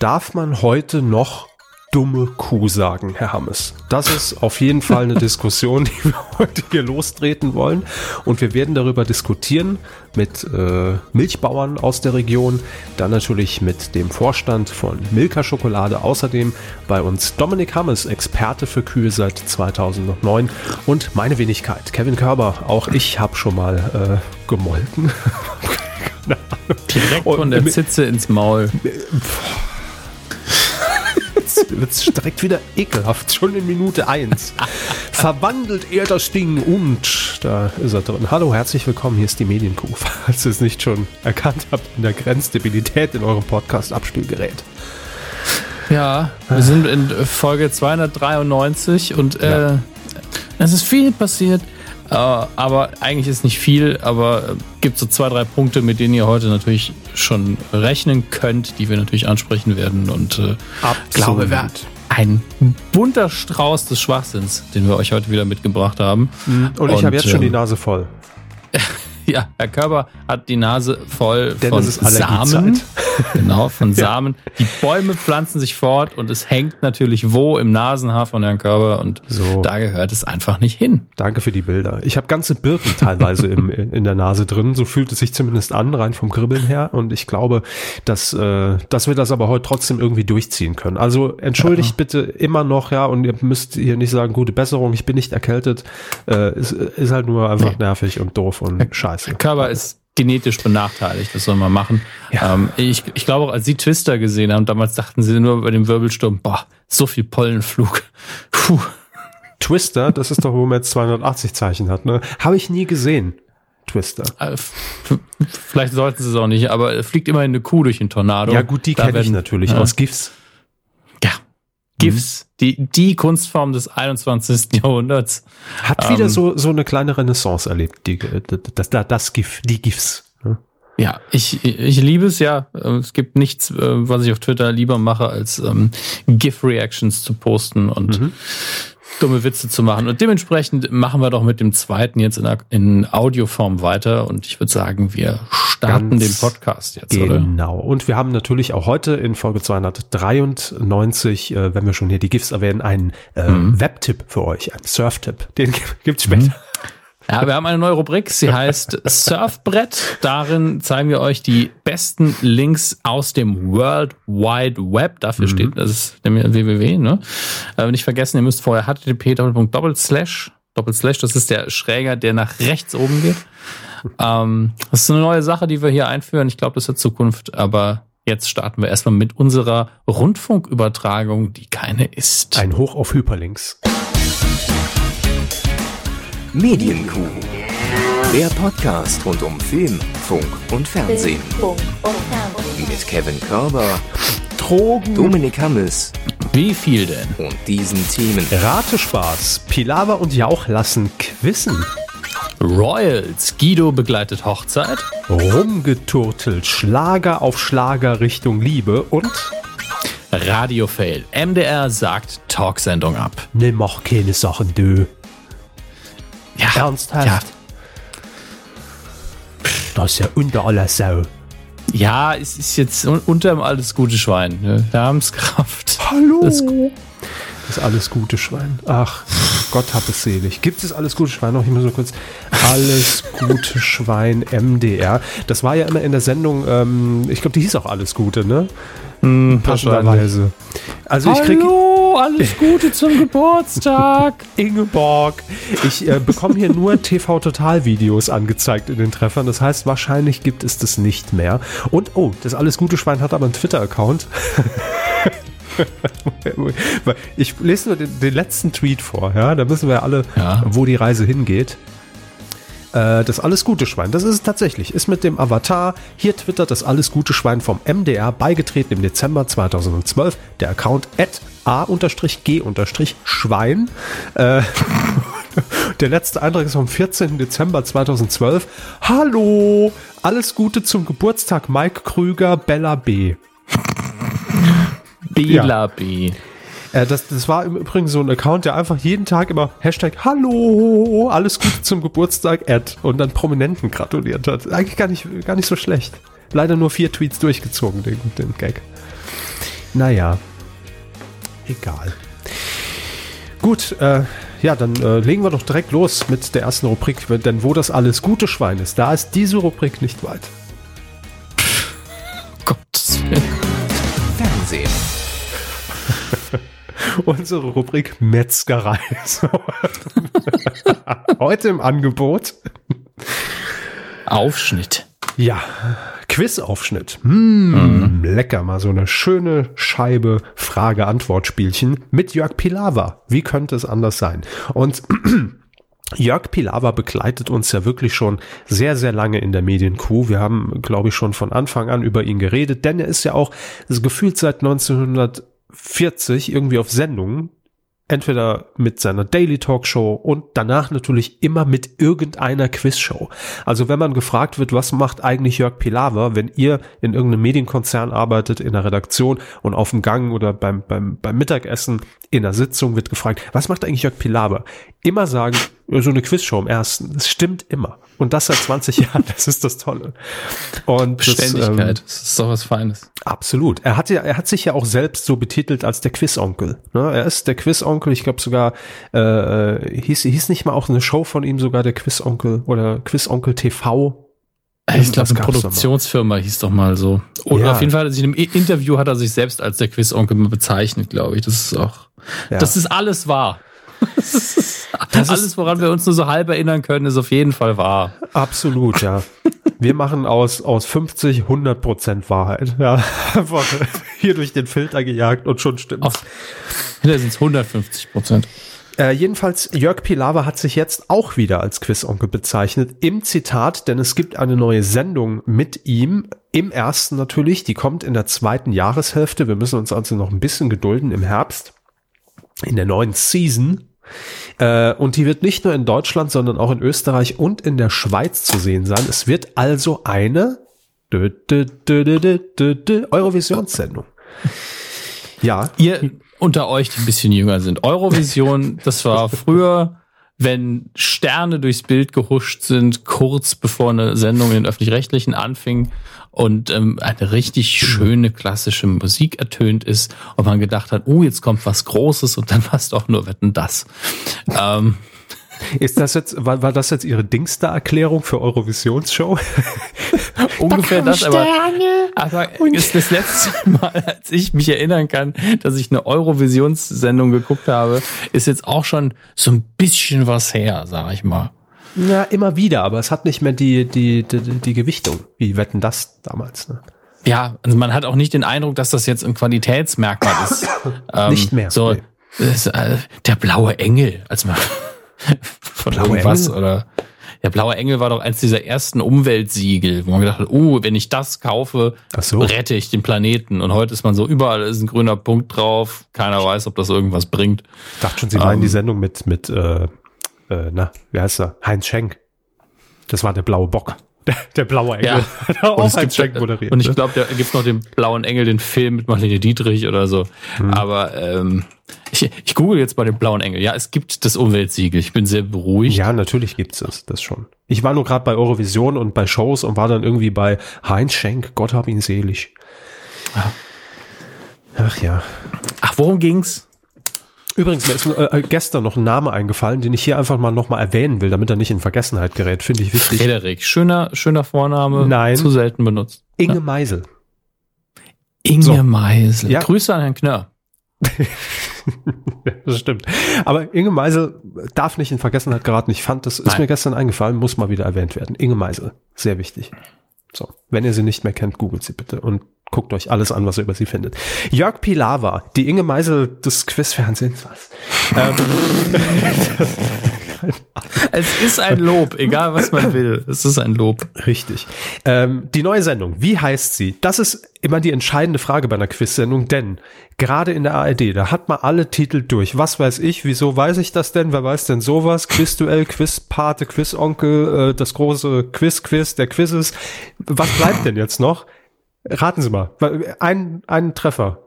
darf man heute noch dumme Kuh sagen, Herr Hammes? Das ist auf jeden Fall eine Diskussion, die wir heute hier lostreten wollen. Und wir werden darüber diskutieren mit äh, Milchbauern aus der Region, dann natürlich mit dem Vorstand von Milka Schokolade, außerdem bei uns Dominik Hammes, Experte für Kühe seit 2009 und meine Wenigkeit, Kevin Körber. Auch ich habe schon mal äh, gemolken. Direkt von der Zitze ins Maul. Wird es direkt wieder ekelhaft, schon in Minute 1. Verwandelt er das Ding und da ist er drin. Hallo, herzlich willkommen, hier ist die Medienkuh, falls ihr es nicht schon erkannt habt in der Grenzstabilität in eurem Podcast-Abspielgerät. Ja, wir sind in Folge 293 und äh, es ist viel passiert. Äh, aber eigentlich ist nicht viel, aber äh, gibt so zwei, drei Punkte, mit denen ihr heute natürlich schon rechnen könnt, die wir natürlich ansprechen werden. Und äh, glaube, wir ein bunter Strauß des Schwachsinns, den wir euch heute wieder mitgebracht haben. Und, und ich habe jetzt schon die ähm, Nase voll. Ja, Herr Körber hat die Nase voll Denn von Samen. Genau, von Samen. Ja. Die Bäume pflanzen sich fort und es hängt natürlich wo im Nasenhaar von Herrn Körber und so. da gehört es einfach nicht hin. Danke für die Bilder. Ich habe ganze Birken teilweise im, in der Nase drin. So fühlt es sich zumindest an, rein vom Kribbeln her. Und ich glaube, dass, äh, dass wir das aber heute trotzdem irgendwie durchziehen können. Also entschuldigt ja. bitte immer noch, ja, und ihr müsst hier nicht sagen, gute Besserung, ich bin nicht erkältet. Äh, ist, ist halt nur einfach nee. nervig und doof und scheiße. Der Körper ist genetisch benachteiligt, das soll man machen. Ja. Ähm, ich, ich glaube auch, als sie Twister gesehen haben, damals dachten sie nur bei dem Wirbelsturm, boah, so viel Pollenflug. Puh. Twister, das ist doch, wo man jetzt 280 Zeichen hat, ne? Habe ich nie gesehen. Twister. Äh, vielleicht sollten sie es auch nicht, aber fliegt immerhin eine Kuh durch den Tornado. Ja gut, die kenne ich natürlich äh, aus GIFs. GIFs, die, die Kunstform des 21. Jahrhunderts. Hat wieder ähm, so, so eine kleine Renaissance erlebt, die, das, das, das GIF, die GIFs. Ne? Ja, ich, ich liebe es ja. Es gibt nichts, äh, was ich auf Twitter lieber mache, als ähm, GIF-Reactions zu posten und mhm dumme Witze zu machen. Und dementsprechend machen wir doch mit dem zweiten jetzt in, in Audioform weiter. Und ich würde sagen, wir starten Ganz den Podcast jetzt, genau. oder? Genau. Und wir haben natürlich auch heute in Folge 293, äh, wenn wir schon hier die GIFs erwähnen, einen äh, mhm. Webtipp für euch, einen Surf-Tipp. Den gibt's später. Mhm. Ja, wir haben eine neue Rubrik, sie heißt Surfbrett. Darin zeigen wir euch die besten Links aus dem World Wide Web. Dafür mhm. steht, das ist nämlich www, ne? Äh, nicht vergessen, ihr müsst vorher http Doppelslash, das ist der Schräger, der nach rechts oben geht. Ähm, das ist eine neue Sache, die wir hier einführen. Ich glaube, das hat Zukunft, aber jetzt starten wir erstmal mit unserer Rundfunkübertragung, die keine ist. Ein Hoch auf Hyperlinks. Medienkuh. Der Podcast rund um Film, Funk und Fernsehen. Mit Kevin Körber, Drogen, Dominik Hammes. Wie viel denn? Und diesen Themen. Ratespaß, Pilawa und Jauch lassen quissen. Royals, Guido begleitet Hochzeit. Rumgeturtelt, Schlager auf Schlager Richtung Liebe und Radio Fail. MDR sagt Talksendung ab. Ne, mach keine Sachen, du. Ja. Ernsthaft? Ja. Das ist ja unter aller Sau. Ja, es ist jetzt unterm alles gute Schwein. Ne? Wir haben es geschafft. Hallo. Das, das alles gute Schwein. Ach, Gott hab es selig. Gibt es alles gute Schwein noch? Ich muss nur kurz. Alles gute Schwein MDR. Das war ja immer in der Sendung, ähm, ich glaube, die hieß auch alles Gute, ne? Hm, passenderweise. Also ich kriege alles Gute zum Geburtstag. Ingeborg. Ich äh, bekomme hier nur TV Total Videos angezeigt in den Treffern. Das heißt, wahrscheinlich gibt es das nicht mehr. Und oh, das alles gute Schwein hat aber einen Twitter Account. ich lese nur den, den, letzten Tweet vor, ja, da wissen wir alle, ja. wo die Reise hingeht. Äh, das Alles Gute Schwein, das ist es tatsächlich, ist mit dem Avatar, hier twittert das Alles Gute Schwein vom MDR, beigetreten im Dezember 2012, der Account at a-g-schwein. Äh, der letzte Eintrag ist vom 14. Dezember 2012. Hallo, alles Gute zum Geburtstag Mike Krüger, Bella B. Bela ja. B. Äh, das, das war im Übrigen so ein Account, der einfach jeden Tag immer Hashtag Hallo, alles Gute zum Geburtstag, Ad und dann Prominenten gratuliert hat. Eigentlich gar nicht, gar nicht so schlecht. Leider nur vier Tweets durchgezogen, den, den Gag. Naja, egal. Gut, äh, ja, dann äh, legen wir doch direkt los mit der ersten Rubrik, denn wo das alles gute Schwein ist, da ist diese Rubrik nicht weit. Gott. Fernsehen. Unsere Rubrik Metzgerei. Heute im Angebot. Aufschnitt. Ja, Quizaufschnitt. Mmh, Lecker, mal so eine schöne Scheibe Frage-Antwort-Spielchen mit Jörg Pilawa. Wie könnte es anders sein? Und Jörg Pilawa begleitet uns ja wirklich schon sehr, sehr lange in der Medienkuh. Wir haben, glaube ich, schon von Anfang an über ihn geredet, denn er ist ja auch gefühlt seit 1940 irgendwie auf Sendungen entweder mit seiner Daily Talk Show und danach natürlich immer mit irgendeiner Quizshow. Also wenn man gefragt wird, was macht eigentlich Jörg Pilawa, wenn ihr in irgendeinem Medienkonzern arbeitet, in der Redaktion und auf dem Gang oder beim, beim, beim Mittagessen in der Sitzung wird gefragt, was macht eigentlich Jörg Pilawa? Immer sagen, so eine Quizshow im ersten. Das stimmt immer. Und das seit 20 Jahren, das ist das Tolle. Und Beständigkeit, das, ähm, das ist doch was Feines. Absolut. Er hat ja, er hat sich ja auch selbst so betitelt als der Quizonkel. Ne? Er ist der Quizonkel. Ich glaube sogar äh, hieß hieß nicht mal auch eine Show von ihm sogar der Quizonkel oder Quizonkel TV. Ich glaube, eine Produktionsfirma hieß doch mal so. Oder Ja. auf jeden Fall, hat er sich in einem Interview hat er sich selbst als der Quizonkel bezeichnet, glaube ich. Das ist auch, Ja. das ist alles wahr. Das ist, Das alles, woran wir uns nur so halb erinnern können, ist auf jeden Fall wahr. Absolut, ja. Wir machen aus, aus 50 100 Prozent Wahrheit. Ja, einfach hier durch den Filter gejagt und schon stimmt. Auf, hinterher sind es 150 Prozent. Äh, jedenfalls, Jörg Pilawa hat sich jetzt auch wieder als Quizonkel bezeichnet. Im Zitat, denn es gibt eine neue Sendung mit ihm. Im ersten natürlich, die kommt in der zweiten Jahreshälfte. Wir müssen uns also noch ein bisschen gedulden im Herbst. In der neuen Season. Äh, und die wird nicht nur in Deutschland, sondern auch in Österreich und in der Schweiz zu sehen sein. Es wird also eine Eurovisionssendung. Ja, Ihr unter euch, die ein bisschen jünger sind. Eurovision, das war früher, wenn Sterne durchs Bild gehuscht sind, kurz bevor eine Sendung in den öffentlich-rechtlichen anfing und ähm, eine richtig schöne klassische Musik ertönt ist und man gedacht hat, oh, jetzt kommt was Großes und dann war es doch nur Wetten das. Ähm, Ist das jetzt, war, war das jetzt Ihre Dingster-Erklärung für Eurovisionsshow? ungefähr das, aber, aber ist das letzte Mal, als ich mich erinnern kann, dass ich eine Eurovisionssendung geguckt habe, ist jetzt auch schon so ein bisschen was her, sag ich mal. Ja, immer wieder, aber es hat nicht mehr die, die, die, die Gewichtung, wie Wetten das damals. Ne? Ja, also man hat auch nicht den Eindruck, dass das jetzt ein Qualitätsmerkmal ist. Ähm, Nicht mehr, So, nee. das, äh, der blaue Engel, als man von Blaue irgendwas Engel? oder der blaue Engel war doch eins dieser ersten Umweltsiegel, wo man gedacht hat, oh, wenn ich das kaufe, so. rette ich den Planeten. Und heute ist man so, überall ist ein grüner Punkt drauf. Keiner weiß, ob das irgendwas bringt. Ich dachte schon, Sie meinen Ähm. die Sendung mit, mit äh, äh, na, wie heißt er? Heinz Schenk. Das war der blaue Bock. Der, der blaue Engel. Ja. Auch es gibt, Schenk moderiert. und ich ne? glaube, da gibt noch den blauen Engel, den Film mit Marlene Dietrich oder so. Hm. Aber ähm, ich, ich google jetzt mal den blauen Engel. Ja, es gibt das Umweltsiegel. Ich bin sehr beruhigt. Ja, natürlich gibt's es, das schon. Ich war nur gerade bei Eurovision und bei Shows und war dann irgendwie bei Heinz Schenk, Gott hab ihn selig. Ach ja. Ach, worum ging's? Übrigens, mir ist äh, gestern noch ein Name eingefallen, den ich hier einfach mal nochmal erwähnen will, damit er nicht in Vergessenheit gerät. Finde ich wichtig. Frederik. Schöner, schöner Vorname. Nein. Zu selten benutzt. Inge Meisel. Inge So. Meisel. Ja. Grüße an Herrn Knörr. Ja, das stimmt. Aber Inge Meisel darf nicht in Vergessenheit geraten. Ich fand, das ist Nein. mir gestern eingefallen, muss mal wieder erwähnt werden. Inge Meisel. Sehr wichtig. So. Wenn ihr sie nicht mehr kennt, googelt sie bitte und guckt euch alles an, was ihr über sie findet. Jörg Pilawa, die Inge Meisel des Quizfernsehens, was? Ähm, Es ist ein Lob, egal was man will. Es ist ein Lob. Richtig. Ähm, die neue Sendung, wie heißt sie? Das ist immer die entscheidende Frage bei einer Quiz-Sendung, denn gerade in der ARD, da hat man alle Titel durch. Was weiß ich, wieso weiß ich das denn? Wer weiß denn sowas? Quizduell, Quizpate, Quizonkel, äh, das große Quiz-Quiz, der Quizzes. Was bleibt denn jetzt noch? Raten Sie mal. Ein, ein Treffer.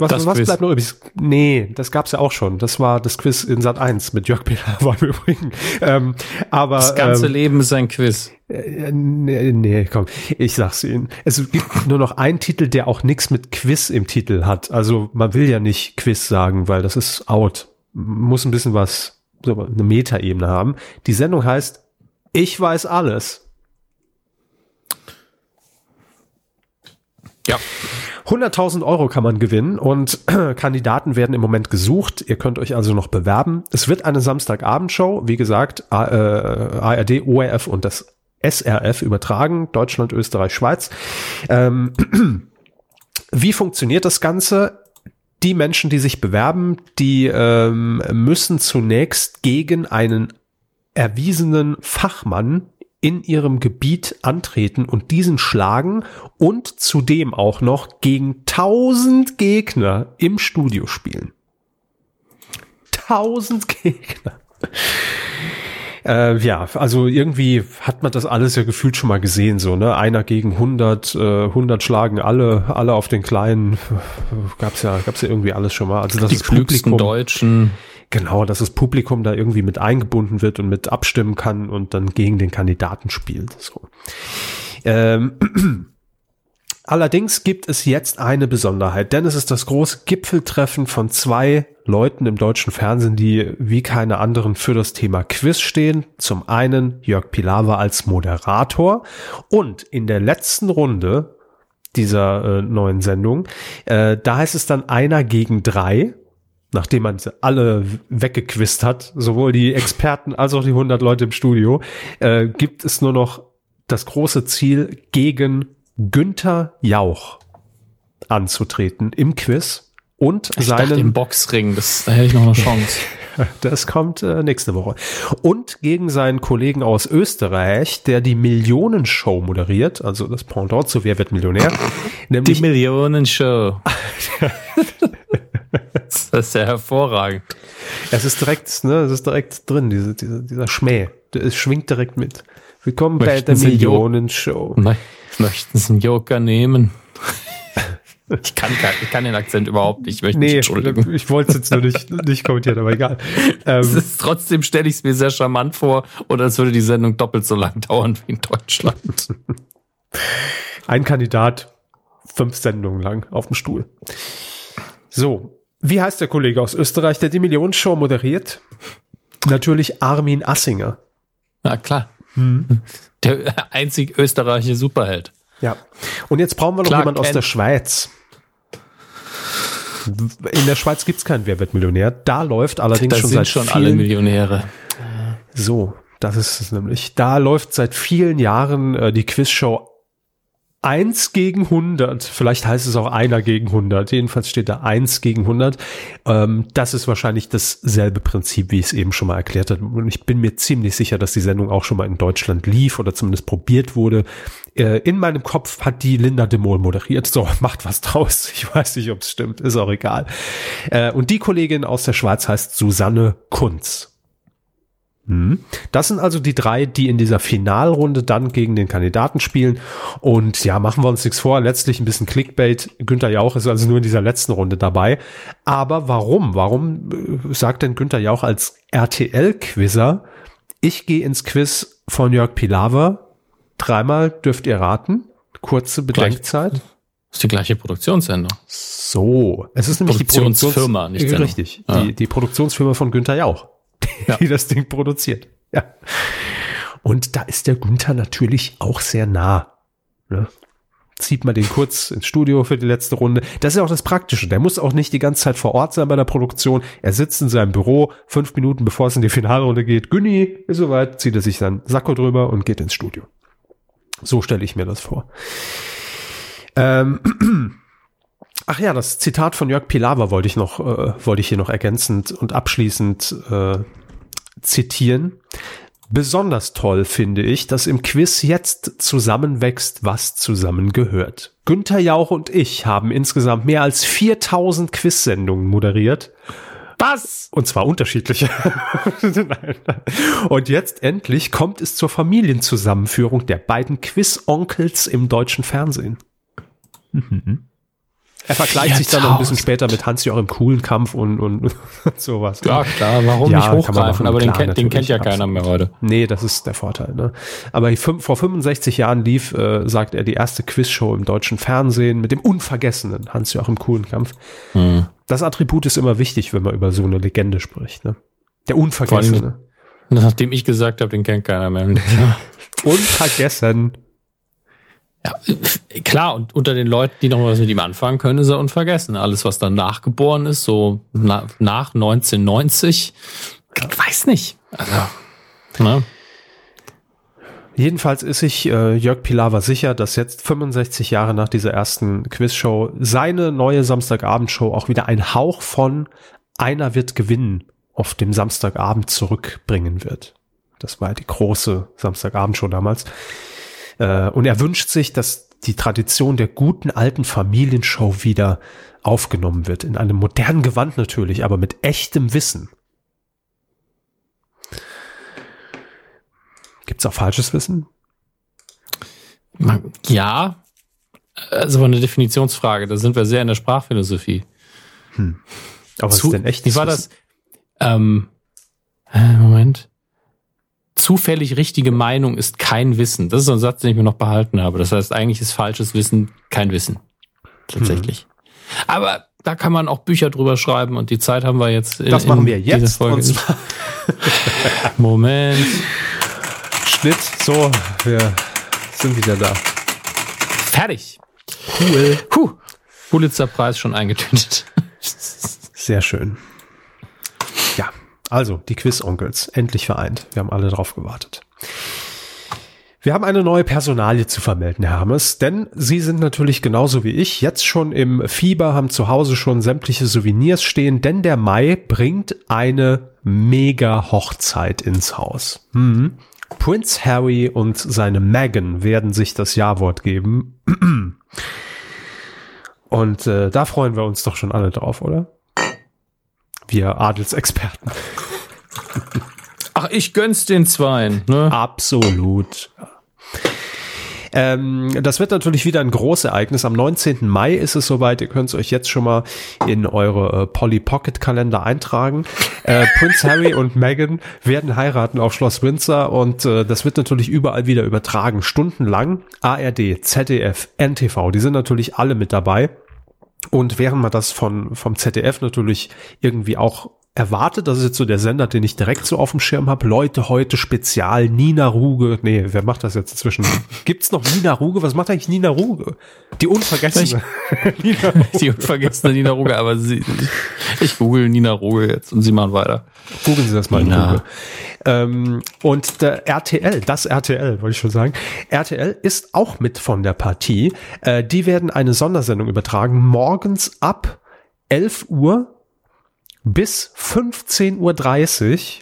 Was, Das was Quiz. bleibt noch übrig? Nee, das gab's ja auch schon. Das war das Quiz in Sat 1 mit Jörg Pilawa im Übrigen. Ähm, aber Das ganze ähm, Leben ist ein Quiz. äh, nee, nee, komm, ich sag's Ihnen. Es gibt nur noch einen Titel, der auch nichts mit Quiz im Titel hat. Also man will ja nicht Quiz sagen, weil das ist out. Muss ein bisschen was, so eine Metaebene haben. Die Sendung heißt Ich weiß alles. Ja. 100.000 Euro kann man gewinnen und Kandidaten werden im Moment gesucht. Ihr könnt euch also noch bewerben. Es wird eine Samstagabendshow, wie gesagt, A- äh, ARD, ORF und das SRF übertragen, Deutschland, Österreich, Schweiz. Ähm, wie funktioniert das Ganze? Die Menschen, die sich bewerben, die ähm, müssen zunächst gegen einen erwiesenen Fachmann in ihrem Gebiet antreten und diesen schlagen und zudem auch noch gegen tausend Gegner im Studio spielen. Tausend Gegner. Äh, ja, also irgendwie hat man das alles ja gefühlt schon mal gesehen, so, ne? Einer gegen 100, äh, 100 schlagen alle, alle auf den kleinen, gab's ja, gab's ja irgendwie alles schon mal. Also das Die ist klügsten Deutschen. Genau, dass das Publikum da irgendwie mit eingebunden wird und mit abstimmen kann und dann gegen den Kandidaten spielt. So. Ähm, allerdings gibt es jetzt eine Besonderheit, denn es ist das große Gipfeltreffen von zwei Leuten im deutschen Fernsehen, die wie keine anderen für das Thema Quiz stehen. Zum einen Jörg Pilawa als Moderator und in der letzten Runde dieser äh, neuen Sendung, äh, da heißt es dann einer gegen drei nachdem man sie alle weggequist hat, sowohl die Experten als auch die 100 Leute im Studio, äh, gibt es nur noch das große Ziel, gegen Günther Jauch anzutreten im Quiz und Ich dachte im seinen, Boxring, das, da hätte ich noch eine Chance. das kommt äh, nächste Woche, und gegen seinen Kollegen aus Österreich, der die Millionenshow moderiert, also das Pendant zu Wer wird Millionär, Die Millionenshow. das ist ja hervorragend. Es ist direkt, ne, es ist direkt drin, diese, diese, dieser Schmäh. Es schwingt direkt mit. Willkommen bei Möchten der Sie Jo- Millionenshow. Mö- Möchten Sie einen Joker nehmen? Ich kann, ich kann den Akzent überhaupt nicht. Ich möchte mich Nee, entschuldigen. ich wollte es jetzt nur nicht, nicht kommentieren, aber egal. Ähm, ist, trotzdem stelle ich es mir sehr charmant vor und als würde die Sendung doppelt so lang dauern wie in Deutschland. ein Kandidat, fünf Sendungen lang auf dem Stuhl. So, wie heißt der Kollege aus Österreich, der die Millionenshow moderiert? Natürlich Armin Assinger. Na klar. Der einzig österreichische Superheld. Ja. Und jetzt brauchen wir noch Clark jemand aus der Schweiz. In der Schweiz gibt's keinen Wer wird Millionär. Da läuft allerdings Da schon sind seit schon vielen alle Millionäre. So, das ist es nämlich. Da läuft seit vielen Jahren äh, die Quizshow 1 gegen 100. Vielleicht heißt es auch einer gegen 100. Jedenfalls steht da 1 gegen 100. Ähm, das ist wahrscheinlich dasselbe Prinzip, wie ich es eben schon mal erklärt habe. Und ich bin mir ziemlich sicher, dass die Sendung auch schon mal in Deutschland lief oder zumindest probiert wurde. Äh, in meinem Kopf hat die Linda de Mol moderiert. So, macht was draus. Ich weiß nicht, ob es stimmt. Ist auch egal. Äh, und die Kollegin aus der Schweiz heißt Susanne Kunz. Hm. Das sind also die drei, die in dieser Finalrunde dann gegen den Kandidaten spielen. Und ja, machen wir uns nichts vor. Letztlich ein bisschen Clickbait. Günther Jauch ist also nur in dieser letzten Runde dabei. Aber warum? Warum äh, sagt denn Günther Jauch als RTL-Quizzer, ich gehe ins Quiz von Jörg Pilawa. Dreimal dürft ihr raten. Kurze Bedenkzeit. Das ist die gleiche Produktionssendung. So, es ist nämlich die Produktionsfirma, Produktions- nicht Sendung. Richtig, Ja. die, die Produktionsfirma von Günther Jauch, Ja. die das Ding produziert. Ja. Und da ist der Günther natürlich auch sehr nah. Ne? Zieht mal den kurz ins Studio für die letzte Runde. Das ist auch das Praktische. Der muss auch nicht die ganze Zeit vor Ort sein bei der Produktion. Er sitzt in seinem Büro, fünf Minuten bevor es in die Finalrunde geht. Günni ist soweit, zieht er sich seinen Sakko drüber und geht ins Studio. So stelle ich mir das vor. Ähm, Ach ja, das Zitat von Jörg Pilawa wollte ich noch, äh, wollte ich hier noch ergänzend und abschließend äh, zitieren. Besonders toll finde ich, dass im Quiz jetzt zusammenwächst, was zusammengehört. Günther Jauch und ich haben insgesamt mehr als 4000 Quiz-Sendungen moderiert. Was? Und zwar unterschiedliche. Und jetzt endlich kommt es zur Familienzusammenführung der beiden Quiz-Onkels im deutschen Fernsehen. Er vergleicht sich dann noch ein bisschen später mit Hans-Joachim Kuhlenkampf und, und sowas. Ja, klar, warum Ja, nicht hochgreifen? machen, Aber den, klar, kennt, den kennt ja natürlich, keiner mehr heute. Nee, das ist der Vorteil. Ne? Aber vor 65 Jahren lief, äh, sagt er, die erste Quizshow im deutschen Fernsehen mit dem unvergessenen Hans-Joachim Kuhlenkampf. Hm. Das Attribut ist immer wichtig, wenn man über so eine Legende spricht. Ne? Der Unvergessene. Nachdem ich gesagt habe, den kennt keiner mehr. Unvergessen. Ja, klar, und unter den Leuten, die noch was mit ihm anfangen können, ist er unvergessen. Alles, was danach geboren ist, so na, nach 1990, ich weiß nicht. Also, ne? Jedenfalls ist sich äh, Jörg Pilawa sicher, dass jetzt 65 Jahre nach dieser ersten Quizshow seine neue Samstagabendshow auch wieder ein Hauch von einer wird gewinnen auf dem Samstagabend zurückbringen wird. Das war die große Samstagabendshow damals. Äh, und er wünscht sich, dass die Tradition der guten alten Familienshow wieder aufgenommen wird. In einem modernen Gewand natürlich, aber mit echtem Wissen. Gibt's auch falsches Wissen? Ja, also eine Definitionsfrage. Da sind wir sehr in der Sprachphilosophie. Aber was Zu- ist denn echt? Wie war das? Ähm, äh, Moment. Zufällig richtige Meinung ist kein Wissen. Das ist so ein Satz, den ich mir noch behalten habe. Das heißt, eigentlich ist falsches Wissen kein Wissen. Tatsächlich. Aber da kann man auch Bücher drüber schreiben und die Zeit haben wir jetzt. In, Das machen wir jetzt. Moment. Schnitt. So, wir sind wieder da. Fertig. Cool. Puh. Pulitzer-Preis schon eingetütet. Sehr schön. Also die Quiz-Onkels, endlich vereint. Wir haben alle drauf gewartet. Wir haben eine neue Personalie zu vermelden, Herr Hammes, denn Sie sind natürlich genauso wie ich jetzt schon im Fieber, haben zu Hause schon sämtliche Souvenirs stehen, denn der Mai bringt eine mega Hochzeit ins Haus. Mhm. Prince Harry und seine Meghan werden sich das Ja-Wort geben. Und äh, da freuen wir uns doch schon alle drauf, oder? Wir Adelsexperten. Ach, ich gönn's den Zweien. Ne? Absolut. Ähm, das wird natürlich wieder ein Großereignis. Am 19. Mai ist es soweit. Ihr könnt es euch jetzt schon mal in eure äh, Polly Pocket Kalender eintragen. Äh, Prince Harry und Meghan werden heiraten auf Schloss Windsor und äh, das wird natürlich überall wieder übertragen. Stundenlang. ARD, ZDF, NTV, die sind natürlich alle mit dabei. Und während man das von, vom ZDF natürlich irgendwie auch erwartet, das ist jetzt so der Sender, den ich direkt so auf dem Schirm habe, Leute heute Spezial, Nina Ruge, nee, wer macht das jetzt inzwischen? Gibt's noch Nina Ruge? Was macht eigentlich Nina Ruge? Die Unvergessene. Nina Die unvergessene Nina Ruge, aber sie, ich google Nina Ruge jetzt und sie machen weiter. Googeln Sie das mal in Nina. Ruge. Ähm, und der RTL, das RTL, wollte ich schon sagen, RTL ist auch mit von der Partie. Äh, die werden eine Sondersendung übertragen, morgens ab 11 Uhr bis 15.30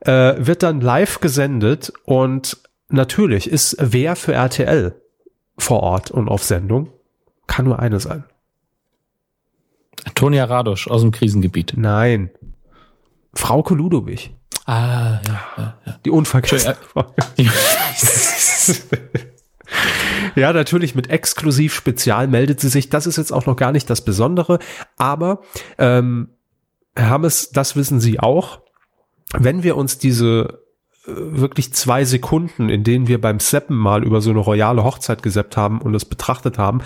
Uhr äh, wird dann live gesendet und natürlich ist wer für RTL vor Ort und auf Sendung. Kann nur eine sein. Tonja Radosch aus dem Krisengebiet. Nein. Frauke Ludowig. Ah, ja. Die unvergessene Frau. Ja, natürlich mit exklusiv Spezial meldet sie sich. Das ist jetzt auch noch gar nicht das Besondere. Aber ähm, Herr Hammes, das wissen Sie auch. Wenn wir uns diese äh, wirklich zwei Sekunden, in denen wir beim Seppen mal über so eine royale Hochzeit geseppt haben und es betrachtet haben,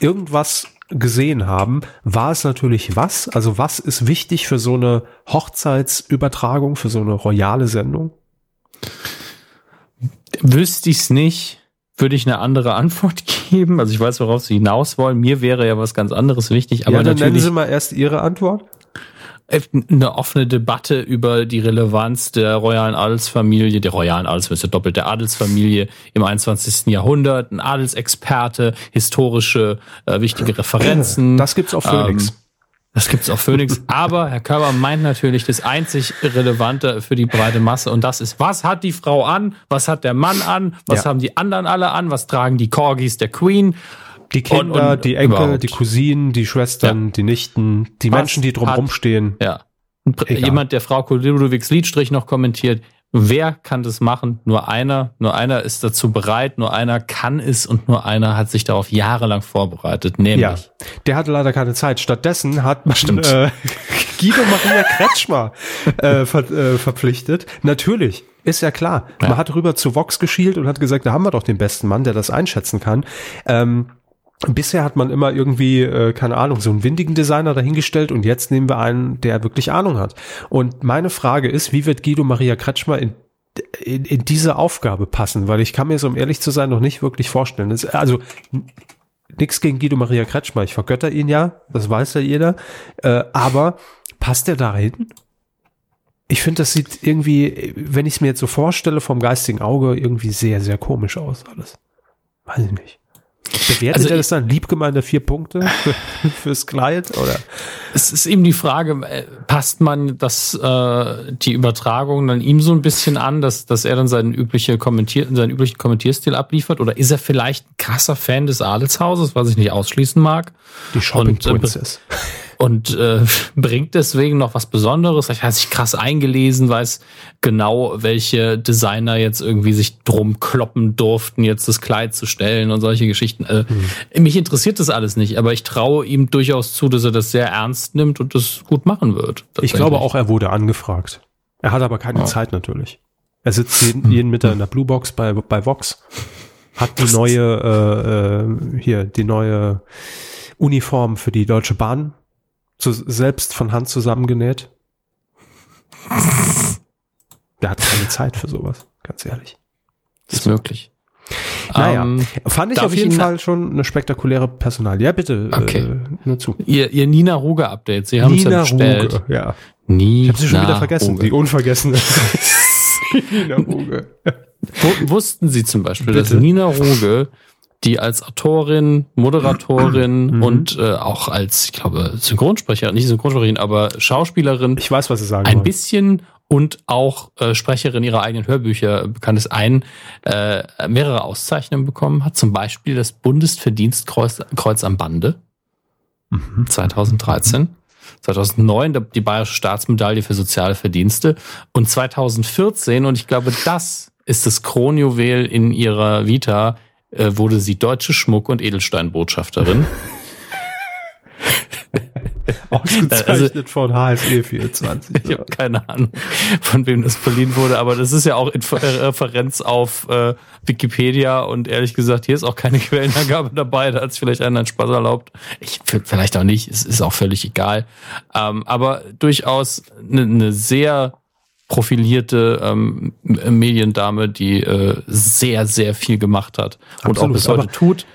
irgendwas gesehen haben, war es natürlich was? Also was ist wichtig für so eine Hochzeitsübertragung, für so eine royale Sendung? Wüsste ich's nicht, würde ich eine andere Antwort geben. Also ich weiß, worauf Sie hinaus wollen. Mir wäre ja was ganz anderes wichtig, aber ja, dann nennen natürlich Sie mal erst Ihre Antwort. Eine offene Debatte über die Relevanz der royalen Adelsfamilie, der royalen Adelsfamilie, doppelt der Adelsfamilie im 21. Jahrhundert, ein Adelsexperte, historische äh, wichtige Referenzen. Das gibt's auf Phoenix. Ähm, das gibt's auf Phoenix. Aber Herr Körber meint natürlich das einzig Relevante für die breite Masse und das ist, was hat die Frau an? Was hat der Mann an? Was Ja. haben die anderen alle an? Was tragen die Corgis der Queen? Die Kinder, Und- und die Enkel, überhaupt. die Cousinen, die Schwestern, die Nichten, die Was Menschen, die drumherum stehen. Ja. Egal. jemand, der Frau Ludovics Liedstrich noch kommentiert, Wer kann das machen? Nur einer. Nur einer ist dazu bereit. Nur einer kann es und nur einer hat sich darauf jahrelang vorbereitet. Nämlich. Ja, der hatte leider keine Zeit. Stattdessen hat man äh, Guido Maria Kretschmer äh, ver äh, verpflichtet. Natürlich. Ist ja klar. Ja. Man hat rüber zu Vox geschielt und hat gesagt, da haben wir doch den besten Mann, der das einschätzen kann. Ähm, Bisher hat man immer irgendwie, äh, keine Ahnung, so einen windigen Designer dahingestellt und jetzt nehmen wir einen, der wirklich Ahnung hat. Und meine Frage ist, wie wird Guido Maria Kretschmer in, in, in diese Aufgabe passen? Weil ich kann mir so, um ehrlich zu sein, noch nicht wirklich vorstellen. Das, also nichts gegen Guido Maria Kretschmer, ich vergötter ihn ja, das weiß ja jeder. Äh, aber passt er da hin? Ich finde, das sieht irgendwie, wenn ich es mir jetzt so vorstelle, vom geistigen Auge irgendwie sehr, sehr komisch aus alles. Weiß ich nicht. Bewertet also, er das dann liebgemeine vier Punkte fürs Kleid oder? Es ist eben die Frage, äh, passt man das äh, die Übertragung dann ihm so ein bisschen an, dass dass er dann seinen übliche Kommentier seinen üblichen Kommentierstil abliefert oder ist er vielleicht ein krasser Fan des Adelshauses, was ich nicht ausschließen mag? Die Shopping Princess. Äh, und äh, bringt deswegen noch was Besonderes. Ich hat sich krass eingelesen, weiß genau, welche Designer jetzt irgendwie sich drum kloppen durften, jetzt das Kleid zu stellen und solche Geschichten. Äh, mhm. Mich interessiert das alles nicht, aber ich traue ihm durchaus zu, dass er das sehr ernst nimmt und das gut machen wird. Ich glaube auch, er wurde angefragt. Er hat aber keine ja. Zeit natürlich. Er sitzt jeden, jeden Mittag in der Blue Box bei, bei Vox. Hat die neue, äh, äh, hier, die neue Uniform für die Deutsche Bahn zu, selbst von Hand zusammengenäht. Der hat keine Zeit für sowas, ganz ehrlich. Das ist möglich. Naja, ähm, fand ich auf jeden ich Fall schon eine spektakuläre Personal. Ja, bitte, okay. äh, nur zu. Ihr, ihr Nina Ruge Update, Sie haben es ja bestellt. Ruge, ja. Nina ich habe sie schon wieder vergessen, Ruge. die unvergessene Nina Ruge. Wussten Sie zum Beispiel, bitte? dass Nina Ruge die als Autorin, Moderatorin mhm. und äh, auch als, ich glaube, Synchronsprecherin, nicht Synchronsprecherin, aber Schauspielerin. Ich weiß, was Sie sagen. Ein wollen. bisschen und auch äh, Sprecherin ihrer eigenen Hörbücher bekannt ist, ein, äh, mehrere Auszeichnungen bekommen hat. Zum Beispiel das Bundesverdienstkreuz Kreuz am Bande mhm. 2013. 2009 die Bayerische Staatsmedaille für soziale Verdienste und 2014, und ich glaube, das ist das Kronjuwel in ihrer Vita, äh, wurde sie deutsche Schmuck- und Edelsteinbotschafterin. Ausgezeichnet also, von HSE 24. Ich habe keine Ahnung, von wem das verliehen wurde, aber das ist ja auch in äh, Referenz auf äh, Wikipedia und ehrlich gesagt, hier ist auch keine Quellenangabe dabei, da hat es vielleicht einen Spaß erlaubt. Ich vielleicht auch nicht, es ist auch völlig egal. Ähm, aber durchaus eine ne sehr profilierte ähm, Mediendame, die äh, sehr, sehr viel gemacht hat Absolut, und auch bis heute tut.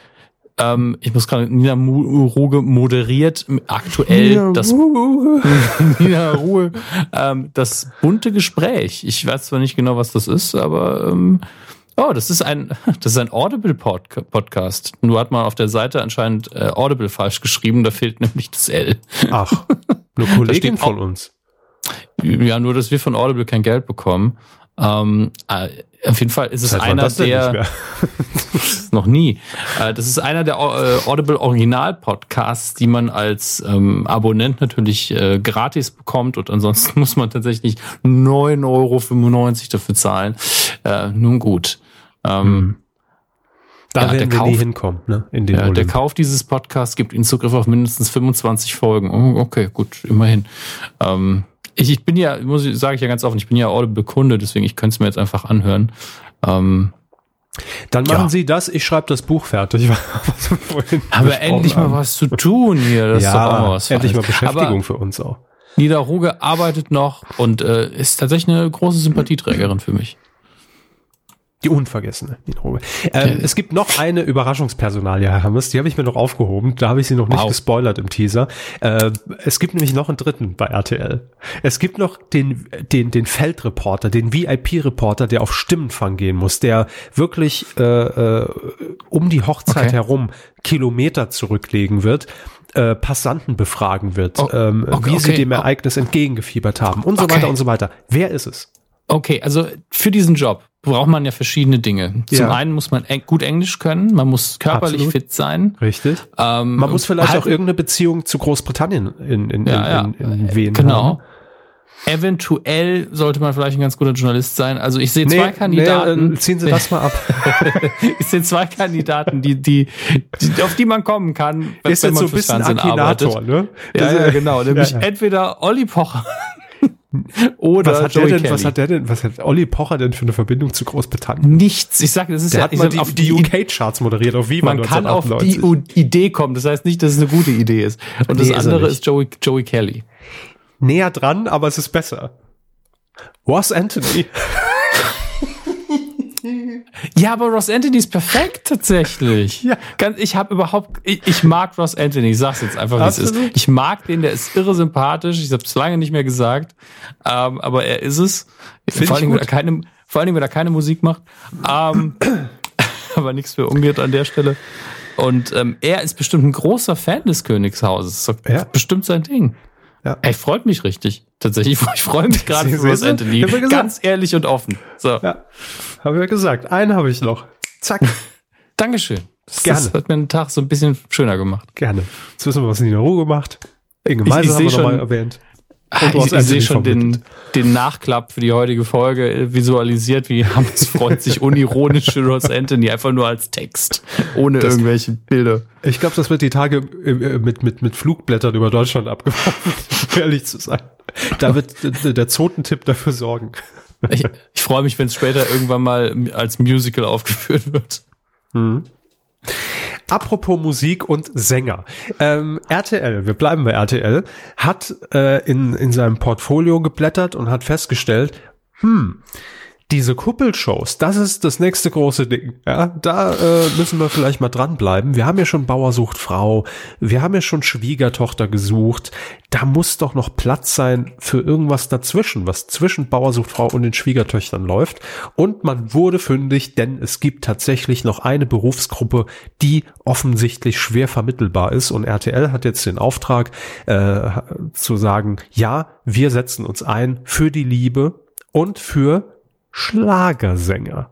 Ähm, ich muss gerade, Nina Ruge moderiert aktuell Nina das Ruge. Nina Ruge, ähm, das bunte Gespräch. Ich weiß zwar nicht genau, was das ist, aber ähm, Oh, das ist ein, das ist ein Audible Podcast. Nur hat man auf der Seite anscheinend äh, Audible falsch geschrieben, da fehlt nämlich das L. Ach, eine Kollegin von uns. Ja, nur, dass wir von Audible kein Geld bekommen. Ähm, äh, auf jeden Fall ist es einer der noch nie. Äh, das ist einer der äh, Audible Original Podcasts, die man als ähm, Abonnent natürlich äh, gratis bekommt und ansonsten muss man tatsächlich 9,95 Euro dafür zahlen. Äh, nun gut. Ähm, hm. Da ja, werden wir Kauf, nie hinkommen, ne? In den ja, der Kauf dieses Podcasts gibt Ihnen Zugriff auf mindestens 25 Folgen. Oh, okay, gut, immerhin. Ähm, ich, ich bin ja, muss ich, sage ich ja ganz offen, ich bin ja Audible-Kunde, deswegen ich könnte es mir jetzt einfach anhören. Ähm, dann machen ja. Sie das, ich schreibe das Buch fertig. Aber endlich mal was zu tun hier. Das ja, ist doch auch was endlich mal Beschäftigung Aber für uns auch. Nida Ruge arbeitet noch und äh, ist tatsächlich eine große Sympathieträgerin für mich. Die unvergessene Nina Ähm, es gibt noch eine Überraschungspersonalie, Herr Hammes, die habe ich mir noch aufgehoben. Da habe ich sie noch nicht wow. gespoilert im Teaser. Äh, es gibt nämlich noch einen dritten bei RTL. Es gibt noch den, den, den Feldreporter, den VIP-Reporter, der auf Stimmenfang gehen muss, der wirklich äh, äh, um die Hochzeit okay. herum Kilometer zurücklegen wird äh, Passanten befragen wird, oh, ähm, okay, wie okay. sie dem Ereignis entgegengefiebert haben und so weiter und so weiter. Wer ist es? Okay, also für diesen Job braucht man ja verschiedene Dinge. Zum ja. einen muss man gut Englisch können, man muss körperlich Absolut. fit sein. Richtig. Ähm, man muss vielleicht halt, auch irgendeine Beziehung zu Großbritannien in, in, ja, in, in, in Wien genau. haben. Eventuell sollte man vielleicht ein ganz guter Journalist sein. Also ich sehe zwei Kandidaten. Nee, äh, ziehen Sie das mal ab. ich sehe zwei Kandidaten, die, die, die, auf die man kommen kann, wenn, ist wenn man so ein bisschen Fernsehen Akinator, arbeitet. Ne? Ja, ja, genau. Nämlich ja. entweder Olli Pocher oder was hat, Joey der denn, was hat der denn, was hat Olli Pocher denn für eine Verbindung zu Großbritannien? Nichts. Ich sage, das ist der ja, hat mal die, auf die UK-Charts moderiert, auf Viva Man kann auf die Idee kommen. Das heißt nicht, dass es eine gute Idee ist. Und nee, das andere ist, ist Joey, Joey Kelly. Näher dran, aber es ist besser. Ross Anthony. Ja, aber Ross Anthony ist perfekt tatsächlich. Ja. Ich habe überhaupt, ich, ich, mag Ross Anthony. Ich sag's jetzt einfach, wie es ist. Ich mag den, der ist irre sympathisch. Ich habe es lange nicht mehr gesagt, ähm, aber er ist es. vor allem, wenn er keine, vor allem, wenn er keine Musik macht. Ähm, aber nichts für umgeht an der Stelle. Und ähm, er ist bestimmt ein großer Fan des Königshauses. Ja. Bestimmt sein Ding. Ja. Ey, freut mich richtig. Tatsächlich, ich freue mich gerade für Ross Anthony. Ganz ehrlich und offen. So. Ja, habe ich ja gesagt. Einen habe ich noch. Zack. Dankeschön. Das, Gerne. das hat mir den Tag so ein bisschen schöner gemacht. Gerne. Jetzt wissen wir, was Nina Ruhe gemacht. Inge Meise haben wir nochmal erwähnt. Und ich, ich sehe schon den, den Nachklapp für die heutige Folge äh, visualisiert, wie Hammes freut sich unironisch für Ross Anthony, einfach nur als Text, ohne das, irgendwelche Bilder. Ich glaube, das wird die Tage äh, mit, mit, mit Flugblättern über Deutschland abgeworfen, ehrlich zu sein. Da wird der Zotentipp dafür sorgen. Ich, ich freue mich, wenn es später irgendwann mal als Musical aufgeführt wird. Mhm. Apropos Musik und Sänger. Ähm, RTL, wir bleiben bei RTL, hat äh, in, in seinem Portfolio geblättert und hat festgestellt, hm, diese Kuppelshows, das ist das nächste große Ding. Ja, da äh, müssen wir vielleicht mal dranbleiben. Wir haben ja schon Bauer Frau, wir haben ja schon Schwiegertochter gesucht. Da muss doch noch Platz sein für irgendwas dazwischen, was zwischen Bauer Frau und den Schwiegertöchtern läuft. Und man wurde fündig, denn es gibt tatsächlich noch eine Berufsgruppe, die offensichtlich schwer vermittelbar ist. Und RTL hat jetzt den Auftrag äh, zu sagen, ja, wir setzen uns ein für die Liebe und für Schlagersänger.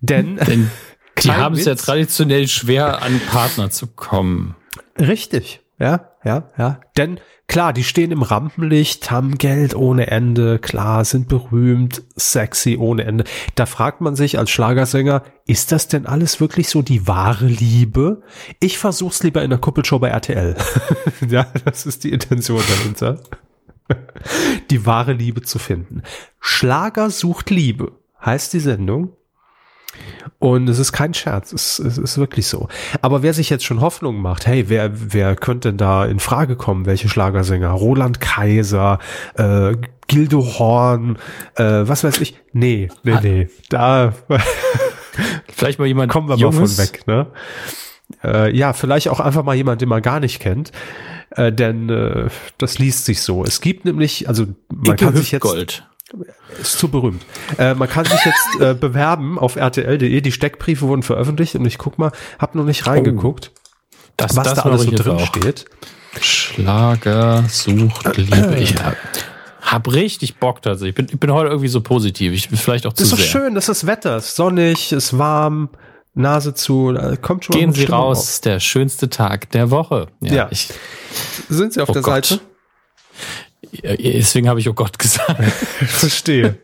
Denn, Denn die haben es ja traditionell schwer, an Partner zu kommen. Richtig, ja, ja, ja. Denn klar, die stehen im Rampenlicht, haben Geld ohne Ende, klar, sind berühmt, sexy ohne Ende. Da fragt man sich als Schlagersänger, ist das denn alles wirklich so die wahre Liebe? Ich versuch's lieber in der Kuppelshow bei RTL. ja, das ist die Intention dahinter. die wahre Liebe zu finden. Schlager sucht Liebe heißt die Sendung. Und es ist kein Scherz, es, es, ist wirklich so. Aber wer sich jetzt schon Hoffnung macht, hey, wer, wer könnte denn da in Frage kommen? Welche Schlagersänger? Roland Kaiser, äh, Gildo Horn, äh, was weiß ich? Nee, nee, ah. nee. Da vielleicht mal jemand kommen wir Junges. mal von weg, ne? Äh, ja, vielleicht auch einfach mal jemand, den man gar nicht kennt. Äh, denn äh, das liest sich so. Es gibt nämlich, also man Icke kann sich jetzt Gold. Ist zu berühmt. Äh, man kann sich jetzt äh, bewerben auf rtl.de. Die Steckbriefe wurden veröffentlicht und ich guck mal, hab noch nicht reingeguckt, oh, das, was das da alles so drin auch. steht. Schlager sucht Liebe. Ich hab, hab richtig Bock tatsächlich. Ich bin, ich bin heute irgendwie so positiv. Ich bin vielleicht auch zu sehr. Ist doch schön, das ist Wetter. Es ist sonnig, es ist warm. Nase zu, kommt schon Gehen Sie raus, auf. der schönste Tag der Woche. Ja. ja. Ich, Sind Sie auf oh der Gott. Seite? Deswegen habe ich oh Gott gesagt. Verstehe.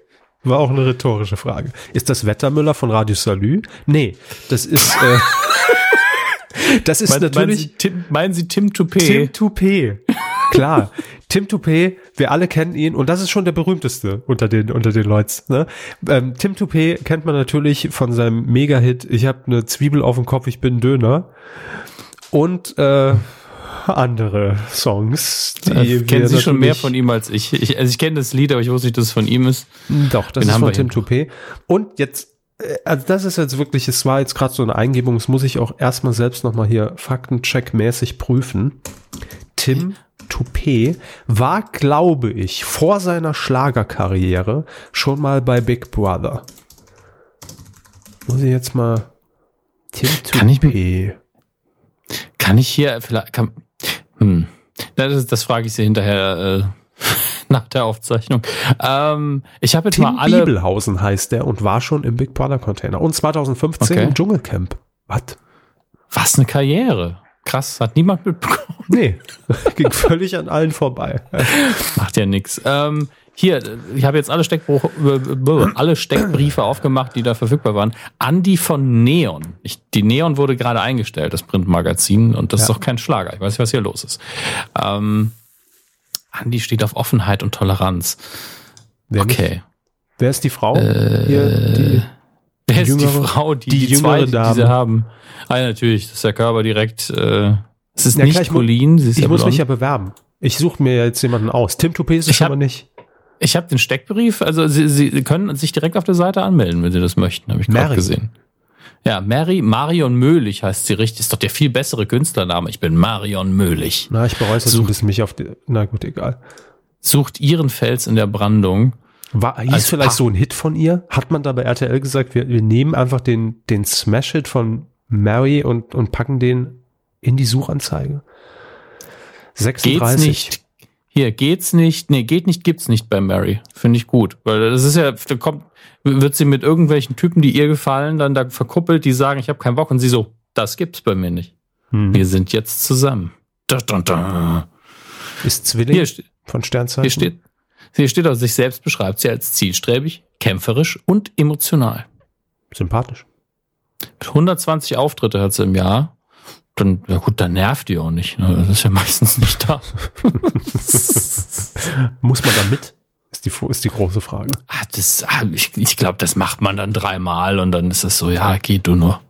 War auch eine rhetorische Frage. Ist das Wettermüller von Radio Salü? Nee, das ist äh, das ist meinen, natürlich meinen Sie Tim, meinen Sie Tim Toupé? Tim Toupé. Klar. Tim Toupé, wir alle kennen ihn und das ist schon der berühmteste unter den unter den Leuten. Ne? Ähm, Tim Toupé kennt man natürlich von seinem Mega-Hit Ich habe eine Zwiebel auf dem Kopf, ich bin Döner und äh, andere Songs. Die äh, kennen Sie schon mehr von ihm als ich. ich also ich kenne das Lied, aber ich wusste nicht, dass es von ihm ist. Doch, das Den ist von Tim Toupé. Und jetzt äh, also das ist jetzt wirklich, es war jetzt gerade so eine Eingebung, das muss ich auch erstmal selbst nochmal hier faktencheckmäßig prüfen. Tim Toupet war, glaube ich, vor seiner Schlagerkarriere schon mal bei Big Brother. Muss ich jetzt mal Tim kann Toupet. Ich, kann ich hier vielleicht kann, hm, das, das frage ich Sie hinterher äh, nach der Aufzeichnung. Ähm, ich habe jetzt Tim mal alle Bibelhausen heißt der und war schon im Big Brother Container und 2015 okay. im Dschungelcamp. Was? Was eine Karriere. Krass, hat niemand mitbekommen. Nee, ging völlig an allen vorbei. Macht ja nix. Ähm, hier, ich habe jetzt alle, Steckbruch, alle Steckbriefe aufgemacht, die da verfügbar waren. Andi von Neon. Ich, die Neon wurde gerade eingestellt, das Printmagazin, und das Ja. ist doch kein Schlager. Ich weiß nicht, was hier los ist. Ähm, Andi steht auf Offenheit und Toleranz. Wer, nicht? Okay. Wer ist die Frau? Äh, Hier, die, Wer ist jüngere- die Frau, die die die, jüngere zweite, die Dame. sie haben? Ah, ja, natürlich, das ist der Körper direkt. Äh, es ist Ja, nicht klar, ich mu- Colleen, sie ist ich ja muss mich ja bewerben. Ich suche mir jetzt jemanden aus. Tim Tupes ist hab- aber nicht. Ich habe den Steckbrief, also Sie, Sie können sich direkt auf der Seite anmelden, wenn Sie das möchten, habe ich gerade Mary. gesehen. Ja, Mary, Marion Möhlich heißt sie richtig. Ist doch der viel bessere Künstlername. Ich bin Marion Möhlich. Na, ich bereue es ein bisschen mich auf die. Na gut, egal. Sucht ihren Fels in der Brandung. War, hieß Als vielleicht Pa- so ein Hit von ihr? Hat man da bei RTL gesagt, wir, wir nehmen einfach den, den Smash-Hit von Mary und, und packen den in die Suchanzeige? 36. Geht's nicht? Hier, geht's nicht? Nee, geht nicht, gibt's nicht bei Mary. Finde ich gut. Weil das ist ja, da kommt, wird sie mit irgendwelchen Typen, die ihr gefallen, dann da verkuppelt, die sagen, ich habe keinen Bock. Und sie so, das gibt's bei mir nicht. Hm. Wir sind jetzt zusammen. Da, da, da. Ist Zwilling Hier, von Sternzeichen? hier steht, hier steht auch, sich selbst beschreibt sie als zielstrebig, kämpferisch und emotional. Sympathisch. 120 Auftritte hat sie im Jahr. Dann, ja gut, dann nervt die auch nicht. Ne? Das ist ja meistens nicht da. Muss man da mit? Ist die, ist die große Frage. Ah, das, ah, ich ich glaube, das macht man dann dreimal und dann ist es so, ja, geht du nur.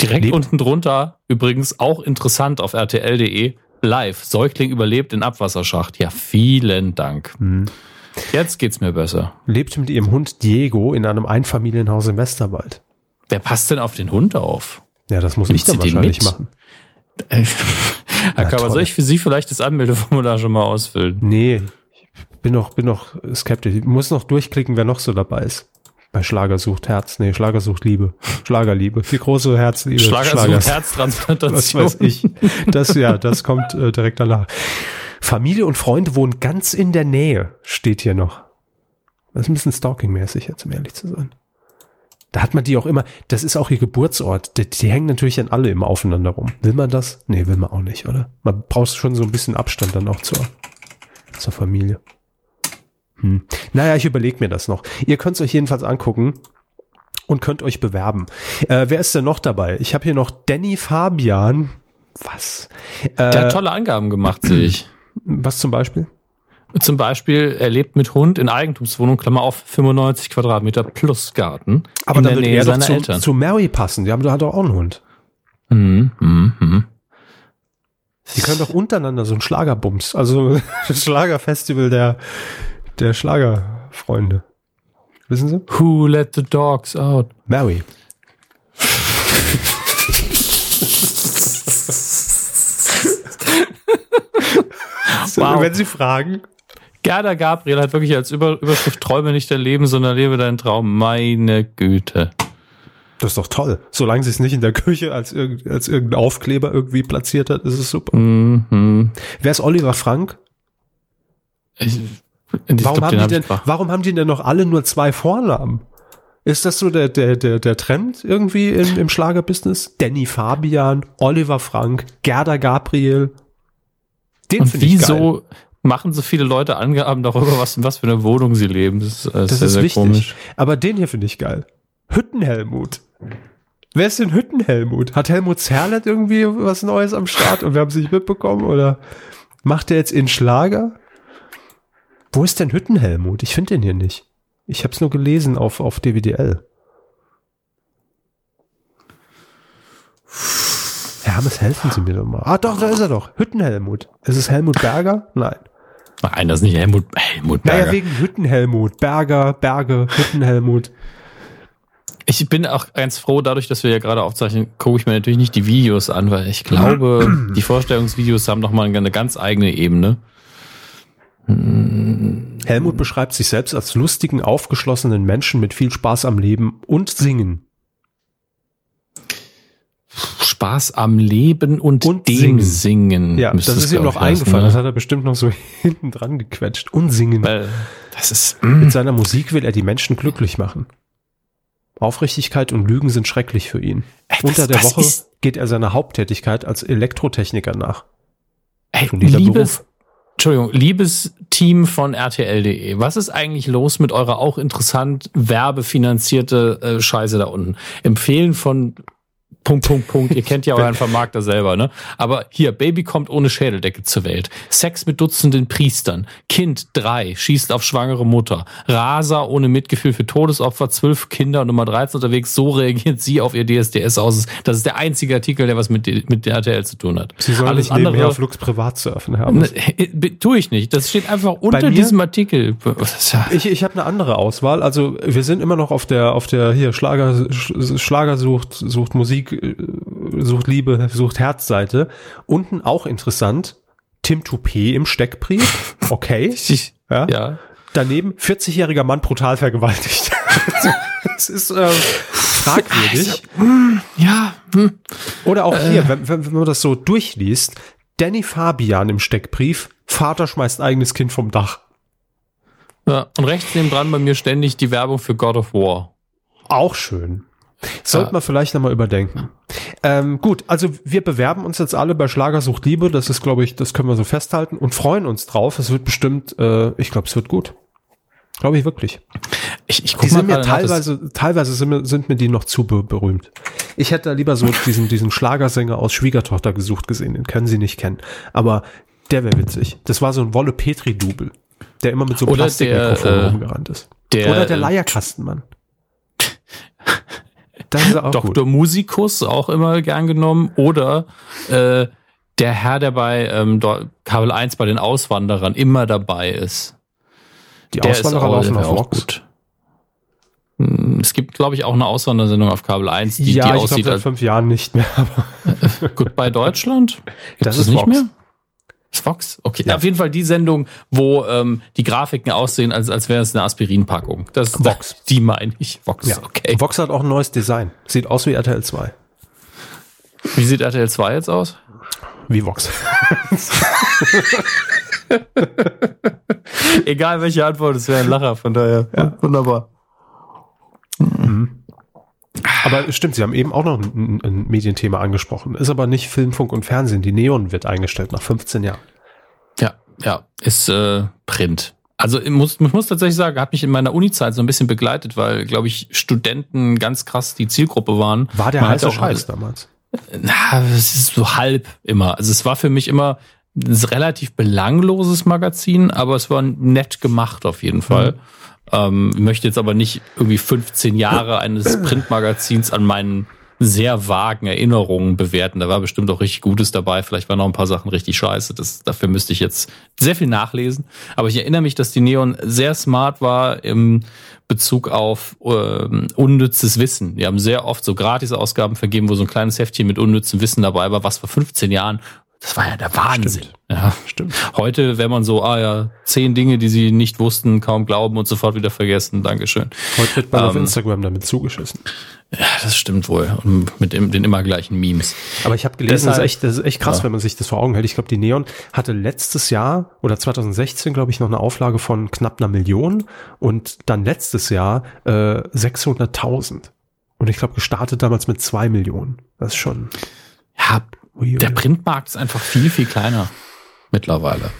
Direkt Lebt- unten drunter, übrigens auch interessant auf rtl.de, live, Säugling überlebt in Abwasserschacht. Ja, vielen Dank. Hm. Jetzt geht's mir besser. Lebt mit ihrem Hund Diego in einem Einfamilienhaus im Westerwald. Wer passt denn auf den Hund auf? Ja, das muss Nimmt ich dann wahrscheinlich machen. Herr Körber, toll. soll ich für Sie vielleicht das Anmeldeformular schon mal ausfüllen? Nee, ich bin noch, bin noch skeptisch. Ich muss noch durchklicken, wer noch so dabei ist. Bei Schlager sucht Herz. Nee, Schlager sucht Liebe. Schlagerliebe. Die große Herzliebe. Schlager Schlagers. sucht Herztransplantation. Was weiß ich. Das, ja, das kommt äh, direkt danach. Familie und Freunde wohnen ganz in der Nähe, steht hier noch. Das ist ein bisschen stalking-mäßig, jetzt um ehrlich zu sein. Da hat man die auch immer, das ist auch ihr Geburtsort. Die, die hängen natürlich dann alle immer aufeinander rum. Will man das? Nee, will man auch nicht, oder? Man braucht schon so ein bisschen Abstand dann auch zur, zur Familie. Hm. Naja, ich überlege mir das noch. Ihr könnt es euch jedenfalls angucken und könnt euch bewerben. Äh, wer ist denn noch dabei? Ich habe hier noch Danny Fabian. Was? Der Äh, hat tolle Angaben gemacht, sehe ich. was zum Beispiel? Zum Beispiel, er lebt mit Hund in Eigentumswohnung, Klammer auf, 95 Quadratmeter plus Garten. Aber in dann der Nähe er seiner zu, Eltern. zu Mary passen. Die haben doch hat doch auch einen Hund. Mhm, mhm, mhm. Die können doch untereinander so ein Schlagerbums, also das Schlagerfestival der, der Schlagerfreunde. Wissen Sie? Who let the dogs out? Mary. Wow. Wenn Sie fragen. Gerda Gabriel hat wirklich als Über Überschrift Träume nicht dein Leben, sondern lebe deinen Traum. Meine Güte. Das ist doch toll. Solange sie es nicht in der Küche als, irgend, als irgendein Aufkleber irgendwie platziert hat, ist es super. Mhm. Wer ist Oliver Frank? Ich Warum, glaub, haben die denn, warum haben die denn noch alle nur zwei Vornamen? Ist das so der, der, der, der Trend irgendwie im, im Schlagerbusiness? Danny Fabian, Oliver Frank, Gerda Gabriel. Den Und finde ich geil. wieso machen so viele Leute Angaben darüber, was, in was für eine Wohnung sie leben? Das ist, äh, Das sehr, ist sehr wichtig. komisch. Aber den hier finde ich geil. Hüttenhelmut. Wer ist denn Hüttenhelmut? Hat Helmut Zerlett irgendwie was Neues am Start und wir haben es nicht mitbekommen? Oder macht er jetzt in Schlager? Wo ist denn Hüttenhelmut? Ich finde den hier nicht. Ich habe es nur gelesen auf, auf DWDL. Herr Hammes, helfen Sie mir doch mal. Ah, doch, da ist er doch. Hüttenhelmut. Ist es Helmut Berger? Nein. Nein, das ist nicht Helmut, Helmut Naja, Berger. wegen Hüttenhelmut. Berger, Berge, Hüttenhelmut. Ich bin auch ganz froh, dadurch, dass wir ja gerade aufzeichnen, gucke ich mir natürlich nicht die Videos an, weil ich glaube, die Vorstellungsvideos haben nochmal eine ganz eigene Ebene. Helmut beschreibt sich selbst als lustigen, aufgeschlossenen Menschen mit viel Spaß am Leben und Singen. Spaß am Leben und, Und dem Singen. Singen. Ja, das ist ihm noch eingefallen. ne? Das hat er bestimmt noch so hinten dran gequetscht. Und Singen. Weil das ist, Mit seiner Musik will er die Menschen glücklich machen. Aufrichtigkeit und Lügen sind schrecklich für ihn. Ey, Unter was- der Woche geht er seiner Haupttätigkeit als Elektrotechniker nach. Ey, Solider liebes, Entschuldigung, liebes Team von RTL.de, was ist eigentlich los mit eurer auch interessant werbefinanzierte äh, Scheiße da unten? Empfehlen von Punkt, Punkt, Punkt. Ihr kennt ja euren Vermarkter selber, ne? Aber hier, Baby kommt ohne Schädeldecke zur Welt. Sex mit Dutzenden Priestern. Kind drei schießt auf schwangere Mutter. Raser ohne Mitgefühl für Todesopfer. Zwölf Kinder Nummer 13 unterwegs. So reagiert sie auf ihr DSDS aus. Das ist der einzige Artikel, der was mit, mit der RTL zu tun hat. Sie sollen nicht nebenher auf Lux privat surfen, Herr. Ne, äh, tue ich nicht. Das steht einfach unter mir? diesem Artikel. Ich, ich habe eine andere Auswahl. Also wir sind immer noch auf der auf der hier Schlager Sch- Schlager sucht sucht Musik sucht Liebe sucht Herzseite. Unten auch interessant. Tim Toupet im Steckbrief. Okay. Ja. Ja. Daneben 40-jähriger Mann brutal vergewaltigt. das ist äh, fragwürdig. Ja. Hm. Oder auch hier, wenn, wenn, wenn man das so durchliest, Danny Fabian im Steckbrief, Vater schmeißt eigenes Kind vom Dach. ja. Und rechts neben dran bei mir ständig die Werbung für God of War. Auch schön. Sollte Ja. man vielleicht nochmal überdenken. Ähm, gut, also wir bewerben uns jetzt alle bei Schlagersucht Liebe. Das ist, glaube ich, das können wir so festhalten und freuen uns drauf. Es wird bestimmt, äh, ich glaube, es wird gut. Glaube ich wirklich. Ich, ich Die guck mal sind mir nach, teilweise, teilweise sind mir, sind mir die noch zu be berühmt. Ich hätte da lieber so diesen, diesen Schlagersänger aus Schwiegertochter gesucht gesehen. Den können Sie nicht kennen. Aber der wäre witzig. Das war so ein Wolle Petri-Double, der immer mit so Plastikmikrofon äh, rumgerannt ist. der, Oder der äh, Leierkastenmann. Das ist auch Dr. gut. Musikus auch immer gern genommen. Oder äh, der Herr, der bei ähm, Kabel 1 bei den Auswanderern immer dabei ist. Die Der ist Auswanderer auch, laufen auf Vox. gut. Hm, Es gibt, glaube ich, auch eine Auswandersendung auf Kabel 1, die, ja, die ich aussieht seit als fünf Jahren nicht mehr. Aber Goodbye Deutschland. Gibt Das ist nicht Vox. mehr? Ist Fox? Okay. Ja. Auf jeden Fall die Sendung, wo ähm, die Grafiken aussehen, als, als wäre es eine Aspirinpackung. Das Vox. Die meine ich. Vox. ja. Okay. Vox hat auch ein neues Design. Sieht aus wie RTL 2. Wie sieht RTL 2 jetzt aus? Wie Vox. Egal welche Antwort, es wäre ein Lacher, von daher. Wunderbar. Aber stimmt, Sie haben eben auch noch ein, ein Medienthema angesprochen. Ist aber nicht Film, Funk und Fernsehen. Die Neon wird eingestellt nach 15 Jahren. Ja, ja, ist äh, Print. Also ich muss, ich muss tatsächlich sagen, hat mich in meiner Uni-Zeit so ein bisschen begleitet, weil, glaube ich, Studenten ganz krass die Zielgruppe waren. War der Man auch- Scheiß damals. Na, es ist so halb immer. Also es war für mich immer ein relativ belangloses Magazin, aber es war nett gemacht auf jeden Fall. Ähm, ich möchte jetzt aber nicht irgendwie 15 Jahre eines Printmagazins an meinen sehr vagen Erinnerungen bewerten. Da war bestimmt auch richtig Gutes dabei. Vielleicht waren noch ein paar Sachen richtig scheiße. Das, dafür müsste ich jetzt sehr viel nachlesen. Aber ich erinnere mich, dass die Neon sehr smart war im Bezug auf ähm, unnützes Wissen. Die haben sehr oft so Gratis-Ausgaben vergeben, wo so ein kleines Heftchen mit unnützem Wissen dabei war, was vor 15 Jahren, das war ja der Wahnsinn. Stimmt. Ja. Stimmt. Heute wäre man so, ah ja, zehn Dinge, die sie nicht wussten, kaum glauben und sofort wieder vergessen. Dankeschön. Heute wird man auf Ähm, Instagram damit zugeschissen. Ja, das stimmt wohl. Und mit den immer gleichen Memes. Aber ich habe gelesen, das ist Deshalb- echt, das ist echt krass, Ja. wenn man sich das vor Augen hält. Ich glaube, die Neon hatte letztes Jahr oder 2016, glaube ich, noch eine Auflage von knapp einer Million und dann letztes Jahr äh, 600.000. Und ich glaube, gestartet damals mit zwei Millionen. Das ist schon. Ja, Uiui. der Printmarkt ist einfach viel, viel kleiner mittlerweile.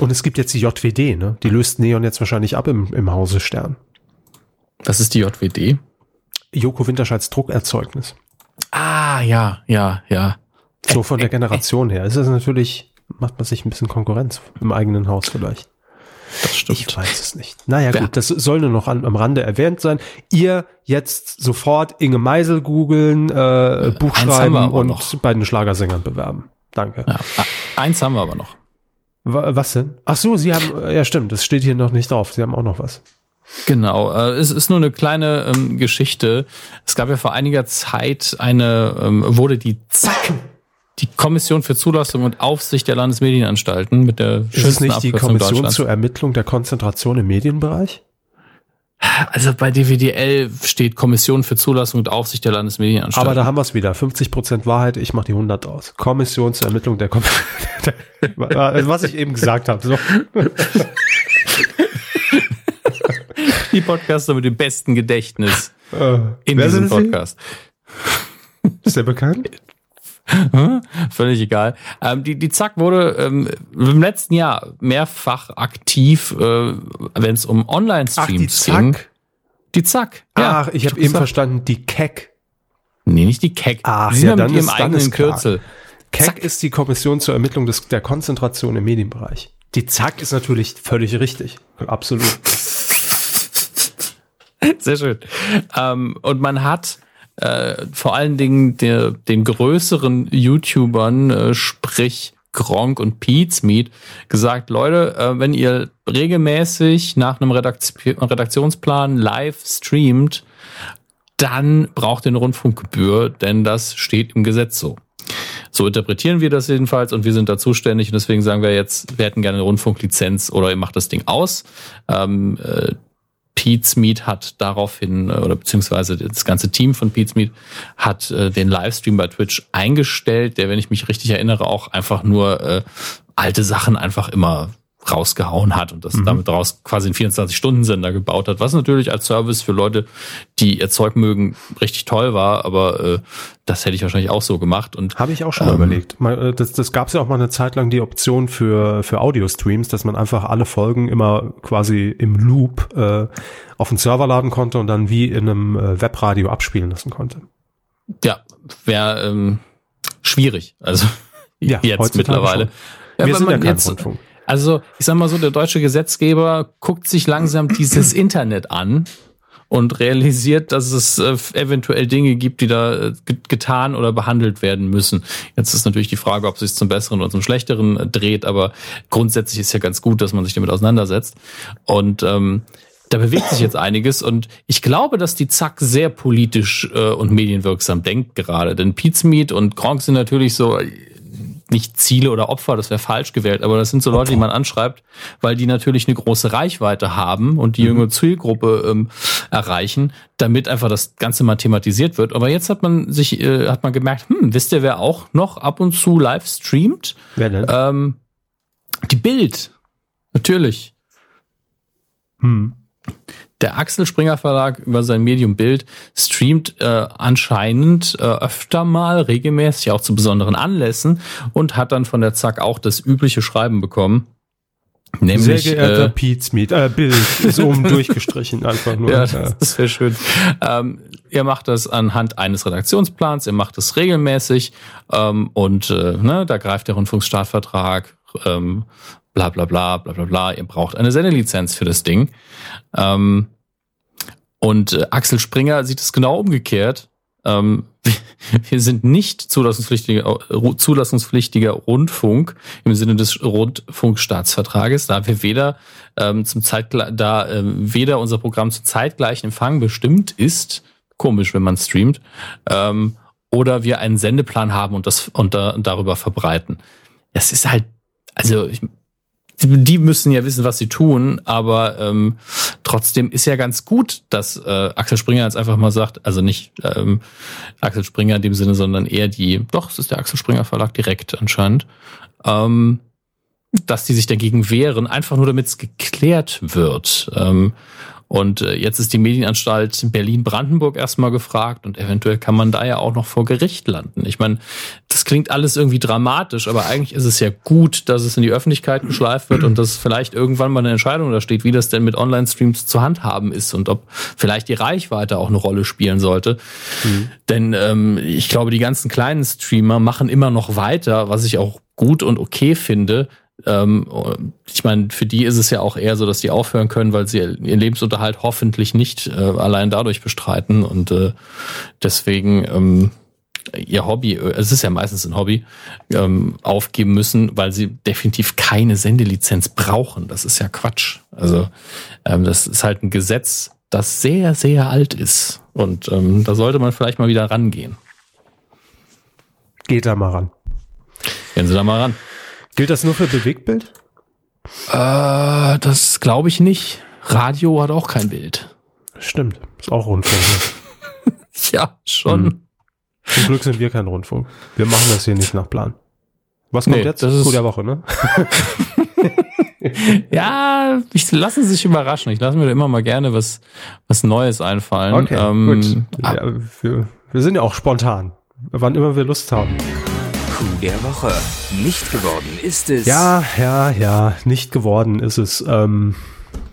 Und es gibt jetzt die JWD, ne? Die löst Neon jetzt wahrscheinlich ab im, im Hause Stern. Das ist die JWD. Joko Winterscheids Druckerzeugnis. Ah, ja, ja, ja. So von der Generation her. Ist das natürlich, macht man sich ein bisschen Konkurrenz im eigenen Haus vielleicht. Das stimmt. Ich weiß es nicht. Naja, Wer- gut, das soll nur noch an, am Rande erwähnt sein. Ihr jetzt sofort Inge Meisel googeln, äh, Buch schreiben und noch. bei den Schlagersängern bewerben. Danke. Ja. Eins haben wir aber noch. Wa- Was denn? Ach so, Sie haben, ja stimmt, das steht hier noch nicht drauf. Sie haben auch noch was. Genau, äh, es ist nur eine kleine ähm, Geschichte. Es gab ja vor einiger Zeit eine, ähm, wurde die Zack, die Kommission für Zulassung und Aufsicht der Landesmedienanstalten mit der Ist es nicht die Kommission zur Ermittlung der Konzentration im Medienbereich? Also bei DWDL steht Kommission für Zulassung und Aufsicht der Landesmedienanstalten. Aber da haben wir es wieder. 50% Wahrheit, ich mache die 100 aus. Kommission zur Ermittlung der Kom Was ich eben gesagt habe. So. die Podcaster mit dem besten Gedächtnis Äh, in diesem sind Sie? Podcast. Ist der bekannt? Völlig egal. Ähm, die, die Zack wurde ähm, im letzten Jahr mehrfach aktiv, äh, wenn es um Online-Streams ging. Die Zack. Ja, Ach, ich habe hab eben verstanden, die Keck. Nee, nicht die Keck. Ach, sind ja, mit dann ihrem ist- eigenen. Kürzel. Keck Zack. ist die Kommission zur Ermittlung des, der Konzentration im Medienbereich. Die Zack ist natürlich völlig richtig. Absolut. Sehr schön. Ähm, und man hat äh, vor allen Dingen der, den größeren YouTubern, äh, sprich Gronk und Pete's Meet, gesagt, Leute, äh, wenn ihr regelmäßig nach einem Redaktion, Redaktionsplan live streamt, dann braucht ihr eine Rundfunkgebühr, denn das steht im Gesetz so. So interpretieren wir das jedenfalls und wir sind da zuständig und deswegen sagen wir jetzt, wir hätten gerne eine Rundfunklizenz oder ihr macht das Ding aus. Ähm, äh, Pete's Meet hat daraufhin, äh, oder beziehungsweise das ganze Team von Pete's Meet hat äh, den Livestream bei Twitch eingestellt, der, wenn ich mich richtig erinnere, auch einfach nur äh, alte Sachen einfach immer rausgehauen hat und das damit daraus quasi einen 24-Stunden-Sender gebaut hat, was natürlich als Service für Leute, die ihr Zeug mögen, richtig toll war, aber äh, das hätte ich wahrscheinlich auch so gemacht und Habe ich auch schon mal Ähm. überlegt. Mal, äh, Das, das gab es ja auch mal eine Zeit lang die Option für, für Audio-Streams, dass man einfach alle Folgen immer quasi im Loop äh, auf den Server laden konnte und dann wie in einem äh, Webradio abspielen lassen konnte. ja, wäre ähm, schwierig, also Ja, jetzt mittlerweile. schon. Ja, Wir sind ja kein jetzt, Rundfunk. Also, ich sag mal so, der deutsche Gesetzgeber guckt sich langsam dieses Internet an und realisiert, dass es äh, eventuell Dinge gibt, die da äh, ge- getan oder behandelt werden müssen. Jetzt ist natürlich die Frage, ob es sich zum Besseren oder zum Schlechteren äh, dreht, aber grundsätzlich ist ja ganz gut, dass man sich damit auseinandersetzt. Und ähm, da bewegt sich jetzt einiges und ich glaube, dass die Zack sehr politisch äh, und medienwirksam denkt gerade. Denn Pizmeet und Gronk sind natürlich so nicht Ziele oder Opfer, das wäre falsch gewählt, aber das sind so Leute, die man anschreibt, weil die natürlich eine große Reichweite haben und die junge Zielgruppe ähm, erreichen, damit einfach das Ganze mal thematisiert wird. Aber jetzt hat man sich, äh, hat man gemerkt, hm, wisst ihr, wer auch noch ab und zu live streamt? Wer denn? Ähm, die Bild. Natürlich. Hm. Der Axel Springer Verlag über sein Medium Bild streamt äh, anscheinend äh, öfter mal regelmäßig auch zu besonderen Anlässen und hat dann von der Zack auch das übliche Schreiben bekommen. Nämlich, Sehr geehrter äh, Pete Meet, äh, Bild, so um durchgestrichen einfach nur. ja, das, wäre schön. Ähm, ihr macht das anhand eines Redaktionsplans, ihr macht das regelmäßig ähm, und äh, ne, da greift der Rundfunkstaatvertrag, ähm, bla bla bla bla bla bla. Ihr braucht eine Sendelizenz für das Ding. Ähm, und äh, Axel Springer sieht es genau umgekehrt. Ähm, wir sind nicht zulassungspflichtiger, äh, zulassungspflichtiger Rundfunk im Sinne des Rundfunkstaatsvertrages, da wir weder ähm, zum Zeitgle da ähm, weder unser Programm zum zeitgleichen Empfang bestimmt ist, komisch, wenn man streamt, ähm, oder wir einen Sendeplan haben und das und, da, und darüber verbreiten. Es ist halt, also ich, die müssen ja wissen, was sie tun, aber ähm, trotzdem ist ja ganz gut, dass äh, Axel Springer jetzt einfach mal sagt, also nicht ähm, Axel Springer in dem Sinne, sondern eher die, doch, es ist der Axel Springer Verlag direkt anscheinend, ähm, dass die sich dagegen wehren, einfach nur damit es geklärt wird. Ähm, und äh, jetzt ist die Medienanstalt Berlin-Brandenburg erstmal gefragt und eventuell kann man da ja auch noch vor Gericht landen. Ich meine, das klingt alles irgendwie dramatisch, aber eigentlich ist es ja gut, dass es in die Öffentlichkeit geschleift wird und dass vielleicht irgendwann mal eine Entscheidung da steht, wie das denn mit Online-Streams zu handhaben ist und ob vielleicht die Reichweite auch eine Rolle spielen sollte. Denn ähm, ich glaube, die ganzen kleinen Streamer machen immer noch weiter, was ich auch gut und okay finde. Ähm, ich meine, für die ist es ja auch eher so, dass die aufhören können, weil sie ihren Lebensunterhalt hoffentlich nicht äh, allein dadurch bestreiten und äh, deswegen ähm, ihr Hobby, äh, es ist ja meistens ein Hobby, ähm, aufgeben müssen, weil sie definitiv keine Sendelizenz brauchen. Das ist ja Quatsch. Also ähm, das ist halt ein Gesetz, das sehr, sehr alt ist. Und ähm, da sollte man vielleicht mal wieder rangehen. Geht da mal ran. Gehen Sie da mal ran. Gilt das nur für Bewegtbild? Äh, das glaube ich nicht. Radio hat auch kein Bild. Stimmt, ist auch Rundfunk. Ja, schon. Hm. Zum Glück sind wir kein Rundfunk. Wir machen das hier nicht nach Plan. Was kommt Nee, jetzt? das ist- Coup der Woche, ne? Ja, ich lasse sich überraschen. Ich lasse mir da immer mal gerne was, was Neues einfallen. Ähm, gut. Ja, wir, wir sind ja auch spontan, wann immer wir Lust haben. Coup der Woche. Nicht geworden ist es. Ja, ja, ja, nicht geworden ist es. Ähm,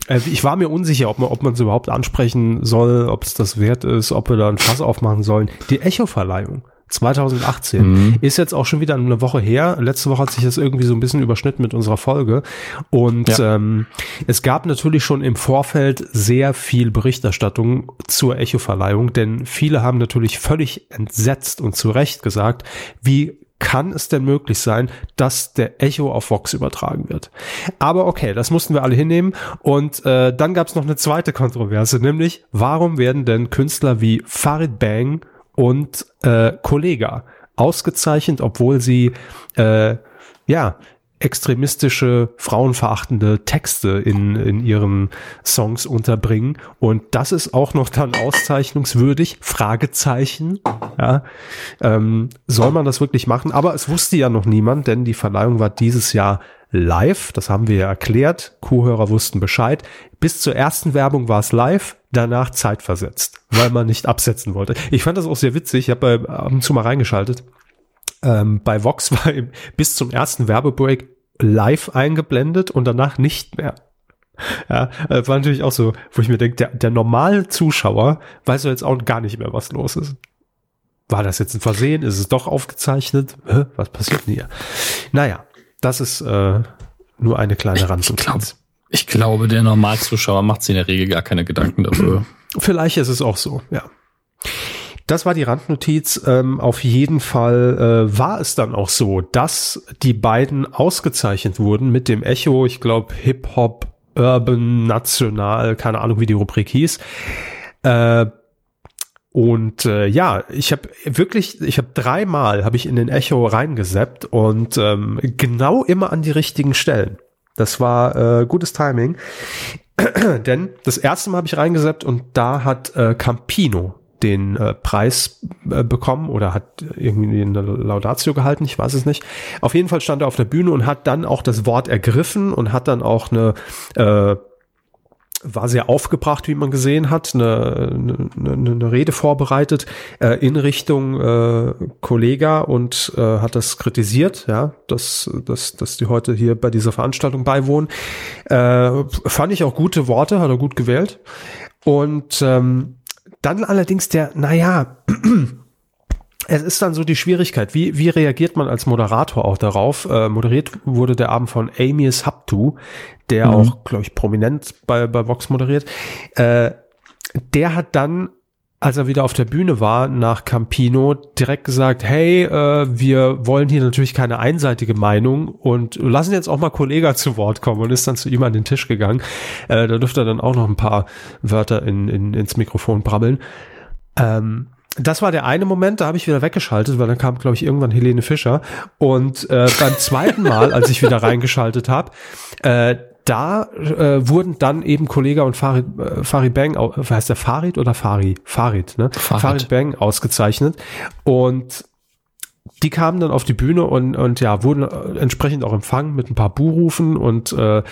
äh, ich war mir unsicher, ob man ob man es überhaupt ansprechen soll, ob es das wert ist, ob wir da ein Fass aufmachen sollen. Die Echo-Verleihung 2018 ist jetzt auch schon wieder eine Woche her. Letzte Woche hat sich das irgendwie so ein bisschen überschnitten mit unserer Folge. Und Ja. ähm, es gab natürlich schon im Vorfeld sehr viel Berichterstattung zur Echo-Verleihung, denn viele haben natürlich völlig entsetzt und zu Recht gesagt, wie kann es denn möglich sein, dass der Echo auf Vox übertragen wird? Aber okay, das mussten wir alle hinnehmen. Und äh, dann gab es noch eine zweite Kontroverse, nämlich warum werden denn Künstler wie Farid Bang und äh, Kollega ausgezeichnet, obwohl sie äh, ja extremistische, frauenverachtende Texte in, in ihren Songs unterbringen. Und das ist auch noch dann auszeichnungswürdig. Fragezeichen. Ja, ähm, soll man das wirklich machen? Aber es wusste ja noch niemand, denn die Verleihung war dieses Jahr live. Das haben wir ja erklärt. Kuhhörer wussten Bescheid. Bis zur ersten Werbung war es live, danach zeitversetzt, weil man nicht absetzen wollte. Ich fand das auch sehr witzig. Ich habe äh, ab und zu mal reingeschaltet. Ähm, bei Vox war bis zum ersten Werbebreak live eingeblendet und danach nicht mehr. Ja, äh, war natürlich auch so, wo ich mir denke, der, der normale Zuschauer weiß ja jetzt auch gar nicht mehr, was los ist. War das jetzt ein Versehen? Ist es doch aufgezeichnet? Hä? Was passiert denn hier? Naja, das ist äh, nur eine kleine Randnotiz. ich glaube, der Normalzuschauer macht sich in der Regel gar keine Gedanken darüber. Vielleicht ist es auch so, ja. Das war die Randnotiz. Ähm, auf jeden Fall äh, war es dann auch so, dass die beiden ausgezeichnet wurden mit dem Echo, ich glaube Hip-Hop, Urban, National, keine Ahnung, wie die Rubrik hieß. Äh, und äh, ja, ich habe wirklich, ich habe dreimal habe ich in den Echo reingeseppt und ähm, genau immer an die richtigen Stellen. Das war äh, gutes Timing. Denn das erste Mal habe ich reingeseppt und da hat äh, Campino den äh, Preis äh, bekommen oder hat irgendwie eine Laudatio gehalten, ich weiß es nicht. Auf jeden Fall stand er auf der Bühne und hat dann auch das Wort ergriffen und hat dann auch eine äh, war sehr aufgebracht, wie man gesehen hat, eine, eine, eine Rede vorbereitet äh, in Richtung äh, Kollega und äh, hat das kritisiert, ja, dass, dass, dass die heute hier bei dieser Veranstaltung beiwohnen. Äh, fand ich auch gute Worte, hat er gut gewählt. Und ähm, dann allerdings der, naja, es ist dann so die Schwierigkeit, wie, wie reagiert man als Moderator auch darauf? Äh, moderiert wurde der Abend von Amius Haptu, der Mhm. auch, glaube ich, prominent bei, bei Vox moderiert. Äh, der hat dann, als er wieder auf der Bühne war, nach Campino direkt gesagt, hey, äh, wir wollen hier natürlich keine einseitige Meinung und lassen jetzt auch mal Kollega zu Wort kommen und ist dann zu ihm an den Tisch gegangen. Äh, da dürfte er dann auch noch ein paar Wörter in, in, ins Mikrofon brabbeln. Ähm, das war der eine Moment, da habe ich wieder weggeschaltet, weil dann kam, glaube ich, irgendwann Helene Fischer. Und äh, beim zweiten Mal, als ich wieder reingeschaltet habe, äh, da äh, wurden dann eben Kollega und Farid, äh, Farid Bang, au- heißt der Farid oder Fari? Farid, ne? Farid. Farid Bang ausgezeichnet. Und die kamen dann auf die Bühne und, und ja, wurden äh, entsprechend auch empfangen mit ein paar Buhrufen und äh,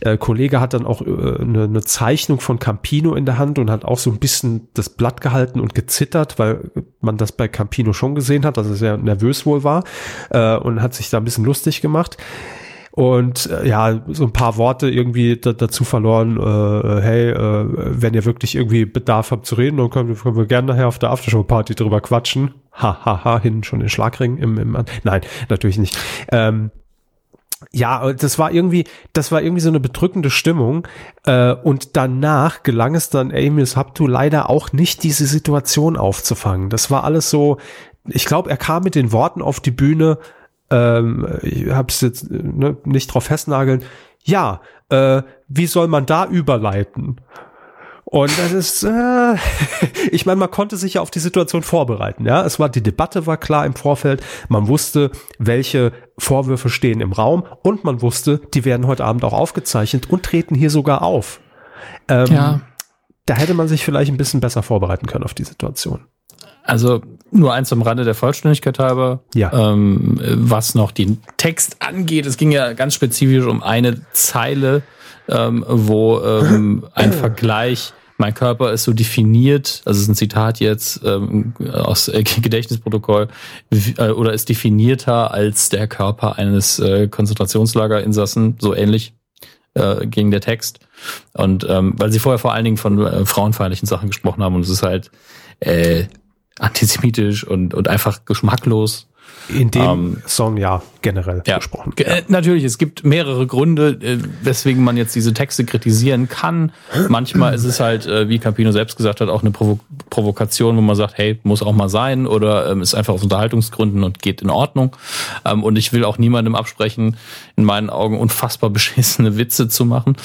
äh, Kollege hat dann auch äh, eine, eine Zeichnung von Campino in der Hand und hat auch so ein bisschen das Blatt gehalten und gezittert, weil man das bei Campino schon gesehen hat, dass er sehr nervös wohl war äh, und hat sich da ein bisschen lustig gemacht. Und äh, ja, so ein paar Worte irgendwie da, dazu verloren, äh, hey, äh, wenn ihr wirklich irgendwie Bedarf habt zu reden, dann können, wir- können wir gerne nachher auf der Aftershow-Party drüber quatschen. Ha, ha, ha, hinten schon den Schlagring im, im Nein, natürlich nicht. Ähm, ja, aber das war irgendwie, das war irgendwie so eine bedrückende Stimmung. Äh, und danach gelang es dann Amius Haptu leider auch nicht, diese Situation aufzufangen. Das war alles so, ich glaube, er kam mit den Worten auf die Bühne, ähm, ich habe es jetzt ne, nicht drauf festnageln. Ja, äh, wie soll man da überleiten? Und das ist, äh, ich meine, man konnte sich ja auf die Situation vorbereiten. Ja, es war die Debatte war klar im Vorfeld. Man wusste, welche Vorwürfe stehen im Raum und man wusste, die werden heute Abend auch aufgezeichnet und treten hier sogar auf. Ähm, Ja. Da hätte man sich vielleicht ein bisschen besser vorbereiten können auf die Situation. Also nur eins am Rande der Vollständigkeit halber. Ja. Ähm, was noch den Text angeht, es ging ja ganz spezifisch um eine Zeile, ähm, wo ähm, ein Vergleich mein Körper ist so definiert, also es ist ein Zitat jetzt ähm, aus äh, Gedächtnisprotokoll, äh, oder ist definierter als der Körper eines äh, Konzentrationslagerinsassen, so ähnlich äh, gegen der Text. Und ähm, weil sie vorher vor allen Dingen von äh, frauenfeindlichen Sachen gesprochen haben und es ist halt äh, antisemitisch und, und einfach geschmacklos. In dem ähm, Song ja generell ja, gesprochen. Ja. Natürlich, es gibt mehrere Gründe, äh, weswegen man jetzt diese Texte kritisieren kann. Manchmal ist es halt, äh, wie Campino selbst gesagt hat, auch eine Provo Provokation, wo man sagt, hey, muss auch mal sein oder ähm, ist einfach aus Unterhaltungsgründen und geht in Ordnung. Ähm, und ich will auch niemandem absprechen, in meinen Augen unfassbar beschissene Witze zu machen.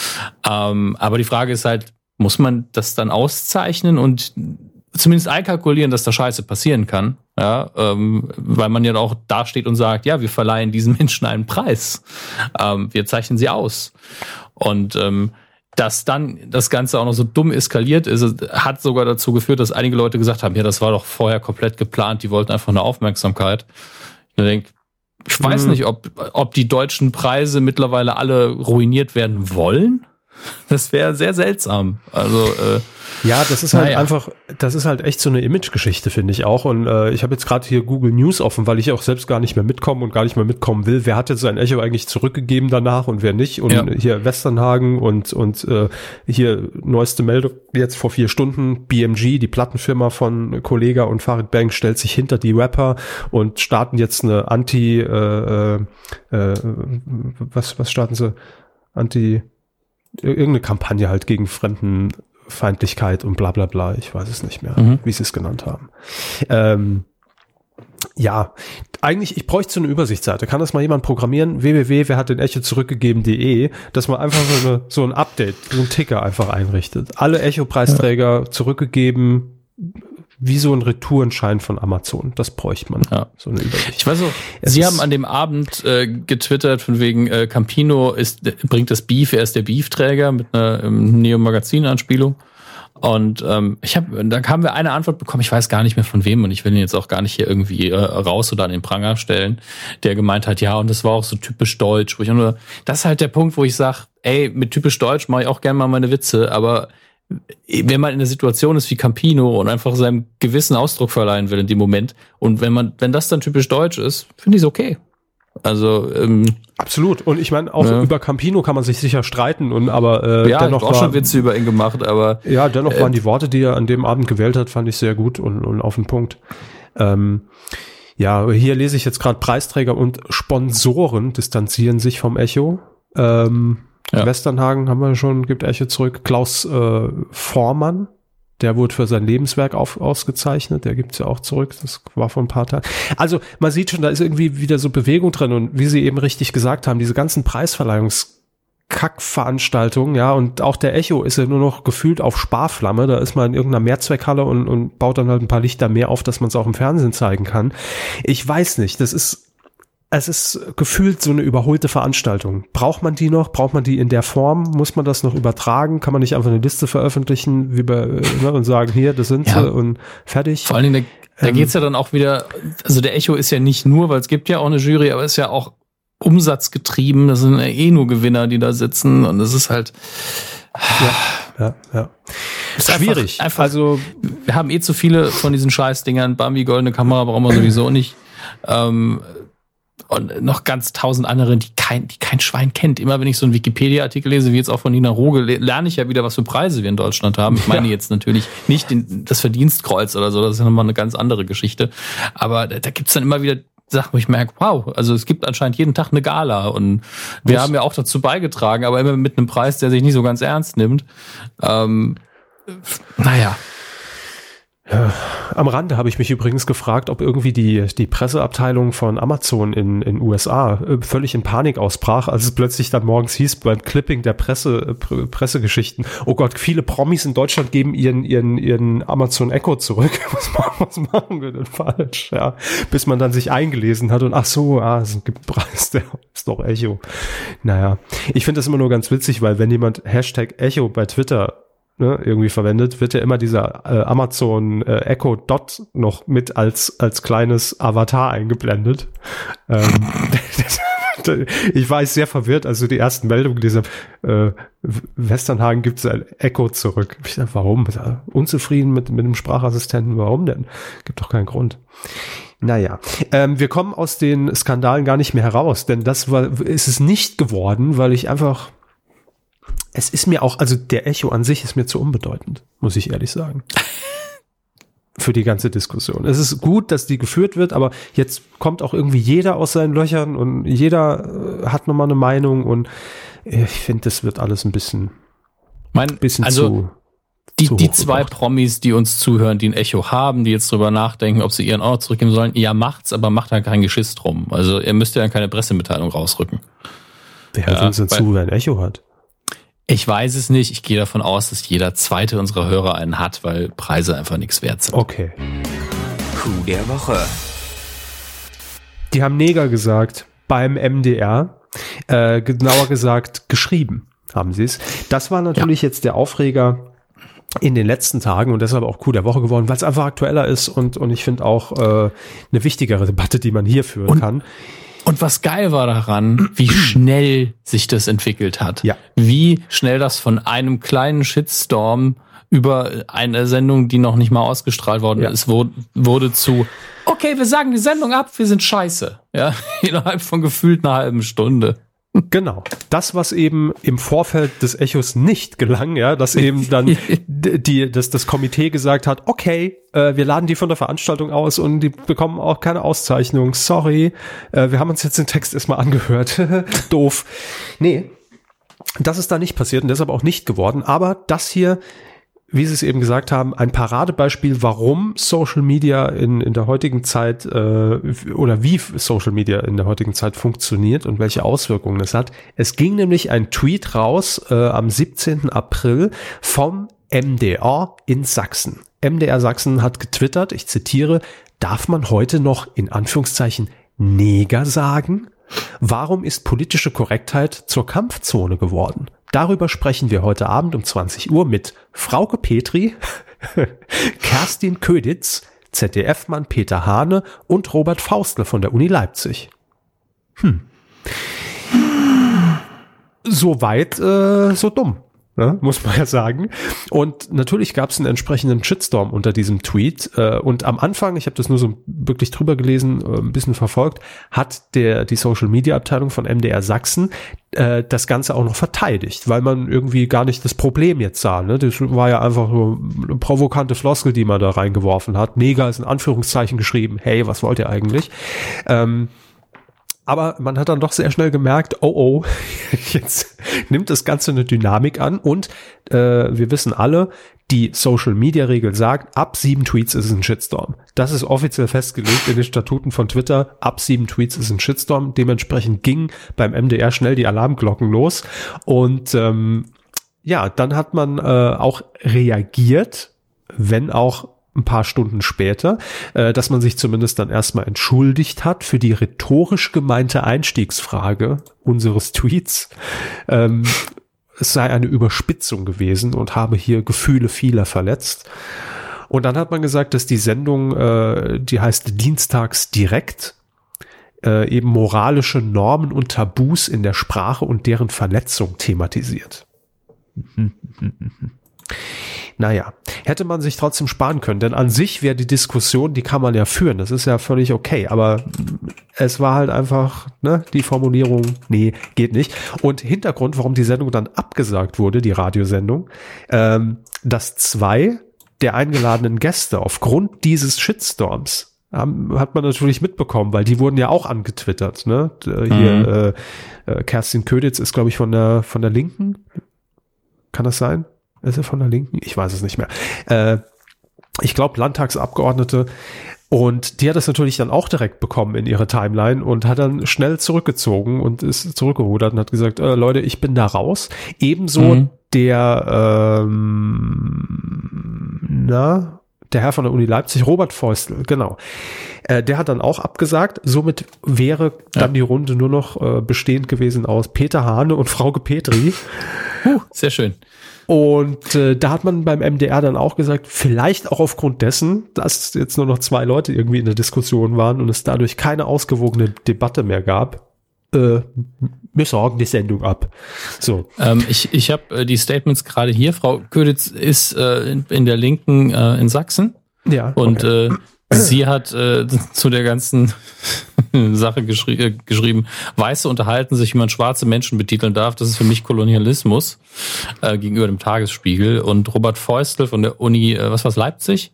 Ähm, aber die Frage ist halt, muss man das dann auszeichnen und zumindest einkalkulieren, dass da Scheiße passieren kann, ja, ähm, weil man ja auch da steht und sagt, ja, wir verleihen diesen Menschen einen Preis, ähm, wir zeichnen sie aus und ähm, dass dann das Ganze auch noch so dumm eskaliert ist, hat sogar dazu geführt, dass einige Leute gesagt haben, ja, das war doch vorher komplett geplant, die wollten einfach eine Aufmerksamkeit. Ich denke, ich weiß mhm. nicht, ob, ob die deutschen Preise mittlerweile alle ruiniert werden wollen. Das wäre sehr seltsam. Also äh, ja, das ist halt naja. einfach, das ist halt echt so eine Image-Geschichte, finde ich auch. Und äh, ich habe jetzt gerade hier Google News offen, weil ich auch selbst gar nicht mehr mitkommen und gar nicht mehr mitkommen will. Wer hat jetzt sein Echo eigentlich zurückgegeben danach und wer nicht? Und ja. hier Westernhagen und und äh, hier neueste Meldung jetzt vor vier Stunden: BMG, die Plattenfirma von Kollega und Farid Bang, stellt sich hinter die Rapper und starten jetzt eine Anti, äh, äh, äh was was starten sie? Anti irgendeine Kampagne halt gegen fremden Feindlichkeit und bla bla bla. Ich weiß es nicht mehr, mhm. wie sie es genannt haben. Ähm, ja, eigentlich, ich bräuchte so eine Übersichtsseite. Kann das mal jemand programmieren? www, wer hat den Echo zurückgegeben.de, dass man einfach so, eine, so ein Update, so ein Ticker einfach einrichtet. Alle Echo-Preisträger ja. zurückgegeben, wie so ein Retourenschein von Amazon. Das bräuchte man. Ja. So eine Übersicht. Ich weiß so, es Sie haben an dem Abend äh, getwittert von wegen äh, Campino ist bringt das Beef, er ist der Beefträger mit einer ähm, Neo-Magazin-Anspielung. Und ähm, ich habe, da haben wir eine Antwort bekommen, ich weiß gar nicht mehr von wem und ich will ihn jetzt auch gar nicht hier irgendwie äh, raus oder an den Pranger stellen, der gemeint hat, ja, und das war auch so typisch deutsch. Wo ich nur, das ist halt der Punkt, wo ich sage, ey, mit typisch deutsch mache ich auch gerne mal meine Witze, aber wenn man in der Situation ist wie Campino und einfach seinem Gewissen Ausdruck verleihen will in dem Moment und wenn man, wenn das dann typisch deutsch ist, finde ich es okay. Also ähm, absolut. Und ich meine auch ja. über Campino kann man sich sicher streiten und aber äh, ja, dennoch ich auch war, schon Witze über ihn gemacht, aber ja dennoch äh, waren die Worte, die er an dem Abend gewählt hat, fand ich sehr gut und, und auf den Punkt. Ähm, ja, hier lese ich jetzt gerade Preisträger und Sponsoren distanzieren sich vom Echo. Ähm, ja. Westernhagen haben wir schon, gibt Echo zurück. Klaus äh, Vormann, der wurde für sein Lebenswerk auf, ausgezeichnet, der gibt's ja auch zurück, das war vor ein paar Tagen. Also man sieht schon, da ist irgendwie wieder so Bewegung drin und wie Sie eben richtig gesagt haben, diese ganzen Preisverleihungs Kackveranstaltung, ja, und auch der Echo ist ja nur noch gefühlt auf Sparflamme. Da ist man in irgendeiner Mehrzweckhalle und, und baut dann halt ein paar Lichter mehr auf, dass man es auch im Fernsehen zeigen kann. Ich weiß nicht, das ist es ist gefühlt so eine überholte Veranstaltung. Braucht man die noch? Braucht man die in der Form? Muss man das noch übertragen? Kann man nicht einfach eine Liste veröffentlichen wie bei, ne, und sagen, hier, das sind ja. sie und fertig? Vor allen Dingen, da, da ähm, geht's ja dann auch wieder, also der Echo ist ja nicht nur, weil es gibt ja auch eine Jury, aber ist ja auch umsatzgetrieben. Das sind ja eh nur Gewinner, die da sitzen und das ist halt, ja, ja, ja. Ist schwierig. Einfach, einfach, also, wir haben eh zu viele von diesen Scheißdingern. Bambi, goldene Kamera brauchen wir sowieso nicht. Ähm, und noch ganz tausend andere, die kein, die kein Schwein kennt. Immer wenn ich so einen Wikipedia-Artikel lese, wie jetzt auch von Nina Roge, lerne ich ja wieder, was für Preise wir in Deutschland haben. Ich meine ja. jetzt natürlich nicht den, das Verdienstkreuz oder so, das ist ja nochmal eine ganz andere Geschichte. Aber da, da gibt's dann immer wieder Sachen, wo ich merke, wow, also es gibt anscheinend jeden Tag eine Gala und wir was? haben ja auch dazu beigetragen, aber immer mit einem Preis, der sich nicht so ganz ernst nimmt. Ähm, naja. Am Rande habe ich mich übrigens gefragt, ob irgendwie die, die Presseabteilung von Amazon in in USA äh, völlig in Panik ausbrach, als es plötzlich dann morgens hieß beim Clipping der Presse, äh, Pressegeschichten, oh Gott, viele Promis in Deutschland geben ihren, ihren, ihren Amazon Echo zurück. Was machen, was machen wir denn falsch? Ja, bis man dann sich eingelesen hat und ach so, ah, es gibt einen Preis, der ist doch Echo. Naja, ich finde das immer nur ganz witzig, weil wenn jemand Hashtag Echo bei Twitter ne, irgendwie verwendet, wird ja immer dieser äh, Amazon äh, Echo Dot noch mit als, als kleines Avatar eingeblendet. Ähm, ich war sehr verwirrt, also die ersten Meldungen dieser äh, Westernhagen gibt es ein Echo zurück. Ich dachte, warum? Unzufrieden mit, mit dem Sprachassistenten? Warum denn? Gibt doch keinen Grund. Naja, ähm, wir kommen aus den Skandalen gar nicht mehr heraus, denn das war, ist es nicht geworden, weil ich einfach, es ist mir auch, also der Echo an sich ist mir zu unbedeutend, muss ich ehrlich sagen. Für die ganze Diskussion. Es ist gut, dass die geführt wird, aber jetzt kommt auch irgendwie jeder aus seinen Löchern und jeder äh, hat nochmal eine Meinung und ich finde, das wird alles ein bisschen, mein, bisschen also, zu die, die zwei Promis, die uns zuhören, die ein Echo haben, die jetzt drüber nachdenken, ob sie ihren Ort zurückgeben sollen, ja, macht's, aber macht da kein Geschiss drum. Also ihr müsst ja keine Pressemitteilung rausrücken. Wer hört ja, uns denn zu, wer ein Echo hat? Ich weiß es nicht. Ich gehe davon aus, dass jeder zweite unserer Hörer einen hat, weil Preise einfach nichts wert sind. Okay. Coup der Woche. Die haben Neger gesagt beim MDR. Äh, genauer gesagt geschrieben haben sie es. Das war natürlich ja. jetzt der Aufreger in den letzten Tagen und deshalb auch Coup der Woche geworden, weil es einfach aktueller ist und, und ich finde auch äh, eine wichtigere Debatte, die man hier führen und, kann. Und was geil war daran, wie schnell sich das entwickelt hat. Ja. Wie schnell das von einem kleinen Shitstorm über eine Sendung, die noch nicht mal ausgestrahlt worden ja. ist, wurde, wurde zu, okay, wir sagen die Sendung ab, wir sind scheiße. Ja, innerhalb von gefühlt einer halben Stunde. Genau. Das, was eben im Vorfeld des Echos nicht gelang, ja, dass eben dann die, dass das Komitee gesagt hat, okay, äh, wir laden die von der Veranstaltung aus und die bekommen auch keine Auszeichnung. Sorry, äh, wir haben uns jetzt den Text erstmal angehört. Doof. Nee, das ist da nicht passiert und deshalb auch nicht geworden. Aber das hier wie Sie es eben gesagt haben, ein Paradebeispiel, warum Social Media in, in der heutigen Zeit äh, oder wie Social Media in der heutigen Zeit funktioniert und welche Auswirkungen es hat. Es ging nämlich ein Tweet raus äh, am 17. April vom MDR in Sachsen. MDR Sachsen hat getwittert, ich zitiere, darf man heute noch in Anführungszeichen Neger sagen? Warum ist politische Korrektheit zur Kampfzone geworden? Darüber sprechen wir heute Abend um 20 Uhr mit Frauke Petri, Kerstin Köditz, ZDF-Mann Peter Hane und Robert Faustl von der Uni Leipzig. Hm. So weit, äh, so dumm ne, muss man ja sagen. Und natürlich gab es einen entsprechenden Shitstorm unter diesem Tweet. Äh, und am Anfang, ich habe das nur so wirklich drüber gelesen, äh, ein bisschen verfolgt, hat der die Social Media Abteilung von MDR Sachsen äh, das Ganze auch noch verteidigt, weil man irgendwie gar nicht das Problem jetzt sah. Ne? Das war ja einfach so eine provokante Floskel, die man da reingeworfen hat. Mega ist in Anführungszeichen geschrieben. Hey, was wollt ihr eigentlich? Ähm, aber man hat dann doch sehr schnell gemerkt, oh oh, jetzt nimmt das Ganze eine Dynamik an und äh, wir wissen alle, die Social-Media-Regel sagt, ab sieben Tweets ist ein Shitstorm. Das ist offiziell festgelegt in den Statuten von Twitter. Ab sieben Tweets ist ein Shitstorm. Dementsprechend ging beim MDR schnell die Alarmglocken los. Und ähm, ja, dann hat man äh, auch reagiert, wenn auch ein paar Stunden später, äh, dass man sich zumindest dann erstmal entschuldigt hat für die rhetorisch gemeinte Einstiegsfrage unseres Tweets. Ähm, es sei eine Überspitzung gewesen und habe hier Gefühle vieler verletzt. Und dann hat man gesagt, dass die Sendung, äh, die heißt Dienstags direkt, äh, eben moralische Normen und Tabus in der Sprache und deren Verletzung thematisiert. Naja, hätte man sich trotzdem sparen können, denn an sich wäre die Diskussion, die kann man ja führen, das ist ja völlig okay, aber es war halt einfach, ne, die Formulierung, nee, geht nicht. Und Hintergrund, warum die Sendung dann abgesagt wurde, die Radiosendung, ähm, dass zwei der eingeladenen Gäste aufgrund dieses Shitstorms haben, hat man natürlich mitbekommen, weil die wurden ja auch angetwittert. Ne? Hier mhm. äh, äh, Kerstin Köditz ist, glaube ich, von der von der Linken. Kann das sein? Ist er von der Linken? Ich weiß es nicht mehr. Äh, ich glaube, Landtagsabgeordnete. Und die hat das natürlich dann auch direkt bekommen in ihre Timeline und hat dann schnell zurückgezogen und ist zurückgerudert und hat gesagt, äh, Leute, ich bin da raus. Ebenso mhm. der, ähm, na, der Herr von der Uni Leipzig, Robert Feustel, genau. Äh, der hat dann auch abgesagt. Somit wäre dann die Runde nur noch äh, bestehend gewesen aus Peter Hane und Frauke Petri. Huh, sehr schön. Und äh, da hat man beim MDR dann auch gesagt, vielleicht auch aufgrund dessen, dass jetzt nur noch zwei Leute irgendwie in der Diskussion waren und es dadurch keine ausgewogene Debatte mehr gab, äh, wir sorgen die Sendung ab. So. Ähm, ich ich habe äh, die Statements gerade hier. Frau Köditz ist äh, in, in der Linken äh, in Sachsen. Ja. Und äh, sie hat äh, zu der ganzen Sache geschri äh, geschrieben, Weiße unterhalten sich, wie man schwarze Menschen betiteln darf. Das ist für mich Kolonialismus äh, gegenüber dem Tagesspiegel. Und Robert Feustel von der Uni, äh, was war's, Leipzig,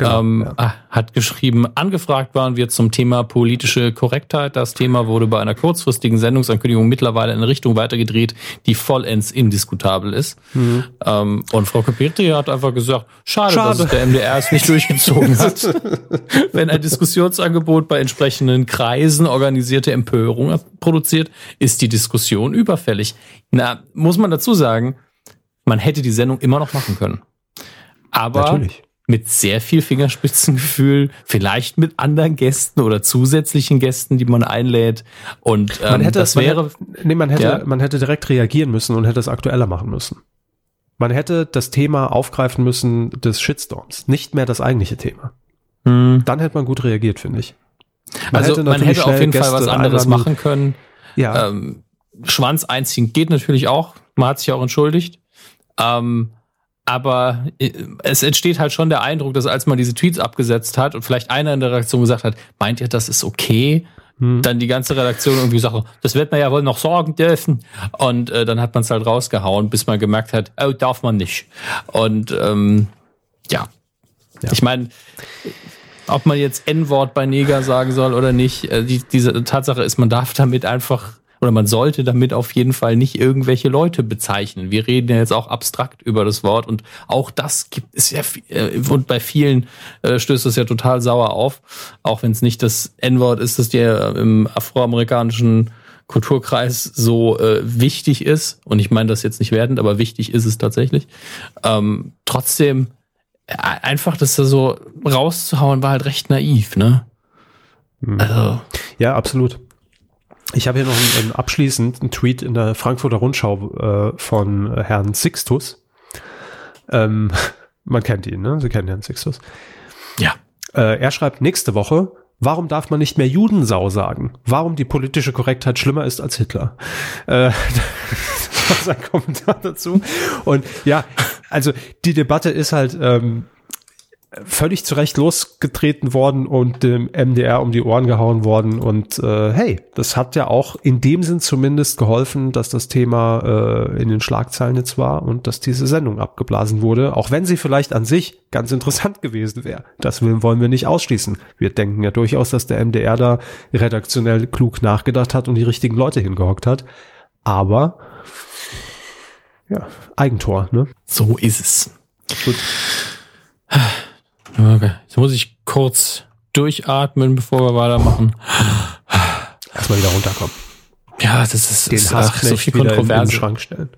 Genau, ähm, ja. ah, hat geschrieben, angefragt waren wir zum Thema politische Korrektheit. Das Thema wurde bei einer kurzfristigen Sendungsankündigung mittlerweile in eine Richtung weitergedreht, die vollends indiskutabel ist. Mhm. Ähm, und Frau Kapitri hat einfach gesagt, schade, Schade. dass es der MDR es nicht durchgezogen hat. Wenn ein Diskussionsangebot bei entsprechenden Kreisen organisierte Empörung produziert, ist die Diskussion überfällig. Na, muss man dazu sagen, man hätte die Sendung immer noch machen können. Aber Natürlich. Mit sehr viel Fingerspitzengefühl, vielleicht mit anderen Gästen oder zusätzlichen Gästen, die man einlädt. Und ähm, Man hätte, das man wäre, hätte, nee, man hätte, Ja. man hätte direkt reagieren müssen und hätte es aktueller machen müssen. Man hätte das Thema aufgreifen müssen des Shitstorms, nicht mehr das eigentliche Thema. hm, Dann hätte man gut reagiert, finde ich. Man also man natürlich hätte auf jeden Fall was Gäste anderes einladen- machen können. Ja, Ähm, Schwanz einziehen geht natürlich auch. Man hat sich auch entschuldigt. Ähm, aber äh, es entsteht halt schon der Eindruck, dass als man diese Tweets abgesetzt hat und vielleicht einer in der Redaktion gesagt hat, meint ihr, das ist okay? Hm. Dann die ganze Redaktion irgendwie sagt, das wird man ja wohl noch sorgen dürfen. Und äh, dann hat man es halt rausgehauen, bis man gemerkt hat, oh, darf man nicht. Und ähm, ja. Ja. ich meine, ob man jetzt N-Wort bei Neger sagen soll oder nicht, äh, die, diese Tatsache ist, man darf damit einfach oder man sollte damit auf jeden Fall nicht irgendwelche Leute bezeichnen. Wir reden ja jetzt auch abstrakt über das Wort und auch das gibt es ja äh, und bei vielen äh, stößt es ja total sauer auf, auch wenn es nicht das N-Wort ist, das dir im afroamerikanischen Kulturkreis so äh, wichtig ist. Und ich meine das jetzt nicht wertend, aber wichtig ist es tatsächlich. Ähm, trotzdem äh, einfach das da so rauszuhauen war halt recht naiv, ne? Hm. Also, ja, absolut. Ich habe hier noch einen, einen abschließend einen Tweet in der Frankfurter Rundschau äh, von Herrn Sixtus. Ähm, man kennt ihn, ne? Sie kennen Herrn Sixtus. ja. Äh, er schreibt nächste Woche, warum darf man nicht mehr Judensau sagen? Warum die politische Korrektheit schlimmer ist als Hitler? Äh, das war sein Kommentar dazu. Und ja, also die Debatte ist halt ähm, völlig zu Recht losgetreten worden und dem MDR um die Ohren gehauen worden. Und äh, hey, das hat ja auch in dem Sinn zumindest geholfen, dass das Thema äh, in den Schlagzeilen jetzt war und dass diese Sendung abgeblasen wurde, auch wenn sie vielleicht an sich ganz interessant gewesen wäre. Das wollen wir nicht ausschließen. Wir denken ja durchaus, dass der MDR da redaktionell klug nachgedacht hat und die richtigen Leute hingehockt hat. Aber ja, Eigentor, ne? So ist es. Gut. Okay. Jetzt muss ich kurz durchatmen, bevor wir weitermachen. Erstmal wieder runterkommen. Ja, das ist, Den ist ach, so viel wieder in den Kontroverse. Schrank stellen.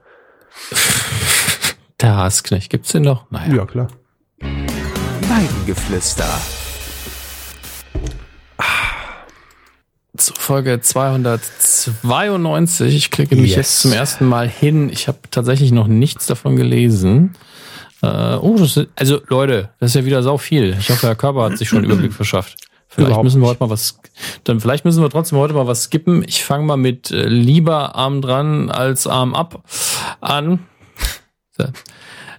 Der Hassknecht, gibt's den noch? Naja. Ja, klar. Weidengeflüster. Zu Folge 292. Ich klicke mich Yes. jetzt zum ersten Mal hin. Ich habe tatsächlich noch nichts davon gelesen. Äh, oh, das ist, also Leute, das ist ja wieder sau viel. Ich hoffe, Herr Körper hat sich schon einen Überblick verschafft. Vielleicht Überhaupt müssen wir heute mal was, dann vielleicht müssen wir trotzdem heute mal was skippen. Ich fange mal mit äh, lieber Arm dran als Arm ab an.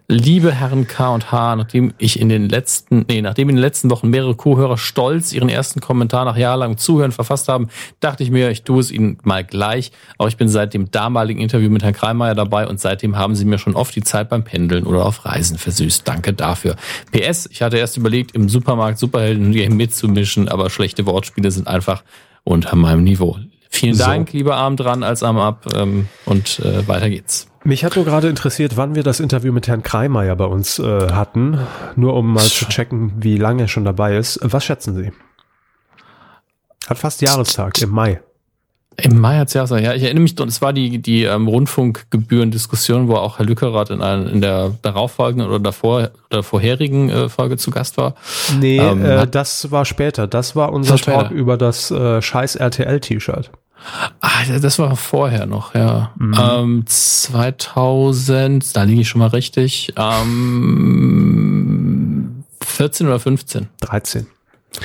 Liebe Herren K und H, nachdem ich in den letzten, nee, nachdem in den letzten Wochen mehrere Co-Hörer stolz ihren ersten Kommentar nach jahrelangem Zuhören verfasst haben, dachte ich mir, ich tue es ihnen mal gleich. Auch ich bin seit dem damaligen Interview mit Herrn Kreimeier dabei und seitdem haben sie mir schon oft die Zeit beim Pendeln oder auf Reisen versüßt. Danke dafür. PS, ich hatte erst überlegt, im Supermarkt Superhelden mitzumischen, aber schlechte Wortspiele sind einfach unter meinem Niveau. Vielen So. Dank, lieber Arm dran als Arm ab ähm, und äh, weiter geht's. Mich hat nur gerade interessiert, wann wir das Interview mit Herrn Kreimeier bei uns äh, hatten. Nur um mal zu checken, wie lange er schon dabei ist. Was schätzen Sie? Hat fast Jahrestag im Mai. Im Mai hat's ja, ja, ich erinnere mich, es war die, die ähm, Rundfunkgebührendiskussion, wo auch Herr Lückerath in, einer, in der darauffolgenden oder davor oder vorherigen äh, Folge zu Gast war. Nee, Ähm, äh, hat- das war später. Das war unser Talk über das äh, scheiß RTL-T-Shirt. Ah, das war vorher noch, ja. Mhm. Ähm, 2000, da liege ich schon mal richtig. Ähm, 14 oder 15? 13.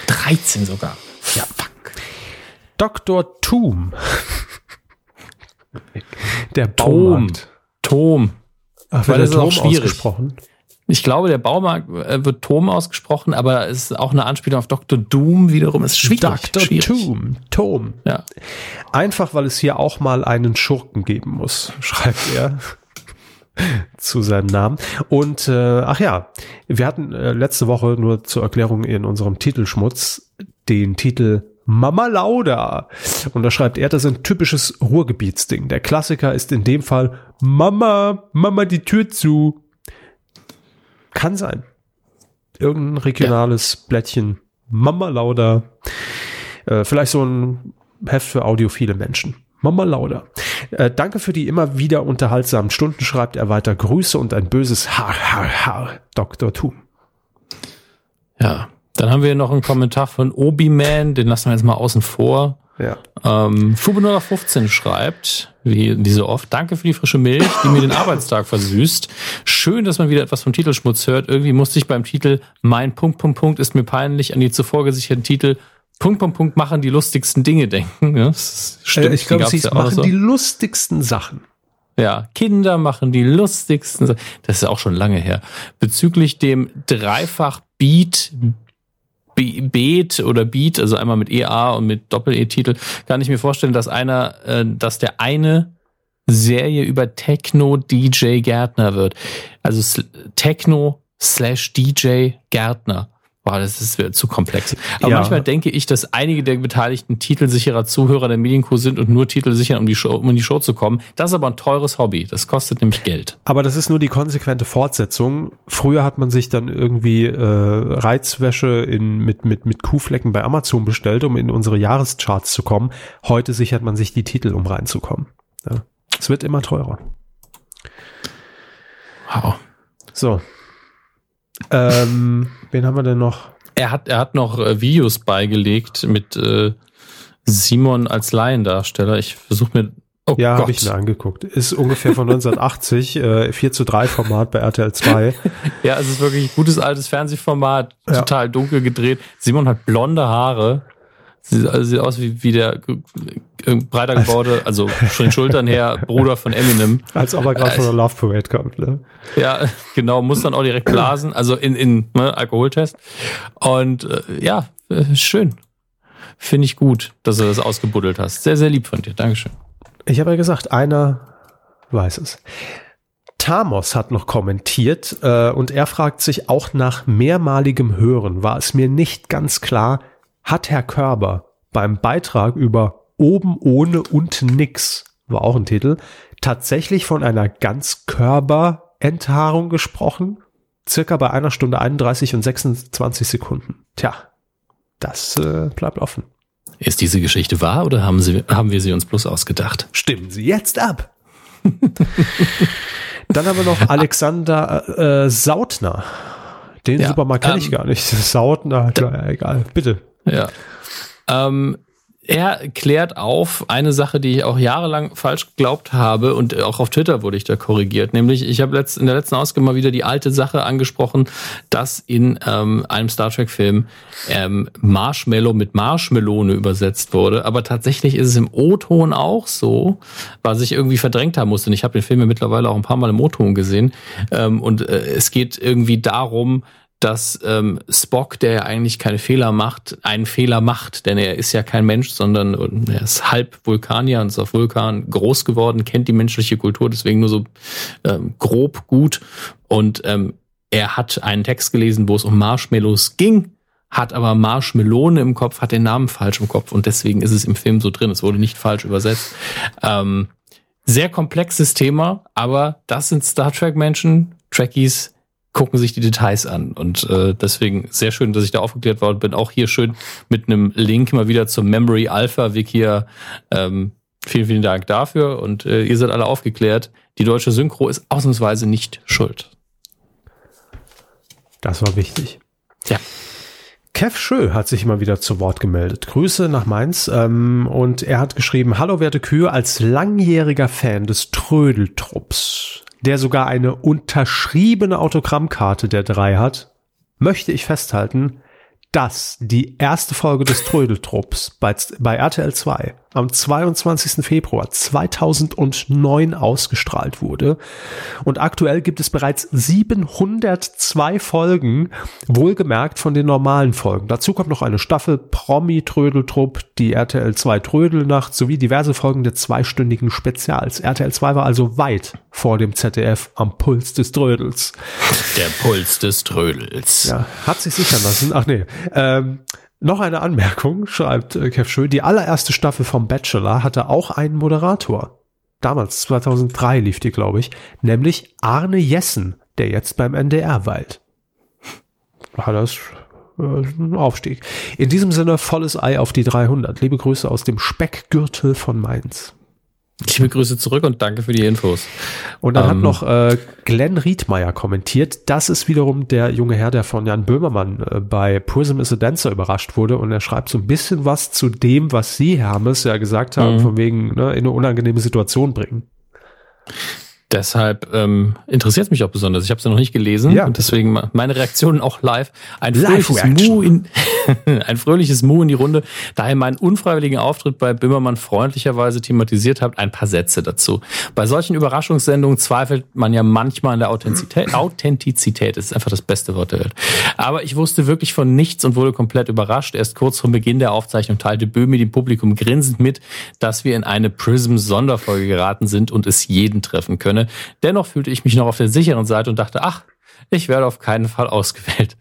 13 sogar. Ja, fuck. Dr. Toom. Der Baumarkt. Tom. Ach, Weil das ist auch schwierig. Ausgesprochen? Ich glaube, der Baumarkt äh, wird Tom ausgesprochen, aber es ist auch eine Anspielung auf Dr. Doom wiederum. Ist schwierig. Dr. Schwierig. Doom. Tom. Ja. Einfach, weil es hier auch mal einen Schurken geben muss, schreibt er zu seinem Namen. Und äh, ach ja, wir hatten äh, letzte Woche nur zur Erklärung in unserem Titelschmutz den Titel Mama Lauda. Und da schreibt er, das ist ein typisches Ruhrgebietsding. Der Klassiker ist in dem Fall Mama, Mama die Tür zu. Kann sein. Irgendein regionales ja. Blättchen. Mama Lauda. Äh, vielleicht so ein Heft für audiophile Menschen. Mama Lauda. Äh, danke für die immer wieder unterhaltsamen Stunden, schreibt er weiter. Grüße und ein böses Haar, Haar, Haar, Dr. Tu. Ja, dann haben wir noch einen Kommentar von Obi-Man, den lassen wir jetzt mal außen vor. Ja. Ähm, Fube 15 schreibt, wie diese oft, danke für die frische Milch, die mir den Arbeitstag versüßt. Schön, dass man wieder etwas vom Titelschmutz hört. Irgendwie musste ich beim Titel Mein Punkt, Punkt, Punkt ist mir peinlich an die zuvor gesicherten Titel Punkt, Punkt, Punkt machen die lustigsten Dinge denken. Ja, das stimmt, äh, ich glaube, sie ja machen so. die lustigsten Sachen. Ja, Kinder machen die lustigsten Sachen. Das ist auch schon lange her. Bezüglich dem Dreifach Beat Beat oder Beat, also einmal mit EA und mit Doppel-E-Titel, kann ich mir vorstellen, dass einer, äh, dass der eine Serie über Techno DJ Gärtner wird. Also Techno slash DJ Gärtner. Boah, das ist zu komplex. Aber ja. manchmal denke ich, dass einige der beteiligten titelsicherer Zuhörer der Medienkuh sind und nur Titel sichern, um, die Show, um in die Show zu kommen. Das ist aber ein teures Hobby. Das kostet nämlich Geld. Aber das ist nur die konsequente Fortsetzung. Früher hat man sich dann irgendwie äh, Reizwäsche in, mit, mit, mit Kuhflecken bei Amazon bestellt, um in unsere Jahrescharts zu kommen. Heute sichert man sich die Titel, um reinzukommen. Ja. Es wird immer teurer. Wow. So, ähm, wen haben wir denn noch? Er hat, er hat noch äh, Videos beigelegt mit äh, Simon als Laiendarsteller. Ich versuche mir. Oh ja, habe ich mir angeguckt. Ist ungefähr von 1980, äh, 4 zu 3 Format bei RTL 2. ja, es ist wirklich ein gutes altes Fernsehformat, ja. total dunkel gedreht. Simon hat blonde Haare. Sieht, also sieht aus wie, wie der äh, breiter gebaute, also von den Schultern her, Bruder von Eminem. Als ob er gerade von der Love Parade kommt, ne? Ja, genau, muss dann auch direkt blasen, also in, in ne, Alkoholtest. Und äh, ja, äh, schön. Finde ich gut, dass du das ausgebuddelt hast. Sehr, sehr lieb von dir. Dankeschön. Ich habe ja gesagt, einer weiß es. Tamos hat noch kommentiert äh, und er fragt sich auch nach mehrmaligem Hören war es mir nicht ganz klar, hat Herr Körber beim Beitrag über oben ohne und nix, war auch ein Titel, tatsächlich von einer Ganzkörperenthaarung gesprochen? Circa bei einer Stunde 31 und 26 Sekunden. Tja, das äh, bleibt offen. Ist diese Geschichte wahr oder haben, sie, haben wir sie uns bloß ausgedacht? Stimmen Sie jetzt ab! Dann haben wir noch Alexander äh, Sautner. Den ja, Supermarkt kenne ähm, ich gar nicht. Sautner, klar, egal. Bitte. Ja. Ähm, er klärt auf eine Sache, die ich auch jahrelang falsch geglaubt habe und auch auf Twitter wurde ich da korrigiert. Nämlich, ich habe in der letzten Ausgabe mal wieder die alte Sache angesprochen, dass in ähm, einem Star Trek-Film ähm, Marshmallow mit Marshmelone übersetzt wurde. Aber tatsächlich ist es im O-Ton auch so, was ich irgendwie verdrängt haben musste. Und ich habe den Film ja mittlerweile auch ein paar Mal im O-Ton gesehen. Ähm, und äh, es geht irgendwie darum, dass ähm, Spock, der ja eigentlich keine Fehler macht, einen Fehler macht, denn er ist ja kein Mensch, sondern er ist halb Vulkanier und ist auf Vulkan groß geworden, kennt die menschliche Kultur, deswegen nur so ähm, grob gut. Und ähm, er hat einen Text gelesen, wo es um Marshmallows ging, hat aber Marshmelone im Kopf, hat den Namen falsch im Kopf und deswegen ist es im Film so drin. Es wurde nicht falsch übersetzt. Ähm, sehr komplexes Thema, aber das sind Star Trek Menschen, Trekkies, gucken sich die Details an. Und äh, deswegen sehr schön, dass ich da aufgeklärt worden bin. Auch hier schön mit einem Link mal wieder zum Memory Alpha Wiki. Ähm, vielen, vielen Dank dafür. Und äh, ihr seid alle aufgeklärt. Die deutsche Synchro ist ausnahmsweise nicht schuld. Das war wichtig. Ja. Kev Schö hat sich mal wieder zu Wort gemeldet. Grüße nach Mainz. Ähm, und er hat geschrieben, Hallo werte Kühe, als langjähriger Fan des Trödeltrupps, der sogar eine unterschriebene Autogrammkarte der drei hat, möchte ich festhalten, dass die erste Folge des Trödeltrupps bei, bei RTL 2 am 22. Februar 2009 ausgestrahlt wurde. Und aktuell gibt es bereits 702 Folgen, wohlgemerkt von den normalen Folgen. Dazu kommt noch eine Staffel Promi-Trödeltrupp, die RTL 2 Trödelnacht sowie diverse Folgen der zweistündigen Spezials. RTL 2 war also weit vor dem ZDF am Puls des Trödels. Der Puls des Trödels. Ja, hat sich sichern lassen. Ach nee. Ähm, noch eine Anmerkung, schreibt äh, Kev Schö. Die allererste Staffel vom Bachelor hatte auch einen Moderator. Damals, 2003 lief die, glaube ich. Nämlich Arne Jessen, der jetzt beim NDR weilt. Hat das äh, ein Aufstieg. In diesem Sinne volles Ei auf die 300. Liebe Grüße aus dem Speckgürtel von Mainz. Liebe Grüße zurück und danke für die Infos. Und dann ähm, hat noch äh, Glenn Riedmeier kommentiert, das ist wiederum der junge Herr, der von Jan Böhmermann äh, bei Prism is a Dancer überrascht wurde. Und er schreibt so ein bisschen was zu dem, was Sie, Hermes, ja gesagt haben, mhm. von wegen ne, in eine unangenehme Situation bringen. Deshalb ähm, interessiert es mich auch besonders. Ich habe es ja noch nicht gelesen ja. und deswegen meine Reaktionen auch live. Ein fröhliches Mu in ein fröhliches Mu in die Runde. Da ihr meinen unfreiwilligen Auftritt bei Bimmermann freundlicherweise thematisiert habt, ein paar Sätze dazu. Bei solchen Überraschungssendungen zweifelt man ja manchmal an der Authentizität. Authentizität ist einfach das beste Wort der Welt. Aber ich wusste wirklich von nichts und wurde komplett überrascht. Erst kurz vor Beginn der Aufzeichnung teilte Böhmi dem Publikum grinsend mit, dass wir in eine Prism-Sonderfolge geraten sind und es jeden treffen können könne. Dennoch fühlte ich mich noch auf der sicheren Seite und dachte, ach, ich werde auf keinen Fall ausgewählt.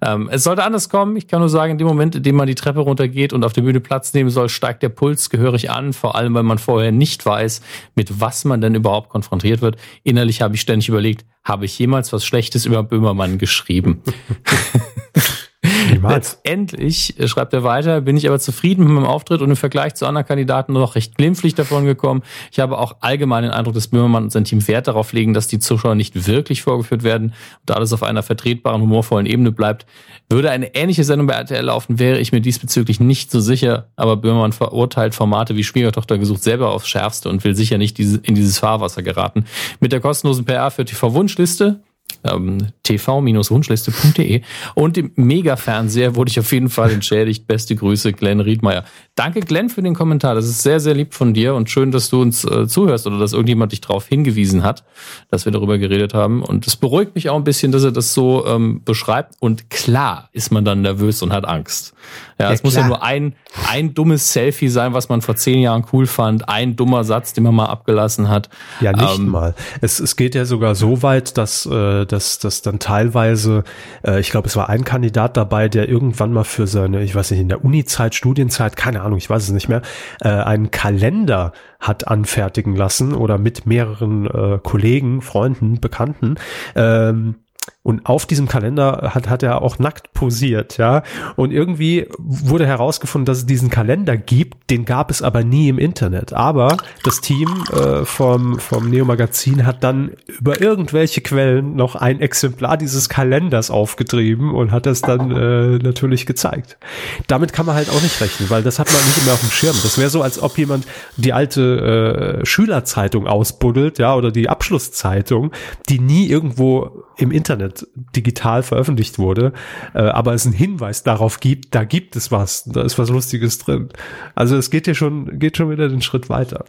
Ähm, es sollte anders kommen. Ich kann nur sagen, in dem Moment, in dem man die Treppe runtergeht und auf der Bühne Platz nehmen soll, steigt der Puls gehörig an. Vor allem, weil man vorher nicht weiß, mit was man denn überhaupt konfrontiert wird. Innerlich habe ich ständig überlegt, habe ich jemals was Schlechtes über Böhmermann geschrieben? Niemals. Letztendlich, äh, schreibt er weiter, bin ich aber zufrieden mit meinem Auftritt und im Vergleich zu anderen Kandidaten noch recht glimpflich davon gekommen. Ich habe auch allgemein den Eindruck, dass Böhmermann und sein Team Wert darauf legen, dass die Zuschauer nicht wirklich vorgeführt werden und alles auf einer vertretbaren, humorvollen Ebene bleibt. Würde eine ähnliche Sendung bei RTL laufen, wäre ich mir diesbezüglich nicht so sicher, aber Böhmermann verurteilt Formate wie Schwiegertochter gesucht selber aufs Schärfste und will sicher nicht in dieses Fahrwasser geraten. Mit der kostenlosen PR für TV-Wunschliste ähm, tv-wunschliste.de und dem Mega-Fernseher wurde ich auf jeden Fall entschädigt. Beste Grüße, Glenn Riedmeier. Danke, Glenn, für den Kommentar. Das ist sehr, sehr lieb von dir und schön, dass du uns äh, zuhörst oder dass irgendjemand dich darauf hingewiesen hat, dass wir darüber geredet haben. Und es beruhigt mich auch ein bisschen, dass er das so ähm, beschreibt. Und klar ist man dann nervös und hat Angst. Ja, ja es muss ja nur ein, ein dummes Selfie sein, was man vor zehn Jahren cool fand. Ein dummer Satz, den man mal abgelassen hat. Ja, nicht ähm, mal. Es, es geht ja sogar so weit, dass, äh, dass, dass dann teilweise, äh, ich glaube, es war ein Kandidat dabei, der irgendwann mal für seine, ich weiß nicht, in der Uni-Zeit, Studienzeit, keine Ahnung, ich weiß es nicht mehr, äh, einen Kalender hat anfertigen lassen oder mit mehreren äh, Kollegen, Freunden, Bekannten. Ähm, und auf diesem Kalender hat, hat er auch nackt posiert, ja. Und irgendwie wurde herausgefunden, dass es diesen Kalender gibt, den gab es aber nie im Internet. Aber das Team äh, vom, vom Neo Magazin hat dann über irgendwelche Quellen noch ein Exemplar dieses Kalenders aufgetrieben und hat das dann äh, natürlich gezeigt. Damit kann man halt auch nicht rechnen, weil das hat man nicht immer auf dem Schirm. Das wäre so, als ob jemand die alte äh, Schülerzeitung ausbuddelt, ja, oder die Abschlusszeitung, die nie irgendwo im Internet digital veröffentlicht wurde, äh, aber es einen Hinweis darauf gibt, da gibt es was, da ist was Lustiges drin. Also es geht hier schon, geht schon wieder den Schritt weiter.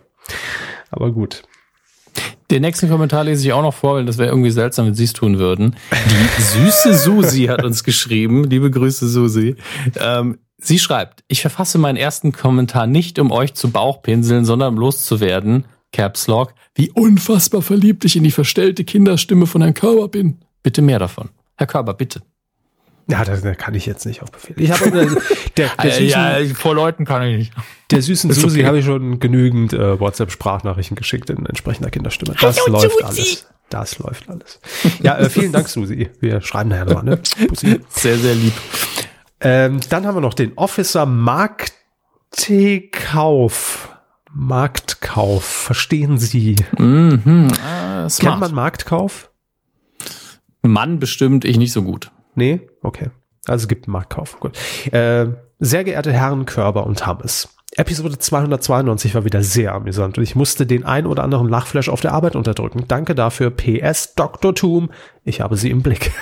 Aber gut. Den nächsten Kommentar lese ich auch noch vor, weil das wäre irgendwie seltsam, wenn Sie es tun würden. Die süße Susi hat uns geschrieben. Liebe Grüße, Susi. Ähm, sie schreibt, ich verfasse meinen ersten Kommentar nicht, um euch zu Bauchpinseln, sondern um loszuwerden. Caps Lock, wie unfassbar verliebt ich in die verstellte Kinderstimme von Herrn Körber bin. Bitte mehr davon. Herr Körber, bitte. Ja, das, das kann ich jetzt nicht auf Befehl. Ich habe der, der, der süßen, ja, vor Leuten kann ich nicht. Der süßen Susi okay. habe ich schon genügend äh, WhatsApp-Sprachnachrichten geschickt in entsprechender Kinderstimme. Das Hallo, läuft Susi. alles. Das läuft alles. Ja, äh, vielen Dank, Susi. Wir schreiben nachher nochmal, ne? Pussy. Sehr, sehr lieb. Ähm, dann haben wir noch den Officer Marktkauf. Marktkauf. Verstehen Sie? Mhm. Äh, Kennt man Marktkauf? Mann bestimmt, ich nicht so gut. Nee? Okay. Also gibt einen Marktkauf. Gut. Äh, sehr geehrte Herren Körber und Hammes. Episode 292 war wieder sehr amüsant und ich musste den ein oder anderen Lachflash auf der Arbeit unterdrücken. Danke dafür. PS Dr. Toom. Ich habe sie im Blick.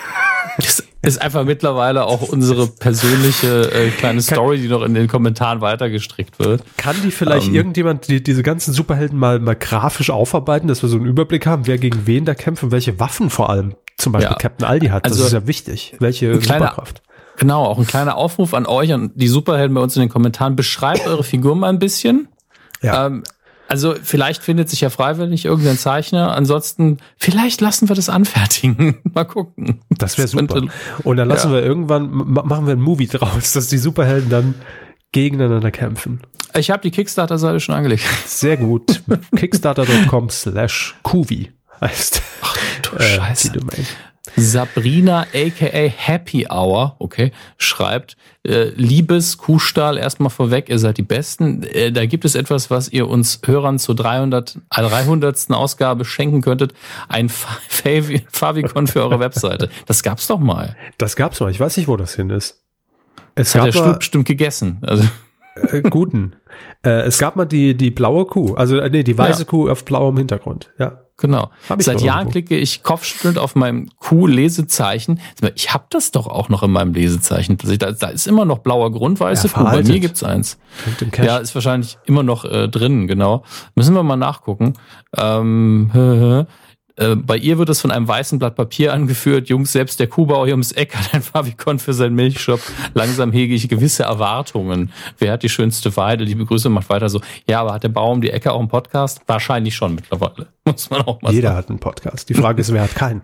Das ist einfach mittlerweile auch unsere persönliche äh, kleine Story, die noch in den Kommentaren weitergestrickt wird. Kann die vielleicht Ähm. irgendjemand die, diese ganzen Superhelden mal, mal grafisch aufarbeiten, dass wir so einen Überblick haben, wer gegen wen da kämpft und welche Waffen vor allem zum Beispiel Ja. Captain Aldi hat? Also, das ist ja wichtig. Welche kleiner- Superkraft? Genau, auch ein kleiner Aufruf an euch und die Superhelden bei uns in den Kommentaren. Beschreibt eure Figur mal ein bisschen. Ja. Ähm, also vielleicht findet sich ja freiwillig irgendein Zeichner. Ansonsten, vielleicht lassen wir das anfertigen. mal gucken. Das wäre super. Und dann lassen Ja. wir irgendwann, ma- machen wir ein Movie draus, dass die Superhelden dann gegeneinander kämpfen. Ich habe die Kickstarter-Seite schon angelegt. Sehr gut. Kickstarter.com slash Kuvi heißt äh, Scheiße. die Domain. Sabrina aka Happy Hour, okay, schreibt, äh, liebes Kuhstall, erstmal vorweg, ihr seid die Besten. Äh, da gibt es etwas, was ihr uns Hörern zur 300, äh, 300. Ausgabe schenken könntet. Ein Fa- Favi- Favicon für eure Webseite. Das gab's doch mal. Das gab's mal. Ich weiß nicht, wo das hin ist. Es hat der gab Stuhl mal, bestimmt gegessen. Also, äh, guten. Äh, es gab mal die, die blaue Kuh. Also, äh, nee, die weiße Ja. Kuh auf blauem Hintergrund. Ja. Genau. Seit Jahren irgendwo. klicke ich kopfschüttelnd auf meinem Q-Lesezeichen. Ich habe das doch auch noch in meinem Lesezeichen. Da, da ist immer noch blauer Grund, weiße Ja, Kuh. Bei mir gibt's eins. Ja, ist wahrscheinlich immer noch äh, drin, genau. Müssen wir mal nachgucken. Ähm, äh, bei ihr wird es von einem weißen Blatt Papier angeführt. Jungs, selbst der Kuhbauer hier ums Eck hat ein Favicon für seinen Milchshop. Langsam hege ich gewisse Erwartungen. Wer hat die schönste Weide? Liebe Grüße, macht weiter so. Ja, aber hat der Bauer um die Ecke auch einen Podcast? Wahrscheinlich schon mittlerweile. Muss man auch mal Jeder sagen. hat einen Podcast. Die Frage ist, wer hat keinen?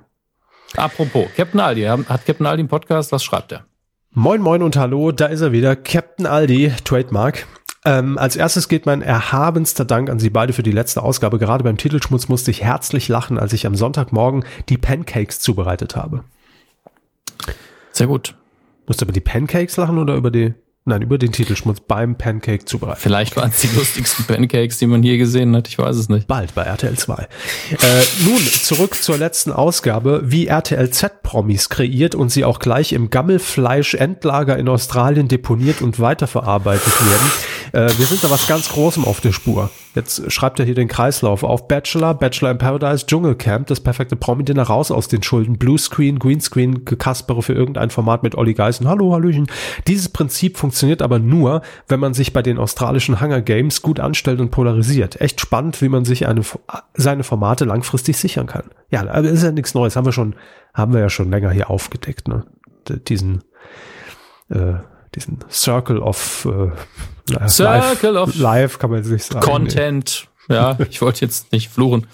Apropos, Captain Aldi. Hat Captain Aldi einen Podcast? Was schreibt er? Moin, moin und hallo, da ist er wieder, Captain Aldi, Trademark. Ähm, als erstes geht mein erhabenster Dank an Sie beide für die letzte Ausgabe. Gerade beim Titelschmutz musste ich herzlich lachen, als ich am Sonntagmorgen die Pancakes zubereitet habe. Sehr gut. Musst du über die Pancakes lachen oder über die, nein, über den Titelschmutz beim Pancake zubereiten? Vielleicht waren es die lustigsten Pancakes, die man je gesehen hat. Ich weiß es nicht. Bald bei RTL 2. Äh, nun, zurück zur letzten Ausgabe. Wie RTL Z-Promis kreiert und sie auch gleich im Gammelfleisch-Endlager in Australien deponiert und weiterverarbeitet werden. Äh, wir sind da was ganz Großem auf der Spur. Jetzt schreibt er hier den Kreislauf auf. Bachelor, Bachelor in Paradise, Dschungelcamp, das perfekte Promi-Dinner raus aus den Schulden. Bluescreen, Greenscreen, Gekaspere für irgendein Format mit Olli Geißen. Hallo, Hallöchen. Dieses Prinzip funktioniert aber nur, wenn man sich bei den australischen Hunger Games gut anstellt und polarisiert. Echt spannend, wie man sich eine, seine Formate langfristig sichern kann. Ja, aber ist ja nichts Neues. Haben wir schon, haben wir ja schon länger hier aufgedeckt, ne? Diesen, äh, diesen Circle of äh, Circle live, of live kann man jetzt nicht sagen. Content. Ja, ich wollte jetzt nicht fluchen.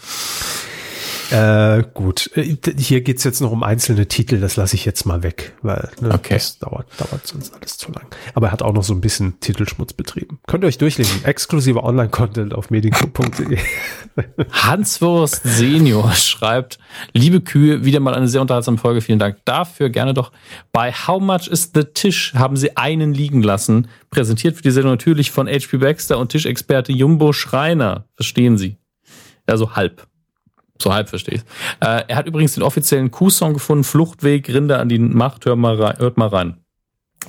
Äh, gut, Äh, hier geht's jetzt noch um einzelne Titel, das lasse ich jetzt mal weg, weil ne, Okay. das dauert, dauert sonst alles zu lang. Aber er hat auch noch so ein bisschen Titelschmutz betrieben. Könnt ihr euch durchlesen. Exklusiver Online-Content auf medienco.de. Hanswurst Senior schreibt, liebe Kühe, wieder mal eine sehr unterhaltsame Folge. Vielen Dank dafür. Gerne doch. Bei How Much is the Tisch haben sie einen liegen lassen. Präsentiert für die Sendung natürlich von HP Baxter und Tischexperte Jumbo Schreiner. Verstehen Sie? Also halb. So halb verstehe ich. Äh, er hat übrigens den offiziellen Kuhsong gefunden, Fluchtweg, Rinder an die Macht, hört mal rein. Hört mal rein.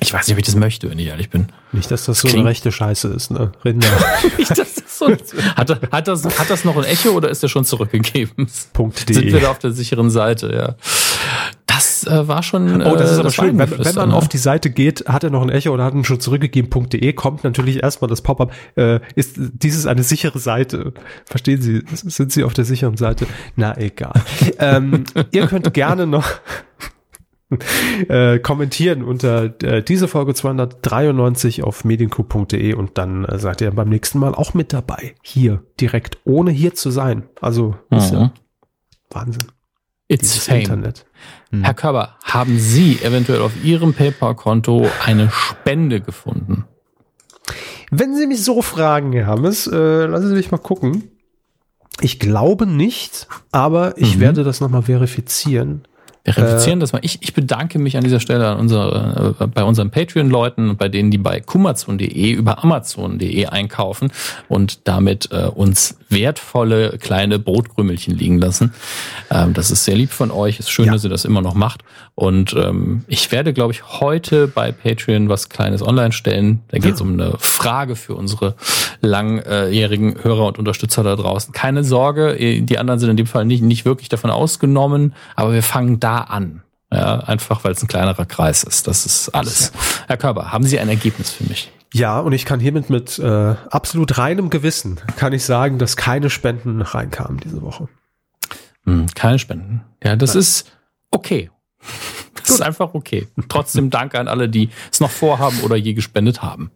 Ich weiß nicht, ob ich das möchte, wenn ich ehrlich bin. Nicht, dass das so Klingt- eine rechte Scheiße ist, ne? Rinder. Ich, das ist so, hat, hat, das, hat das noch ein Echo oder ist er schon zurückgegeben? Punkt Sind wir da auf der sicheren Seite, ja. Das äh, war schon. Oh, das ist aber war schön. Wenn, wenn man ne? auf die Seite geht, hat er noch ein Echo oder hat ihn schon zurückgegeben.de, kommt natürlich erstmal das Pop-up. Äh, ist dieses eine sichere Seite? Verstehen Sie? Sind Sie auf der sicheren Seite? Na, egal. ähm, ihr könnt gerne noch äh, kommentieren unter äh, diese Folge 293 auf mediencoup.de und dann äh, seid ihr beim nächsten Mal auch mit dabei. Hier, direkt, ohne hier zu sein. Also, ist Mhm. ja Wahnsinn. It's fame. Internet. Herr Körber, haben Sie eventuell auf Ihrem PayPal-Konto eine Spende gefunden? Wenn Sie mich so fragen, Herr Hammes, äh, lassen Sie mich mal gucken. Ich glaube nicht, aber ich Mhm. werde das nochmal verifizieren. Wir replizieren äh, das mal. Ich, ich bedanke mich an dieser Stelle an unsere, äh, bei unseren Patreon-Leuten und bei denen, die bei kumazon.de über amazon.de einkaufen und damit äh, uns wertvolle kleine Brotkrümelchen liegen lassen. Ähm, das ist sehr lieb von euch. Ist schön, ja. dass ihr das immer noch macht. Und ähm, ich werde, glaube ich, heute bei Patreon was Kleines online stellen. Da geht es ja. um eine Frage für unsere langjährigen Hörer und Unterstützer da draußen. Keine Sorge, die anderen sind in dem Fall nicht, nicht wirklich davon ausgenommen, aber wir fangen da an. Ja, einfach weil es ein kleinerer Kreis ist. Das ist alles. Herr Körber, haben Sie ein Ergebnis für mich? Ja, und ich kann hiermit mit äh, absolut reinem Gewissen kann ich sagen, dass keine Spenden reinkamen diese Woche. Hm, keine Spenden. Ja, das Nein. ist okay. Das ist einfach okay. Trotzdem danke an alle, die es noch vorhaben oder je gespendet haben.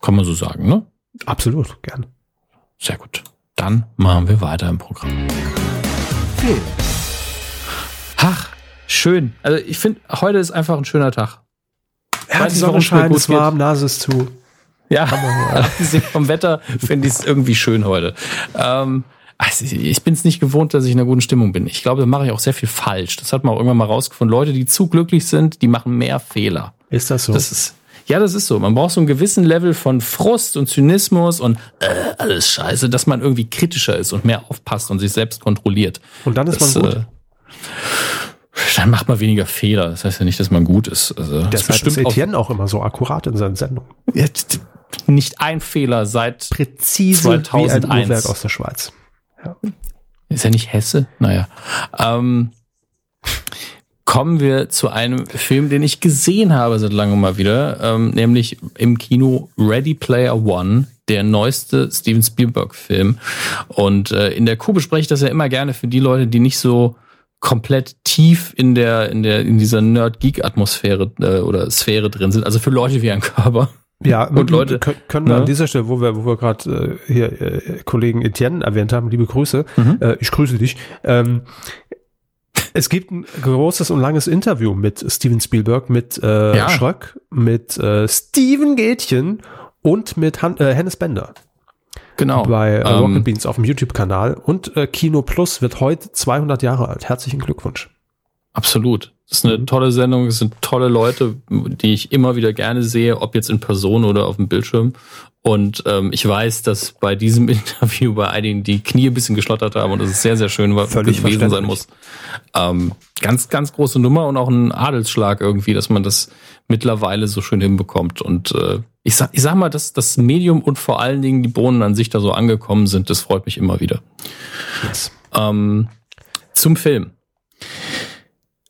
Kann man so sagen, ne? Absolut, gern. Sehr gut. Dann machen wir weiter im Programm. Film. Ach, schön. Also ich finde, heute ist einfach ein schöner Tag. Ja, die Sonne scheint, es warm, Nase ist zu. Ja, abgesehen vom Wetter finde ich es irgendwie schön heute. Ähm, also ich bin es nicht gewohnt, dass ich in einer guten Stimmung bin. Ich glaube, da mache ich auch sehr viel falsch. Das hat man auch irgendwann mal rausgefunden. Leute, die zu glücklich sind, die machen mehr Fehler. Ist das so? Das ist, ja, das ist so. Man braucht so einen gewissen Level von Frust und Zynismus und äh, alles scheiße, dass man irgendwie kritischer ist und mehr aufpasst und sich selbst kontrolliert. Und dann ist das, man gut. Äh, dann macht man weniger Fehler. Das heißt ja nicht, dass man gut ist. Also, das bestimmt ist Etienne auch, auch immer so akkurat in seinen Sendungen. Ja, nicht ein Fehler seit präzise 2001. Wie ein aus der Schweiz. Ja. Ist er nicht Hesse? Naja. Ähm, kommen wir zu einem Film, den ich gesehen habe seit langem mal wieder, ähm, nämlich im Kino Ready Player One, der neueste Steven Spielberg-Film. Und äh, in der Kuh bespreche ich das ja immer gerne für die Leute, die nicht so komplett tief in der in der in dieser Nerd Geek Atmosphäre äh, oder Sphäre drin sind. Also für Leute wie ein Körper. Ja, und Leute können wir ne? an dieser Stelle, wo wir wo wir gerade äh, hier äh, Kollegen Etienne erwähnt haben, liebe Grüße, mhm. äh, ich grüße dich. Ähm, es gibt ein großes und langes Interview mit Steven Spielberg, mit äh, ja. Schröck, mit äh, Steven Gätchen und mit Han äh, Hennes Bender. Genau. Bei äh, Rocket ähm, Beans auf dem YouTube-Kanal. Und äh, Kino Plus wird heute 200 Jahre alt. Herzlichen Glückwunsch. Absolut. Das ist eine mhm. tolle Sendung. Es sind tolle Leute, die ich immer wieder gerne sehe, ob jetzt in Person oder auf dem Bildschirm. Und ähm, ich weiß, dass bei diesem Interview bei einigen die Knie ein bisschen geschlottert haben und es sehr, sehr schön war, Völlig gewesen sein muss. Ähm, ganz, ganz große Nummer und auch ein Adelsschlag irgendwie, dass man das mittlerweile so schön hinbekommt. Und äh, ich, sag, ich sag mal, dass das Medium und vor allen Dingen die Bohnen an sich da so angekommen sind, das freut mich immer wieder. Yes. Ähm, zum Film.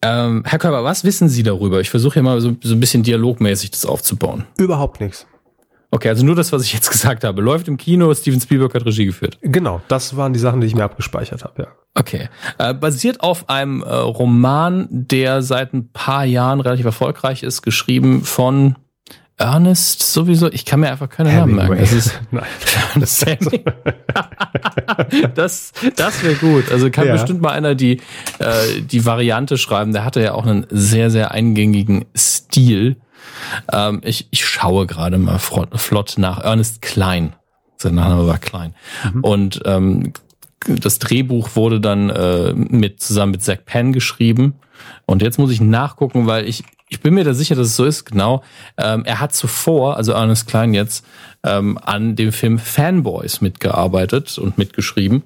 Ähm, Herr Körber, was wissen Sie darüber? Ich versuche ja mal so, so ein bisschen dialogmäßig das aufzubauen. Überhaupt nichts. Okay, also nur das, was ich jetzt gesagt habe. Läuft im Kino, Steven Spielberg hat Regie geführt. Genau, das waren die Sachen, die ich mir abgespeichert habe, ja. Okay. Äh, basiert auf einem äh, Roman, der seit ein paar Jahren relativ erfolgreich ist, geschrieben von Ernest sowieso. Ich kann mir einfach keine Namen merken. Das ist Nein. das, das, das wäre gut. Also kann ja. bestimmt mal einer die, äh, die Variante schreiben. Der hatte ja auch einen sehr, sehr eingängigen Stil. Ähm, ich, ich schaue gerade mal flott nach Ernest Klein. Sein Name war Klein. Mhm. Und ähm, das Drehbuch wurde dann äh, mit zusammen mit Zack Penn geschrieben. Und jetzt muss ich nachgucken, weil ich ich bin mir da sicher, dass es so ist, genau. Ähm, er hat zuvor, also Ernest Klein jetzt, ähm, an dem Film Fanboys mitgearbeitet und mitgeschrieben.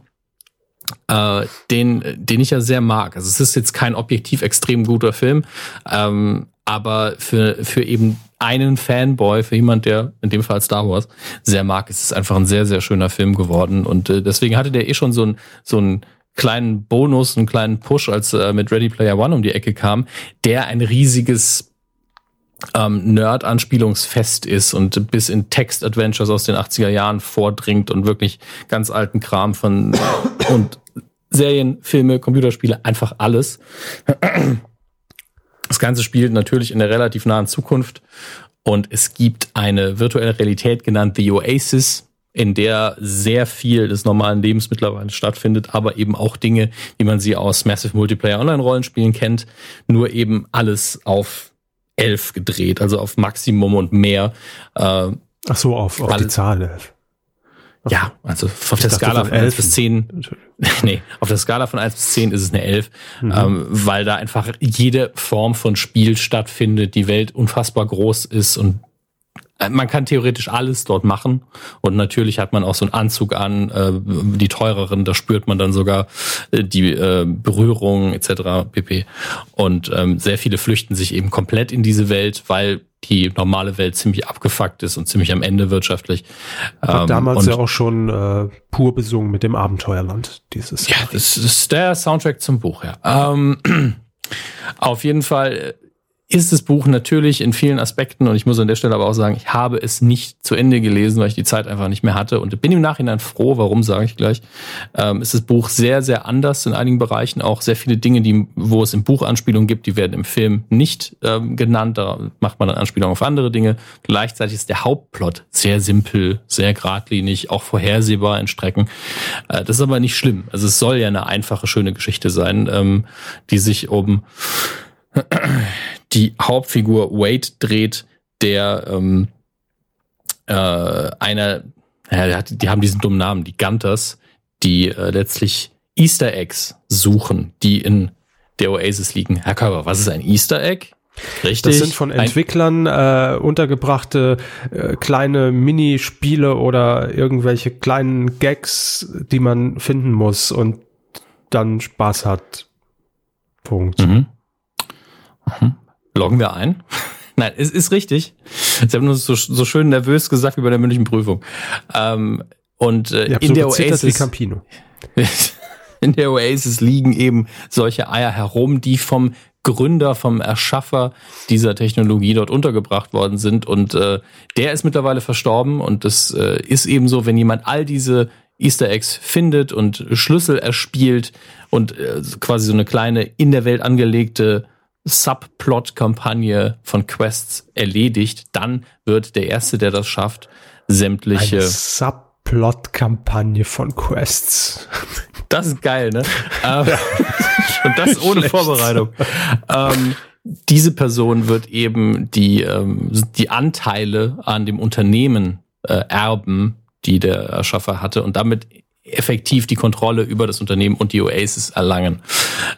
Äh, den, den ich ja sehr mag. Also es ist jetzt kein objektiv extrem guter Film, ähm, aber für, für eben einen Fanboy, für jemand, der in dem Fall Star Wars sehr mag, ist es einfach ein sehr, sehr schöner Film geworden. Und äh, deswegen hatte der eh schon so ein, so ein kleinen Bonus, einen kleinen Push, als er mit Ready Player One um die Ecke kam, der ein riesiges ähm, Nerd-Anspielungsfest ist und bis in Text-Adventures aus den 80er Jahren vordringt und wirklich ganz alten Kram von und Serien, Filme, Computerspiele, einfach alles. Das Ganze spielt natürlich in der relativ nahen Zukunft und es gibt eine virtuelle Realität genannt The Oasis, in der sehr viel des normalen Lebens mittlerweile stattfindet, aber eben auch Dinge, wie man sie aus Massive Multiplayer Online-Rollenspielen kennt, nur eben alles auf elf gedreht, also auf Maximum und mehr. Äh, Ach so, auf, auf die Zahl elf. Ja, also auf der Skala von 11 bis 10 nee, auf der Skala von 1 bis 10 ist es eine 11, mhm. ähm, weil da einfach jede Form von Spiel stattfindet, die Welt unfassbar groß ist und man kann theoretisch alles dort machen und natürlich hat man auch so einen Anzug an, äh, die teureren, da spürt man dann sogar äh, die äh, Berührung etc. pp. Und ähm, sehr viele flüchten sich eben komplett in diese Welt, weil die normale Welt ziemlich abgefuckt ist und ziemlich am Ende wirtschaftlich. War ähm, damals ja auch schon äh, pur besungen mit dem Abenteuerland dieses Ja, das ist der Soundtrack zum Buch, ja. Ähm, auf jeden Fall ist das Buch natürlich in vielen Aspekten, und ich muss an der Stelle aber auch sagen, ich habe es nicht zu Ende gelesen, weil ich die Zeit einfach nicht mehr hatte und bin im Nachhinein froh, warum sage ich gleich, ähm, ist das Buch sehr, sehr anders in einigen Bereichen, auch sehr viele Dinge, die, wo es im Buch Anspielungen gibt, die werden im Film nicht ähm, genannt, da macht man dann Anspielungen auf andere Dinge. Gleichzeitig ist der Hauptplot sehr simpel, sehr geradlinig, auch vorhersehbar in Strecken. Äh, das ist aber nicht schlimm. Also es soll ja eine einfache, schöne Geschichte sein, ähm, die sich um die Hauptfigur Wade dreht, der ähm, äh, einer, ja, die haben diesen dummen Namen, die Gunters, die äh, letztlich Easter Eggs suchen, die in der Oasis liegen. Herr Körber, was ist ein Easter Egg? Richtig. Das sind von Entwicklern äh, untergebrachte äh, kleine Minispiele oder irgendwelche kleinen Gags, die man finden muss und dann Spaß hat. Punkt. Mhm. Mhm. Loggen wir ein? Nein, es ist richtig. Sie haben uns so, so schön nervös gesagt wie bei der mündlichen Prüfung. Ähm, und äh, in so der Oasis. Wie Campino. in der Oasis liegen eben solche Eier herum, die vom Gründer, vom Erschaffer dieser Technologie dort untergebracht worden sind. Und äh, der ist mittlerweile verstorben. Und das äh, ist eben so, wenn jemand all diese Easter Eggs findet und Schlüssel erspielt und äh, quasi so eine kleine in der Welt angelegte Subplot-Kampagne von Quests erledigt, dann wird der Erste, der das schafft, sämtliche... Eine Subplot-Kampagne von Quests. Das ist geil, ne? Ähm, ja. Und das ohne Vorbereitung. Ähm, diese Person wird eben die, ähm, die Anteile an dem Unternehmen äh, erben, die der Erschaffer hatte und damit effektiv die Kontrolle über das Unternehmen und die Oasis erlangen.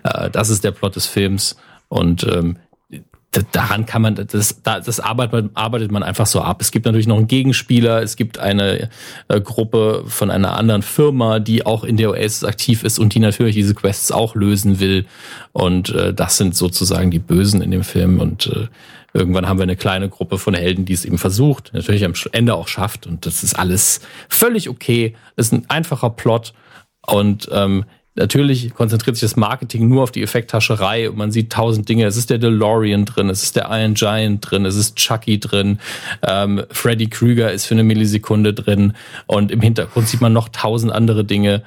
Äh, das ist der Plot des Films. Und ähm, daran kann man, das, das arbeitet, arbeitet man einfach so ab. Es gibt natürlich noch einen Gegenspieler, es gibt eine äh, Gruppe von einer anderen Firma, die auch in der Oasis aktiv ist und die natürlich diese Quests auch lösen will. Und äh, das sind sozusagen die Bösen in dem Film. Und äh, irgendwann haben wir eine kleine Gruppe von Helden, die es eben versucht, natürlich am Ende auch schafft. Und das ist alles völlig okay. Das ist ein einfacher Plot. Und ähm, Natürlich konzentriert sich das Marketing nur auf die Effekthascherei und man sieht tausend Dinge. Es ist der DeLorean drin, es ist der Iron Giant drin, es ist Chucky drin, ähm, Freddy Krüger ist für eine Millisekunde drin und im Hintergrund sieht man noch tausend andere Dinge.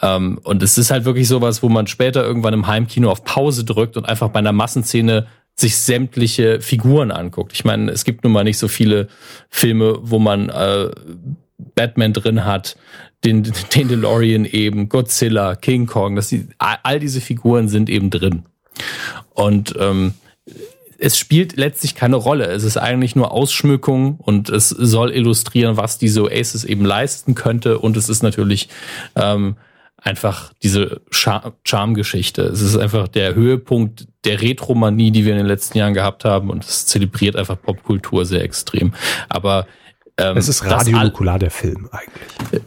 Ähm, und es ist halt wirklich sowas, wo man später irgendwann im Heimkino auf Pause drückt und einfach bei einer Massenszene sich sämtliche Figuren anguckt. Ich meine, es gibt nun mal nicht so viele Filme, wo man äh, Batman drin hat, den, den DeLorean eben, Godzilla, King Kong, dass all diese Figuren sind eben drin. Und ähm, es spielt letztlich keine Rolle. Es ist eigentlich nur Ausschmückung und es soll illustrieren, was diese Oasis eben leisten könnte. Und es ist natürlich ähm, einfach diese Charme-Geschichte. Es ist einfach der Höhepunkt der Retromanie, die wir in den letzten Jahren gehabt haben. Und es zelebriert einfach Popkultur sehr extrem. Aber ähm, es ist radionukular der Film eigentlich.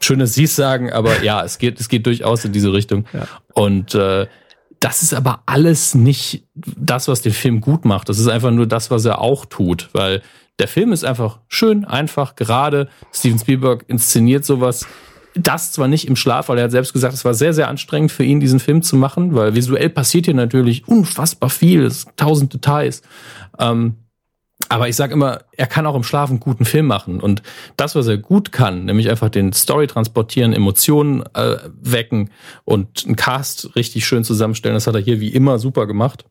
Schön, dass Sie es sagen, aber ja, es geht, es geht durchaus in diese Richtung. Ja. Und äh, das ist aber alles nicht das, was den Film gut macht. Das ist einfach nur das, was er auch tut, weil der Film ist einfach schön, einfach, gerade. Steven Spielberg inszeniert sowas. Das zwar nicht im Schlaf, weil er hat selbst gesagt, es war sehr, sehr anstrengend für ihn, diesen Film zu machen, weil visuell passiert hier natürlich unfassbar viel, es tausend Details. Ähm, aber ich sage immer, er kann auch im Schlaf einen guten Film machen. Und das, was er gut kann, nämlich einfach den Story transportieren, Emotionen äh, wecken und einen Cast richtig schön zusammenstellen, das hat er hier wie immer super gemacht.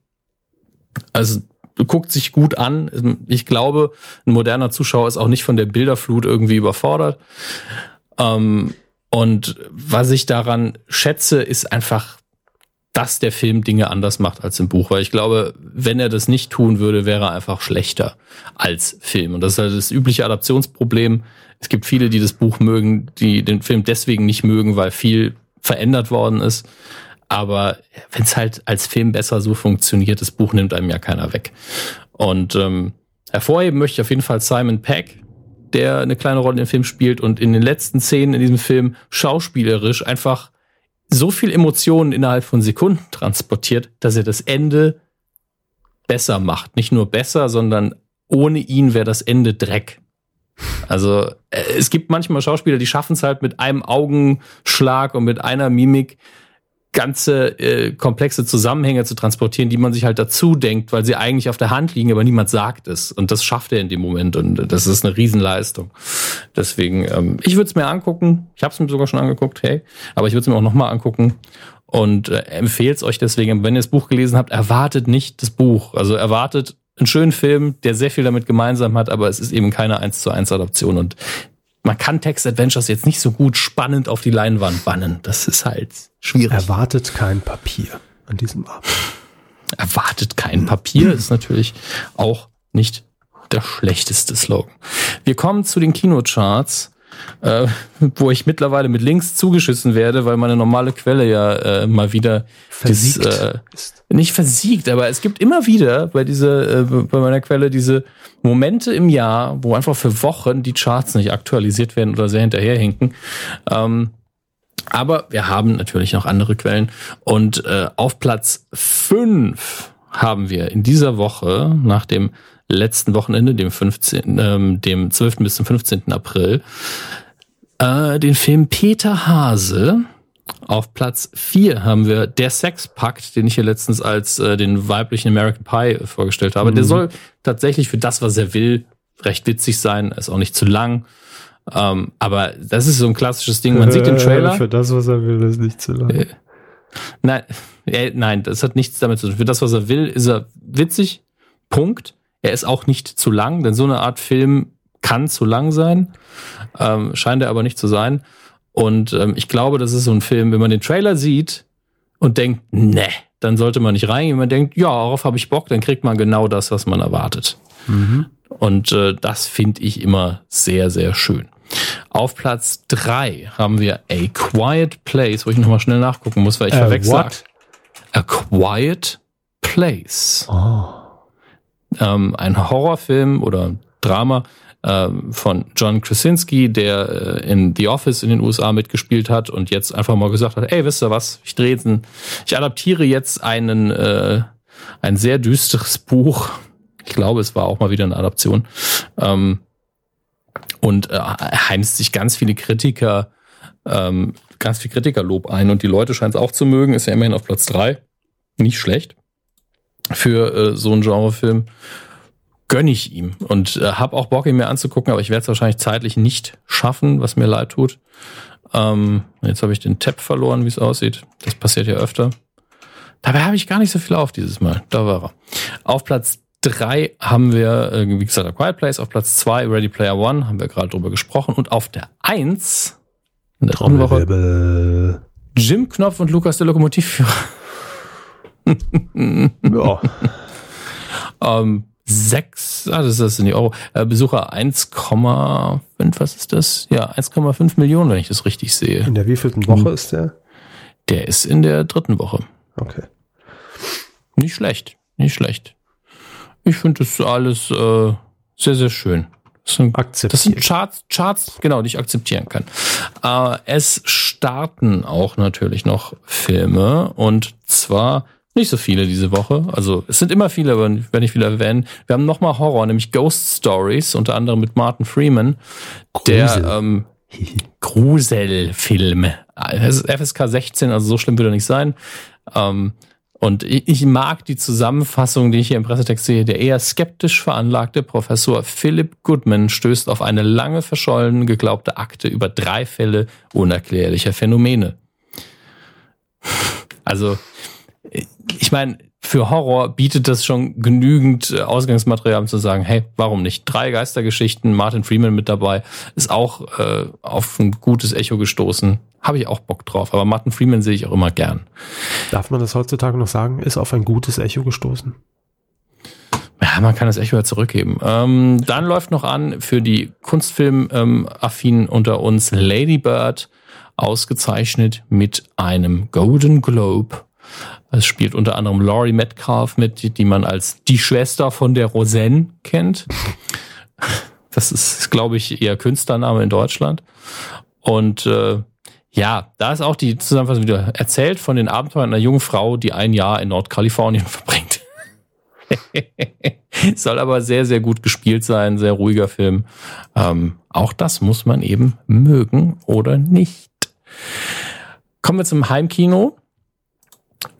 Also guckt sich gut an. Ich glaube, ein moderner Zuschauer ist auch nicht von der Bilderflut irgendwie überfordert. Ähm, und was ich daran schätze, ist einfach dass der Film Dinge anders macht als im Buch. Weil ich glaube, wenn er das nicht tun würde, wäre er einfach schlechter als Film. Und das ist halt das übliche Adaptionsproblem. Es gibt viele, die das Buch mögen, die den Film deswegen nicht mögen, weil viel verändert worden ist. Aber wenn es halt als Film besser so funktioniert, das Buch nimmt einem ja keiner weg. Und ähm, hervorheben möchte ich auf jeden Fall Simon Peck, der eine kleine Rolle im Film spielt und in den letzten Szenen in diesem Film schauspielerisch einfach so viel Emotionen innerhalb von Sekunden transportiert, dass er das Ende besser macht. Nicht nur besser, sondern ohne ihn wäre das Ende Dreck. Also äh, es gibt manchmal Schauspieler, die schaffen es halt mit einem Augenschlag und mit einer Mimik ganze äh, komplexe Zusammenhänge zu transportieren, die man sich halt dazu denkt, weil sie eigentlich auf der Hand liegen, aber niemand sagt es. Und das schafft er in dem Moment und das ist eine Riesenleistung. Deswegen, ähm, ich würde es mir angucken. Ich habe es mir sogar schon angeguckt, hey, aber ich würde es mir auch nochmal angucken und äh, empfehle es euch deswegen. Wenn ihr das Buch gelesen habt, erwartet nicht das Buch. Also erwartet einen schönen Film, der sehr viel damit gemeinsam hat, aber es ist eben keine 1 zu 1 Adaption und man kann Text Adventures jetzt nicht so gut spannend auf die Leinwand bannen. Das ist halt schwierig. Erwartet kein Papier an diesem Abend. Erwartet kein Papier ist natürlich auch nicht der schlechteste Slogan. Wir kommen zu den Kinocharts, äh, wo ich mittlerweile mit Links zugeschissen werde, weil meine normale Quelle ja äh, mal wieder Versiegt das, äh, nicht versiegt, aber es gibt immer wieder bei dieser, äh, bei meiner Quelle diese Momente im Jahr, wo einfach für Wochen die Charts nicht aktualisiert werden oder sehr hinterherhinken. Ähm, aber wir haben natürlich noch andere Quellen. Und äh, auf Platz fünf haben wir in dieser Woche nach dem letzten Wochenende, dem 15., ähm, dem 12. bis zum 15. April, äh, den Film Peter Hase. Auf Platz vier haben wir Der Sexpakt, den ich hier letztens als äh, den weiblichen American Pie vorgestellt habe. Der soll tatsächlich für das, was er will, recht witzig sein, ist auch nicht zu lang. Ähm, aber das ist so ein klassisches Ding. Man sieht den Trailer. Für das, was er will, ist nicht zu lang. Äh, Nein, äh, nein, das hat nichts damit zu tun. Für das, was er will, ist er witzig. Punkt. Er ist auch nicht zu lang, denn so eine Art Film kann zu lang sein. Ähm, scheint er aber nicht zu sein. Und ähm, ich glaube, das ist so ein Film, wenn man den Trailer sieht und denkt, ne, dann sollte man nicht reingehen. Wenn man denkt, ja, darauf habe ich Bock, dann kriegt man genau das, was man erwartet. Und äh, das finde ich immer sehr, sehr schön. Auf Platz drei haben wir A Quiet Place, wo ich nochmal schnell nachgucken muss, weil ich Äh, verwechsel. A Quiet Place. Oh. Ähm, ein Horrorfilm oder Drama ähm, von John Krasinski, der äh, in The Office in den USA mitgespielt hat und jetzt einfach mal gesagt hat, ey, wisst ihr was, ich drehe jetzt ein, ich adaptiere jetzt einen, äh, ein sehr düsteres Buch. Ich glaube, es war auch mal wieder eine Adaption. Ähm, und äh, heimst sich ganz viele Kritiker, ähm, ganz viel Kritikerlob ein und die Leute scheinen es auch zu mögen, ist ja immerhin auf Platz drei Nicht schlecht für äh, so einen Genrefilm. Gönn ich ihm und äh, habe auch Bock, ihn mir anzugucken, aber ich werde es wahrscheinlich zeitlich nicht schaffen, was mir leid tut. Ähm, jetzt habe ich den Tab verloren, wie es aussieht. Das passiert ja öfter. Dabei habe ich gar nicht so viel auf dieses Mal. Da war er. Auf Platz drei haben wir, äh, wie gesagt, A Quiet Place. Auf Platz zwei Ready Player One, haben wir gerade drüber gesprochen. Und auf der eins in der dritten Woche Trommelwirbel. Jim Knopf und Lukas der Lokomotivführer. Ja. Ähm, sechs, ah, das ist in die Euro. Äh, Besucher 1,5, was ist das? Ja, 1,5 Millionen, wenn ich das richtig sehe. In der wievielten Woche ist der? Der ist in der dritten Woche. Okay. Nicht schlecht, nicht schlecht. Ich finde das alles äh, sehr, sehr schön. Das sind, das sind Charts, Charts, genau, die ich akzeptieren kann. Äh, es starten auch natürlich noch Filme und zwar nicht so viele diese Woche. Also es sind immer viele, aber ich werde nicht viele erwähnen. Wir haben nochmal Horror, nämlich Ghost Stories, unter anderem mit Martin Freeman, der Grusel. ähm, Gruselfilm. Es ist FSK 16, also so schlimm wird er nicht sein. Ähm, und ich, ich mag die Zusammenfassung, die ich hier im Pressetext sehe. Der eher skeptisch veranlagte Professor Philip Goodman stößt auf eine lange verschollen geglaubte Akte über drei Fälle unerklärlicher Phänomene. Also, ich meine, für Horror bietet das schon genügend äh, Ausgangsmaterial, um zu sagen, hey, warum nicht? Drei Geistergeschichten, Martin Freeman mit dabei, ist auch äh, auf ein gutes Echo gestoßen. Habe ich auch Bock drauf. Aber Martin Freeman sehe ich auch immer gern. Darf man das heutzutage noch sagen? Ist auf ein gutes Echo gestoßen. Ja, man kann das Echo ja zurückgeben. Ähm, dann läuft noch an für die Kunstfilm-Affinen unter uns Lady Bird ausgezeichnet mit einem Golden Globe. Es spielt unter anderem Laurie Metcalf mit, die man als die Schwester von der Roseanne kennt. Das ist, glaube ich, ihr Künstlername in Deutschland. Und äh, ja, da ist auch die Zusammenfassung wieder erzählt von den Abenteuern einer jungen Frau, die ein Jahr in Nordkalifornien verbringt. Soll aber sehr, sehr gut gespielt sein, sehr ruhiger Film. Ähm, auch das muss man eben mögen oder nicht. Kommen wir zum Heimkino.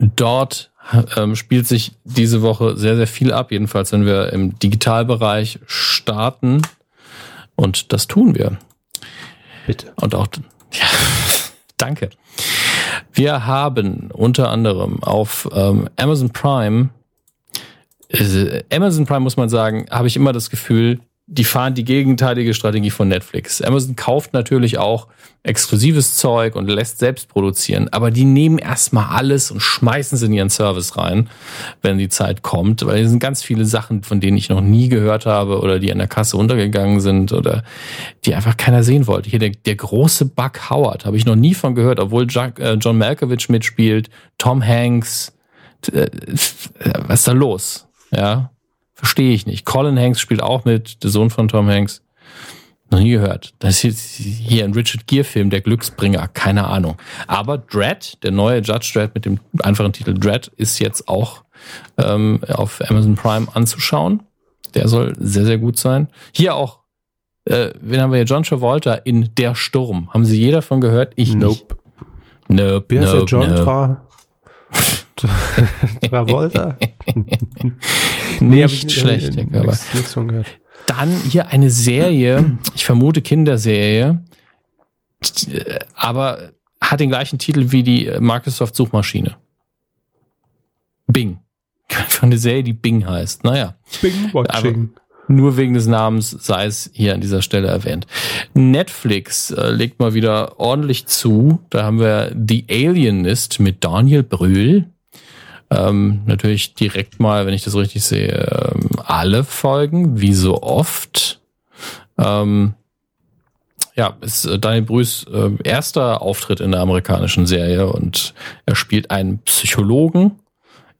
Dort ähm, spielt sich diese Woche sehr, sehr viel ab. Jedenfalls, wenn wir im Digitalbereich starten. Und das tun wir. Bitte. Und auch, ja, danke. Wir haben unter anderem auf ähm, Amazon Prime äh, Amazon Prime muss man sagen, habe ich immer das Gefühl, die fahren die gegenteilige Strategie von Netflix. Amazon kauft natürlich auch exklusives Zeug und lässt selbst produzieren, aber die nehmen erstmal alles und schmeißen es in ihren Service rein, wenn die Zeit kommt, weil es sind ganz viele Sachen, von denen ich noch nie gehört habe oder die an der Kasse untergegangen sind oder die einfach keiner sehen wollte. Hier der, der große Buck Howard, habe ich noch nie von gehört, obwohl Jack, äh, John Malkovich mitspielt, Tom Hanks, äh, was ist da los? Ja, verstehe ich nicht. Colin Hanks spielt auch mit, der Sohn von Tom Hanks. Noch nie gehört. Das ist hier ein Richard Gere-Film, der Glücksbringer, keine Ahnung. Aber Dread, der neue Judge Dread mit dem einfachen Titel Dread, ist jetzt auch ähm, auf Amazon Prime anzuschauen. Der soll sehr, sehr gut sein. Hier auch, äh, wen haben wir hier? John Travolta in Der Sturm. Haben Sie jeder von gehört? Ich Nope. nicht. Nope, Wer ist der nope, John nope. Tra Travolta? Nicht ich nicht- schlecht, äh. Nichts, von gehört. Dann hier eine Serie, ich vermute Kinderserie, aber hat den gleichen Titel wie die äh, Microsoft Suchmaschine. Bing. Von der Serie, die Bing heißt. Naja, Bing watching. nur wegen des Namens sei es hier an dieser Stelle erwähnt. Netflix äh, legt mal wieder ordentlich zu. Da haben wir The Alienist mit Daniel Brühl. Ähm, natürlich direkt mal, wenn ich das richtig sehe, ähm, alle Folgen, wie so oft. Ähm, ja, ist äh, Daniel Brühs äh, erster Auftritt in der amerikanischen Serie und er spielt einen Psychologen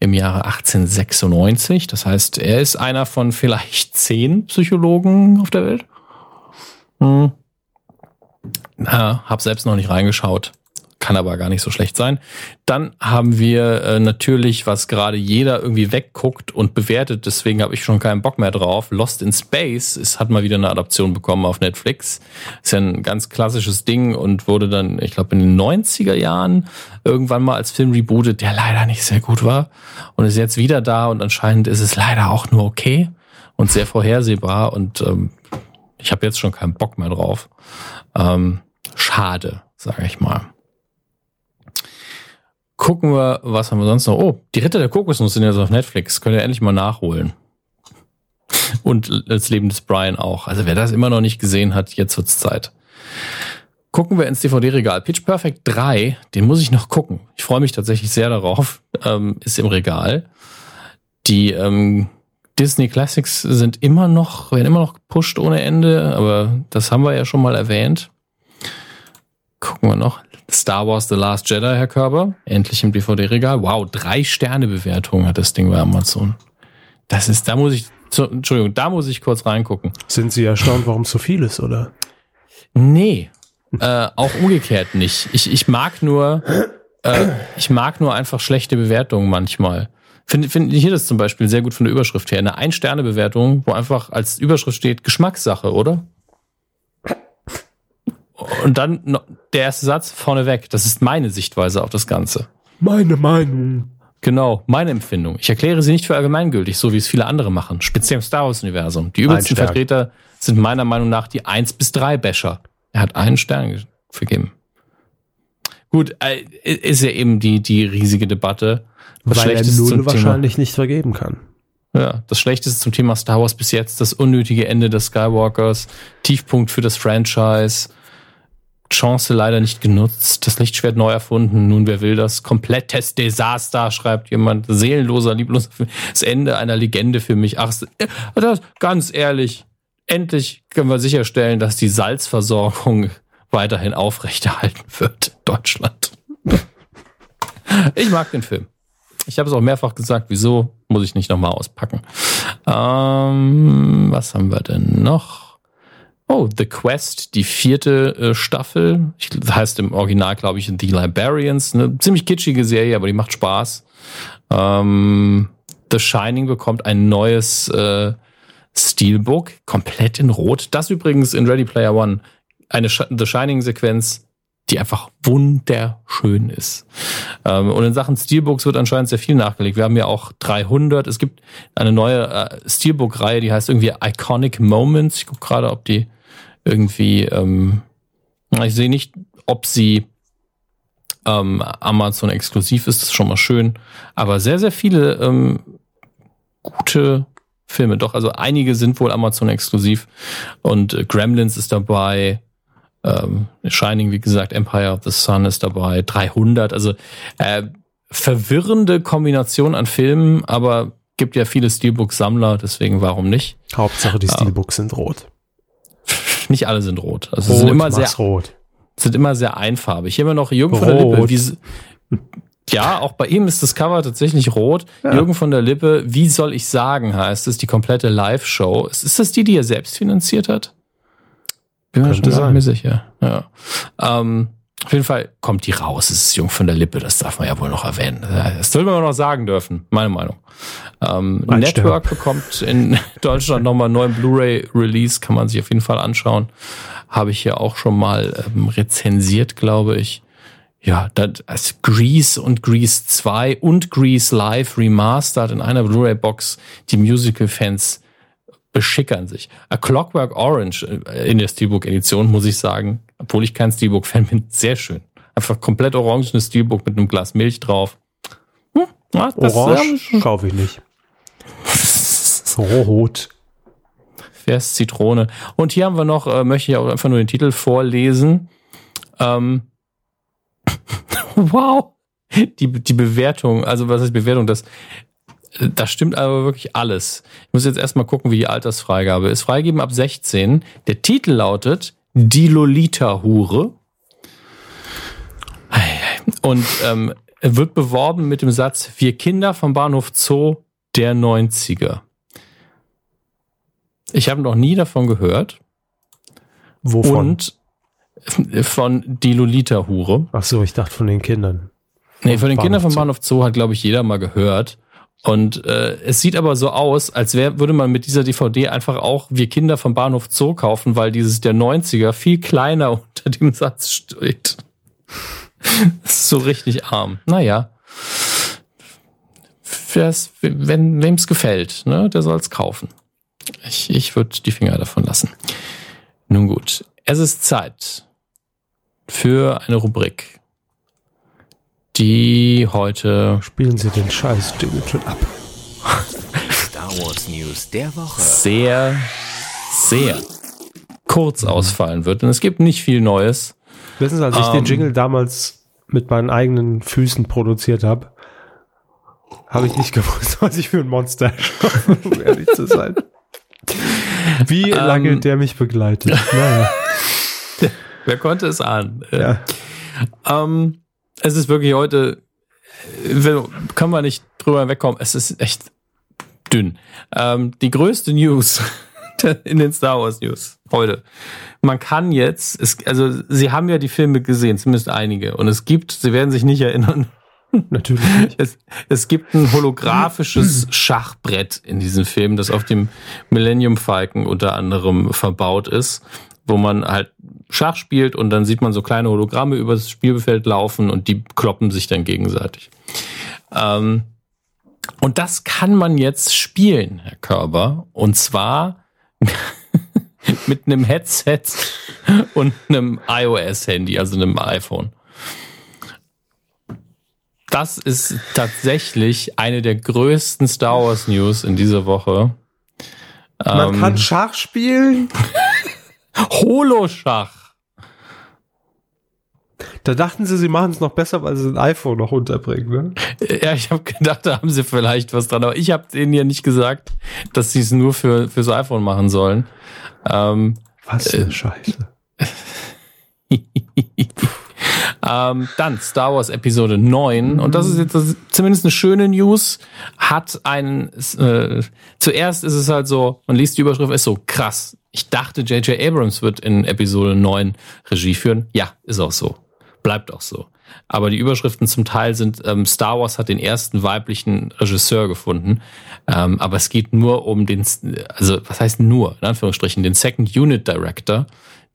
im Jahre 1896. Das heißt, er ist einer von vielleicht zehn Psychologen auf der Welt. Hm. Na, hab selbst noch nicht reingeschaut. Kann aber gar nicht so schlecht sein. Dann haben wir äh, natürlich, was gerade jeder irgendwie wegguckt und bewertet, deswegen habe ich schon keinen Bock mehr drauf. Lost in Space es hat mal wieder eine Adaption bekommen auf Netflix. Ist ja ein ganz klassisches Ding und wurde dann, ich glaube, in den 90er Jahren irgendwann mal als Film rebootet, der leider nicht sehr gut war. Und ist jetzt wieder da und anscheinend ist es leider auch nur okay und sehr vorhersehbar und ähm, ich habe jetzt schon keinen Bock mehr drauf. Ähm, schade, sage ich mal. Gucken wir, was haben wir sonst noch? Oh, die Ritter der Kokosnuss sind jetzt auf Netflix. Könnt ihr endlich mal nachholen. Und das Leben des Brian auch. Also wer das immer noch nicht gesehen hat, jetzt wird's Zeit. Gucken wir ins DVD-Regal. Pitch Perfect 3, den muss ich noch gucken. Ich freue mich tatsächlich sehr darauf. Ähm, ist im Regal. Die ähm, Disney Classics sind immer noch, werden immer noch gepusht ohne Ende, aber das haben wir ja schon mal erwähnt. Gucken wir noch. Star Wars The Last Jedi, Herr Körber. Endlich im DVD-Regal. Wow, drei Sterne-Bewertung hat das Ding bei Amazon. Das ist, da muss ich, zu, Entschuldigung, da muss ich kurz reingucken. Sind Sie erstaunt, warum so viel ist, oder? Nee, äh, auch umgekehrt nicht. Ich, ich mag nur, äh, ich mag nur einfach schlechte Bewertungen manchmal. Finde find hier das zum Beispiel sehr gut von der Überschrift her. Eine Ein-Sterne-Bewertung, wo einfach als Überschrift steht Geschmackssache, oder? Und dann der erste Satz vorneweg. Das ist meine Sichtweise auf das Ganze. Meine Meinung. Genau, meine Empfindung. Ich erkläre sie nicht für allgemeingültig, so wie es viele andere machen. Speziell im Star Wars-Universum. Die übelsten. Vertreter sind meiner Meinung nach die 1 bis 3 Bäscher. Er hat einen Stern ge- vergeben. Gut, äh, ist ja eben die, die riesige Debatte. Das Weil er Null zum Thema, wahrscheinlich nicht vergeben kann. ja, das Schlechteste zum Thema Star Wars bis jetzt, das unnötige Ende des Skywalkers, Tiefpunkt für das Franchise, Chance leider nicht genutzt, das Lichtschwert neu erfunden, nun wer will das, komplettes Desaster, schreibt jemand, seelenloser, liebloser, Film. das Ende einer Legende für mich. Ach, das, ganz ehrlich, endlich können wir sicherstellen, dass die Salzversorgung weiterhin aufrechterhalten wird Deutschland. ich mag den Film. Ich habe es auch mehrfach gesagt, wieso muss ich nicht nochmal auspacken. Ähm, was haben wir denn noch? Oh, The Quest, die vierte äh, Staffel. Ich, das heißt im Original, glaube ich, The Librarians. Eine ziemlich kitschige Serie, aber die macht Spaß. Ähm, The Shining bekommt ein neues äh, Steelbook, komplett in Rot. Das übrigens in Ready Player One. Eine Sh The Shining-Sequenz, die einfach wunderschön ist. Ähm, und in Sachen Steelbooks wird anscheinend sehr viel nachgelegt. Wir haben ja auch 300. Es gibt eine neue äh, Steelbook-Reihe, die heißt irgendwie Iconic Moments. Ich gucke gerade, ob die irgendwie, ähm, ich sehe nicht, ob sie ähm, Amazon exklusiv ist. Das ist schon mal schön. Aber sehr, sehr viele ähm, gute Filme. Doch, also einige sind wohl Amazon exklusiv. Und äh, Gremlins ist dabei. Ähm, Shining, wie gesagt, Empire of the Sun ist dabei. 300. Also äh, verwirrende Kombination an Filmen, aber gibt ja viele Steelbook-Sammler, deswegen warum nicht? Hauptsache die Steelbooks sind rot. Nicht alle sind rot. Also rot, sind immer sehr rot. sind immer sehr einfarbig. Hier haben wir noch Jürgen von der Lippe. Wie, ja, auch bei ihm ist das Cover tatsächlich rot. Ja. Jürgen von der Lippe, wie soll ich sagen, heißt es, die komplette Live-Show. Ist das die, die er selbst finanziert hat? Bin mir schon sein. mir sicher. Ja. Ähm, auf jeden Fall kommt die raus. Es ist Jung von der Lippe, das darf man ja wohl noch erwähnen. Das soll man noch sagen dürfen, meine Meinung. Ähm, Network bekommt in Deutschland nochmal einen neuen Blu-ray-Release, kann man sich auf jeden Fall anschauen. Habe ich ja auch schon mal ähm, rezensiert, glaube ich. Ja, das Grease und Grease 2 und Grease Live Remastered in einer Blu-ray-Box die Musical-Fans beschickern sich. A Clockwork Orange äh, in der Steelbook-Edition, muss ich sagen, obwohl ich kein Steelbook-Fan bin, sehr schön. Einfach komplett orangenes Steelbook mit einem Glas Milch drauf. Hm, ja, Orange kaufe ich nicht. Rot. Vers Zitrone. Und hier haben wir noch, äh, möchte ich auch einfach nur den Titel vorlesen. Ähm, wow. Die, die Bewertung, also was ist Bewertung? Das da stimmt aber wirklich alles. Ich muss jetzt erstmal gucken, wie die Altersfreigabe ist. Freigeben ab 16. Der Titel lautet Die Lolita-Hure. Und ähm, wird beworben mit dem Satz Wir Kinder vom Bahnhof Zoo der 90er. Ich habe noch nie davon gehört. Wovon? Und von Die Lolita-Hure. Ach so, ich dachte von den Kindern. Nee, von den Kindern vom Bahnhof Zoo hat, glaube ich, jeder mal gehört. Und äh, es sieht aber so aus, als wär, würde man mit dieser DVD einfach auch Wir Kinder vom Bahnhof Zoo kaufen, weil dieses der 90er viel kleiner unter dem Satz steht. so richtig arm. Naja. Wer's, wenn wem's gefällt, ne, der soll's kaufen. Ich, ich würde die Finger davon lassen. Nun gut, es ist Zeit für eine Rubrik die heute. Spielen Sie den scheiß Jingle schon ab. Star Wars News der Woche. Sehr, sehr kurz ausfallen wird. Und es gibt nicht viel Neues. Wissen Sie, als ich um, den ähm, Jingle damals mit meinen eigenen Füßen produziert habe, habe ich nicht gewusst, was ich für ein Monster schaffe, um ehrlich zu sein. Wie lange um, der mich begleitet. Naja. Wer konnte es ahnen? Ja. Ähm, es ist wirklich heute, kann man nicht drüber wegkommen, es ist echt dünn. Ähm, die größte News in den Star Wars News heute. Man kann jetzt, es, also sie haben ja die Filme gesehen, zumindest einige, und es gibt, sie werden sich nicht erinnern. Natürlich nicht. Es, es gibt ein holographisches Schachbrett in diesem Film, das auf dem Millennium Falcon unter anderem verbaut ist, wo man halt Schach spielt und dann sieht man so kleine Hologramme über das Spielfeld laufen und die kloppen sich dann gegenseitig. Ähm, und das kann man jetzt spielen, Herr Körber. Und zwar mit einem Headset und einem iOS-Handy, also einem iPhone. Das ist tatsächlich eine der größten Star Wars News in dieser Woche. Man ähm, kann Schach spielen. Holoschach. Da dachten sie, sie machen es noch besser, weil sie ein iPhone noch unterbringen, ne? Ja, ich habe gedacht, da haben sie vielleicht was dran. Aber ich habe denen ja nicht gesagt, dass sie es nur für fürs iPhone machen sollen. Ähm, was für äh, Scheiße. ähm, dann Star Wars Episode 9. Und das ist jetzt das ist zumindest eine schöne News. Hat einen, äh, zuerst ist es halt so, man liest die Überschrift, ist so krass. Ich dachte, J.J. Abrams wird in Episode 9 Regie führen. Ja, ist auch so. Bleibt auch so. Aber die Überschriften zum Teil sind, ähm, Star Wars hat den ersten weiblichen Regisseur gefunden. Ähm, aber es geht nur um den, also was heißt nur, in Anführungsstrichen, den Second Unit Director,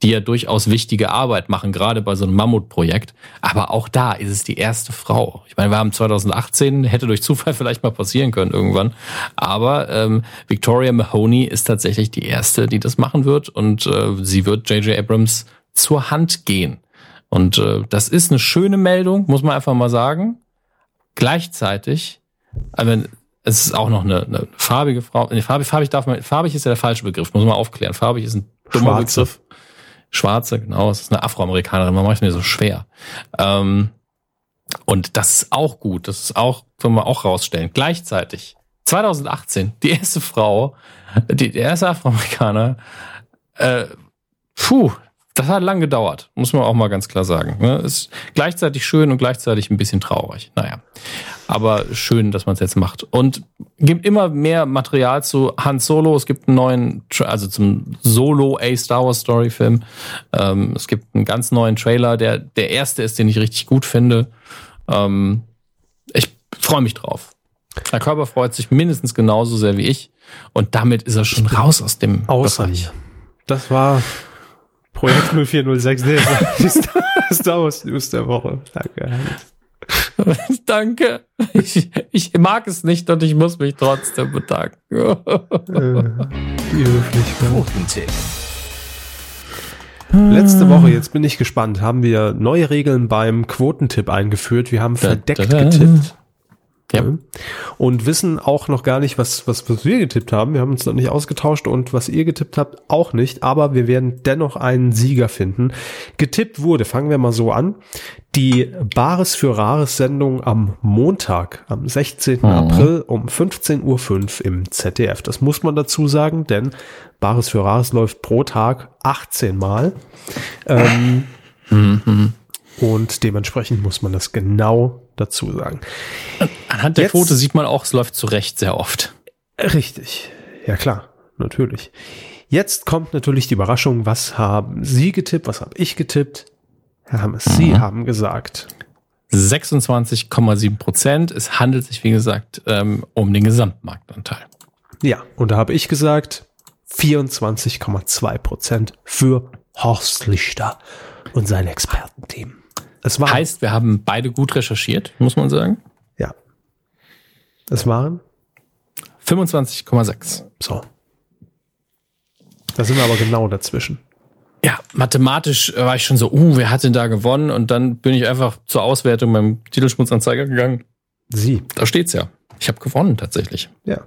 die ja durchaus wichtige Arbeit machen, gerade bei so einem Mammutprojekt. Aber auch da ist es die erste Frau. Ich meine, wir haben 2018, hätte durch Zufall vielleicht mal passieren können irgendwann. Aber ähm, Victoria Mahoney ist tatsächlich die erste, die das machen wird. Und äh, sie wird J.J. Abrams zur Hand gehen. Und äh, das ist eine schöne Meldung, muss man einfach mal sagen. Gleichzeitig, aber es ist auch noch eine, eine farbige Frau. Nee, farbig, farbig darf man, farbig ist ja der falsche Begriff, muss man aufklären. Farbig ist ein dummer Schwarze. Begriff. Schwarze, genau, es ist eine Afroamerikanerin, man macht es mir so schwer. Ähm, und das ist auch gut, das ist auch, können wir auch rausstellen. Gleichzeitig, 2018, die erste Frau, die, der erste Afroamerikaner, äh, puh, das hat lang gedauert, muss man auch mal ganz klar sagen. Ne? Ist gleichzeitig schön und gleichzeitig ein bisschen traurig. Naja, aber schön, dass man es jetzt macht. Und gibt immer mehr Material zu Han Solo. Es gibt einen neuen, also zum Solo A Star Wars Story Film. Ähm, es gibt einen ganz neuen Trailer, der der erste ist, den ich richtig gut finde. Ähm, ich freue mich drauf. Herr Körper freut sich mindestens genauso sehr wie ich. Und damit ist er schon raus aus dem Außer Bereich. Das war Projekt 0406, der die Star- Star Wars News der Woche. Danke. Danke. Ich, ich mag es nicht und ich muss mich trotzdem bedanken. Äh, die Höflichkeit. Letzte Woche, jetzt bin ich gespannt, haben wir neue Regeln beim Quotentipp eingeführt. Wir haben verdeckt getippt. Ja. Und wissen auch noch gar nicht, was, was, was wir getippt haben. Wir haben uns noch nicht ausgetauscht und was ihr getippt habt, auch nicht. Aber wir werden dennoch einen Sieger finden. Getippt wurde, fangen wir mal so an, die Bares für Rares Sendung am Montag, am 16. April um 15.05 Uhr im ZDF. Das muss man dazu sagen, denn Bares für Rares läuft pro Tag 18 Mal. Ähm, und dementsprechend muss man das genau dazu sagen. Anhand der Jetzt- Quote sieht man auch, es läuft zu Recht sehr oft. Richtig. Ja klar, natürlich. Jetzt kommt natürlich die Überraschung, was haben Sie getippt, was habe ich getippt? Herr Hammes, Sie haben gesagt. 26,7 Prozent. Es handelt sich, wie gesagt, ähm, um den Gesamtmarktanteil. Ja, und da habe ich gesagt 24,2 Prozent für Horst Lichter und sein Expertenteam. Es waren, Heißt, wir haben beide gut recherchiert, muss man sagen. ja. Es waren, 25,6. so. Da sind wir aber genau dazwischen. Ja, mathematisch war ich schon so, uh, wer hat denn da gewonnen? Und dann bin ich einfach zur Auswertung beim Titelschmutzanzeiger gegangen. Sie, Da steht's ja. Ich habe gewonnen tatsächlich. ja.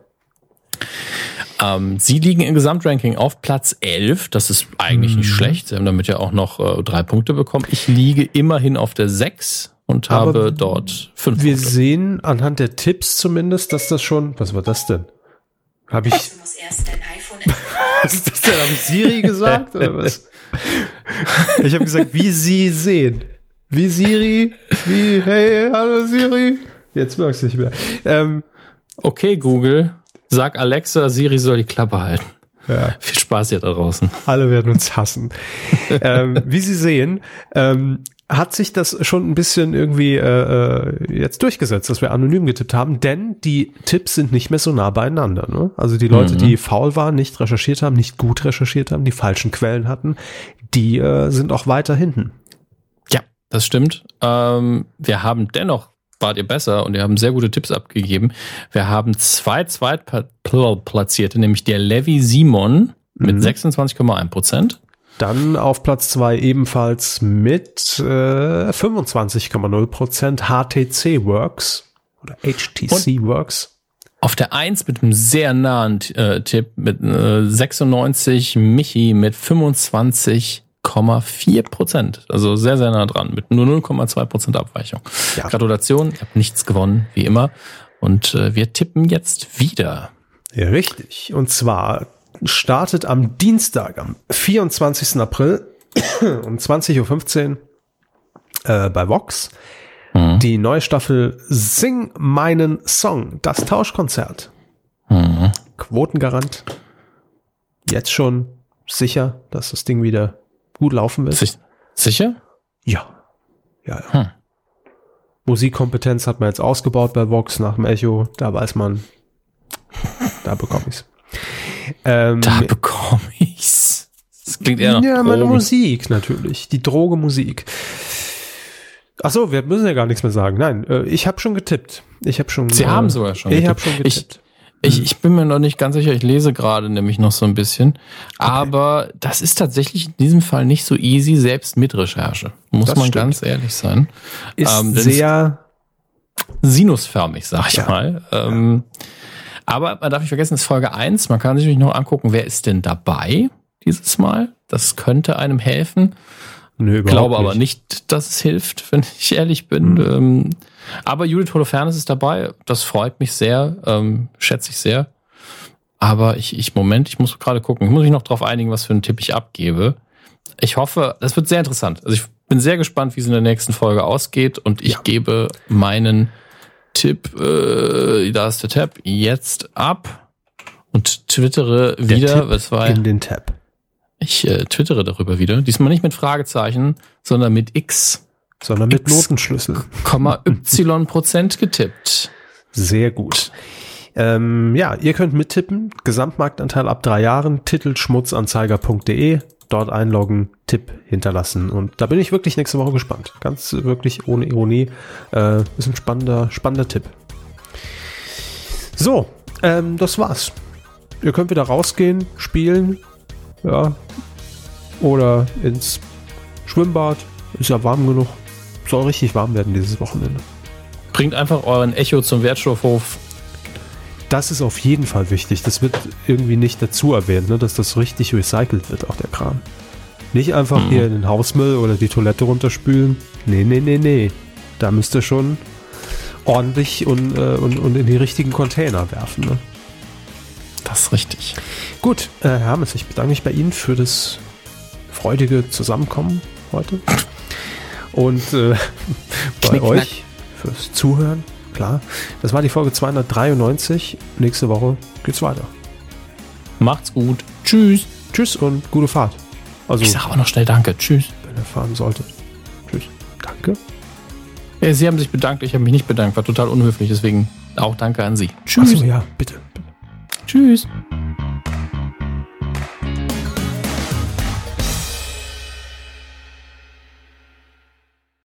Ähm, sie liegen im Gesamtranking auf Platz 11. Das ist eigentlich nicht schlecht. Sie haben damit ja auch noch äh, drei Punkte bekommen. Ich liege immerhin auf der 6 und Aber habe dort fünf Wir Punkte. sehen anhand der Tipps zumindest, dass das schon, was war das denn? Habe ich, Du musst erst dein iPhone was ist das denn? Habe ich Siri gesagt oder was? Ich habe gesagt, wie Sie sehen. Wie Siri, wie, hey, hallo Siri. Jetzt merkst du nicht mehr. Ähm, Okay, Google, sag Alexa, Siri soll die Klappe halten. ja, Viel Spaß hier da draußen. alle werden uns hassen. ähm, wie Sie sehen, ähm, hat sich das schon ein bisschen irgendwie äh, äh, jetzt durchgesetzt, dass wir anonym getippt haben, denn die Tipps sind nicht mehr so nah beieinander. Ne? Also die Leute, die faul waren, nicht recherchiert haben, nicht gut recherchiert haben, die falschen Quellen hatten, die äh, sind auch weiter hinten. Ja, das stimmt. Ähm, wir haben dennoch, wart ihr besser und wir haben sehr gute Tipps abgegeben. Wir haben zwei Zweitplatzierte, nämlich der Levi Simon mit 26,1 Prozent. Dann auf Platz zwei ebenfalls mit äh, 25,0 Prozent HTC Works oder HTC Works. Auf der 1 mit einem sehr nahen äh, Tipp mit äh, 96, Michi mit 25,4 Prozent. Also sehr, sehr nah dran mit nur 0,2 Prozent Abweichung. Ja. Gratulation, ihr habt nichts gewonnen, wie immer. Und äh, wir tippen jetzt wieder. Ja, richtig. Und zwar startet am Dienstag, am 24. April um 20.15 Uhr äh, bei Vox Mhm. die neue Staffel Sing meinen Song, das Tauschkonzert. Mhm. Quotengarant. Jetzt schon sicher, dass das Ding wieder gut laufen wird. Sich- Sicher? Ja. Ja, ja. Hm. Musikkompetenz hat man jetzt ausgebaut bei Vox nach dem Echo. Da weiß man, da bekomme ich's. Ähm, Da bekomme ich's. Das klingt eher nach ja, meine Drogen. Musik natürlich. Die Droge Musik. Ach so, wir müssen ja gar nichts mehr sagen. Nein, äh, ich habe schon getippt. Ich habe schon. Sie äh, haben sogar schon Ich habe schon getippt. Ich, ich bin mir noch nicht ganz sicher, ich lese gerade nämlich noch so ein bisschen. Aber das ist tatsächlich in diesem Fall nicht so easy, selbst mit Recherche. Muss Das man stimmt. ganz ehrlich sein. ist ähm, sehr. Sinusförmig, sag ich Ja. mal. Ähm, aber man darf nicht vergessen, es ist Folge 1. Man kann sich natürlich noch angucken, wer ist denn dabei dieses Mal. Das könnte einem helfen. Nö, Ich glaube aber nicht, dass es hilft, wenn ich ehrlich bin. Mhm. Ähm, aber Judith Holofernes ist dabei. Das freut mich sehr, ähm, schätze ich sehr. Aber ich, ich, Moment, ich muss gerade gucken. Ich muss mich noch darauf einigen, was für einen Tipp ich abgebe. Ich hoffe, das wird sehr interessant. Also ich bin sehr gespannt, wie es in der nächsten Folge ausgeht. Und ich Ja. gebe meinen Tipp, äh, da ist der Tab, jetzt ab und twittere Der wieder. Tipp was war in den Tab. ich äh, twittere darüber wieder. Diesmal nicht mit Fragezeichen, sondern mit X, Sondern mit X. Notenschlüssel. Komma Y Prozent getippt. Sehr gut. Ähm, ja, ihr könnt mittippen. Gesamtmarktanteil ab drei Jahren. Titel schmutzanzeiger.de. Dort einloggen, Tipp hinterlassen. Und da bin ich wirklich nächste Woche gespannt. Ganz wirklich ohne Ironie. Äh, ist ein spannender, spannender Tipp. So, ähm, das war's. Ihr könnt wieder rausgehen, spielen. Ja. Oder ins Schwimmbad. Ist ja warm genug. Soll richtig warm werden dieses Wochenende. Bringt einfach euren Echo zum Wertstoffhof. Das ist auf jeden Fall wichtig. Das wird irgendwie nicht dazu erwähnt, ne, dass das richtig recycelt wird, auch der Kram. Nicht einfach Mhm. hier in den Hausmüll oder die Toilette runterspülen. Nee, nee, nee, nee. Da müsst ihr schon ordentlich und, äh, und, und in die richtigen Container werfen. Ne? Das ist richtig. Gut, äh, Herr Hermes, ich bedanke mich bei Ihnen für das freudige Zusammenkommen heute. Und äh, bei Knick, euch fürs Zuhören. Klar. Das war die Folge 293. Nächste Woche geht's weiter. Macht's gut. Tschüss. Tschüss und gute Fahrt. Also, Ich sage auch noch schnell Danke. Tschüss. wenn ihr fahren solltet. Tschüss. Danke. Ja, Sie haben sich bedankt, ich habe mich nicht bedankt. War total unhöflich, deswegen auch Danke an Sie. Tschüss. Achso, ja, bitte. Tschüss.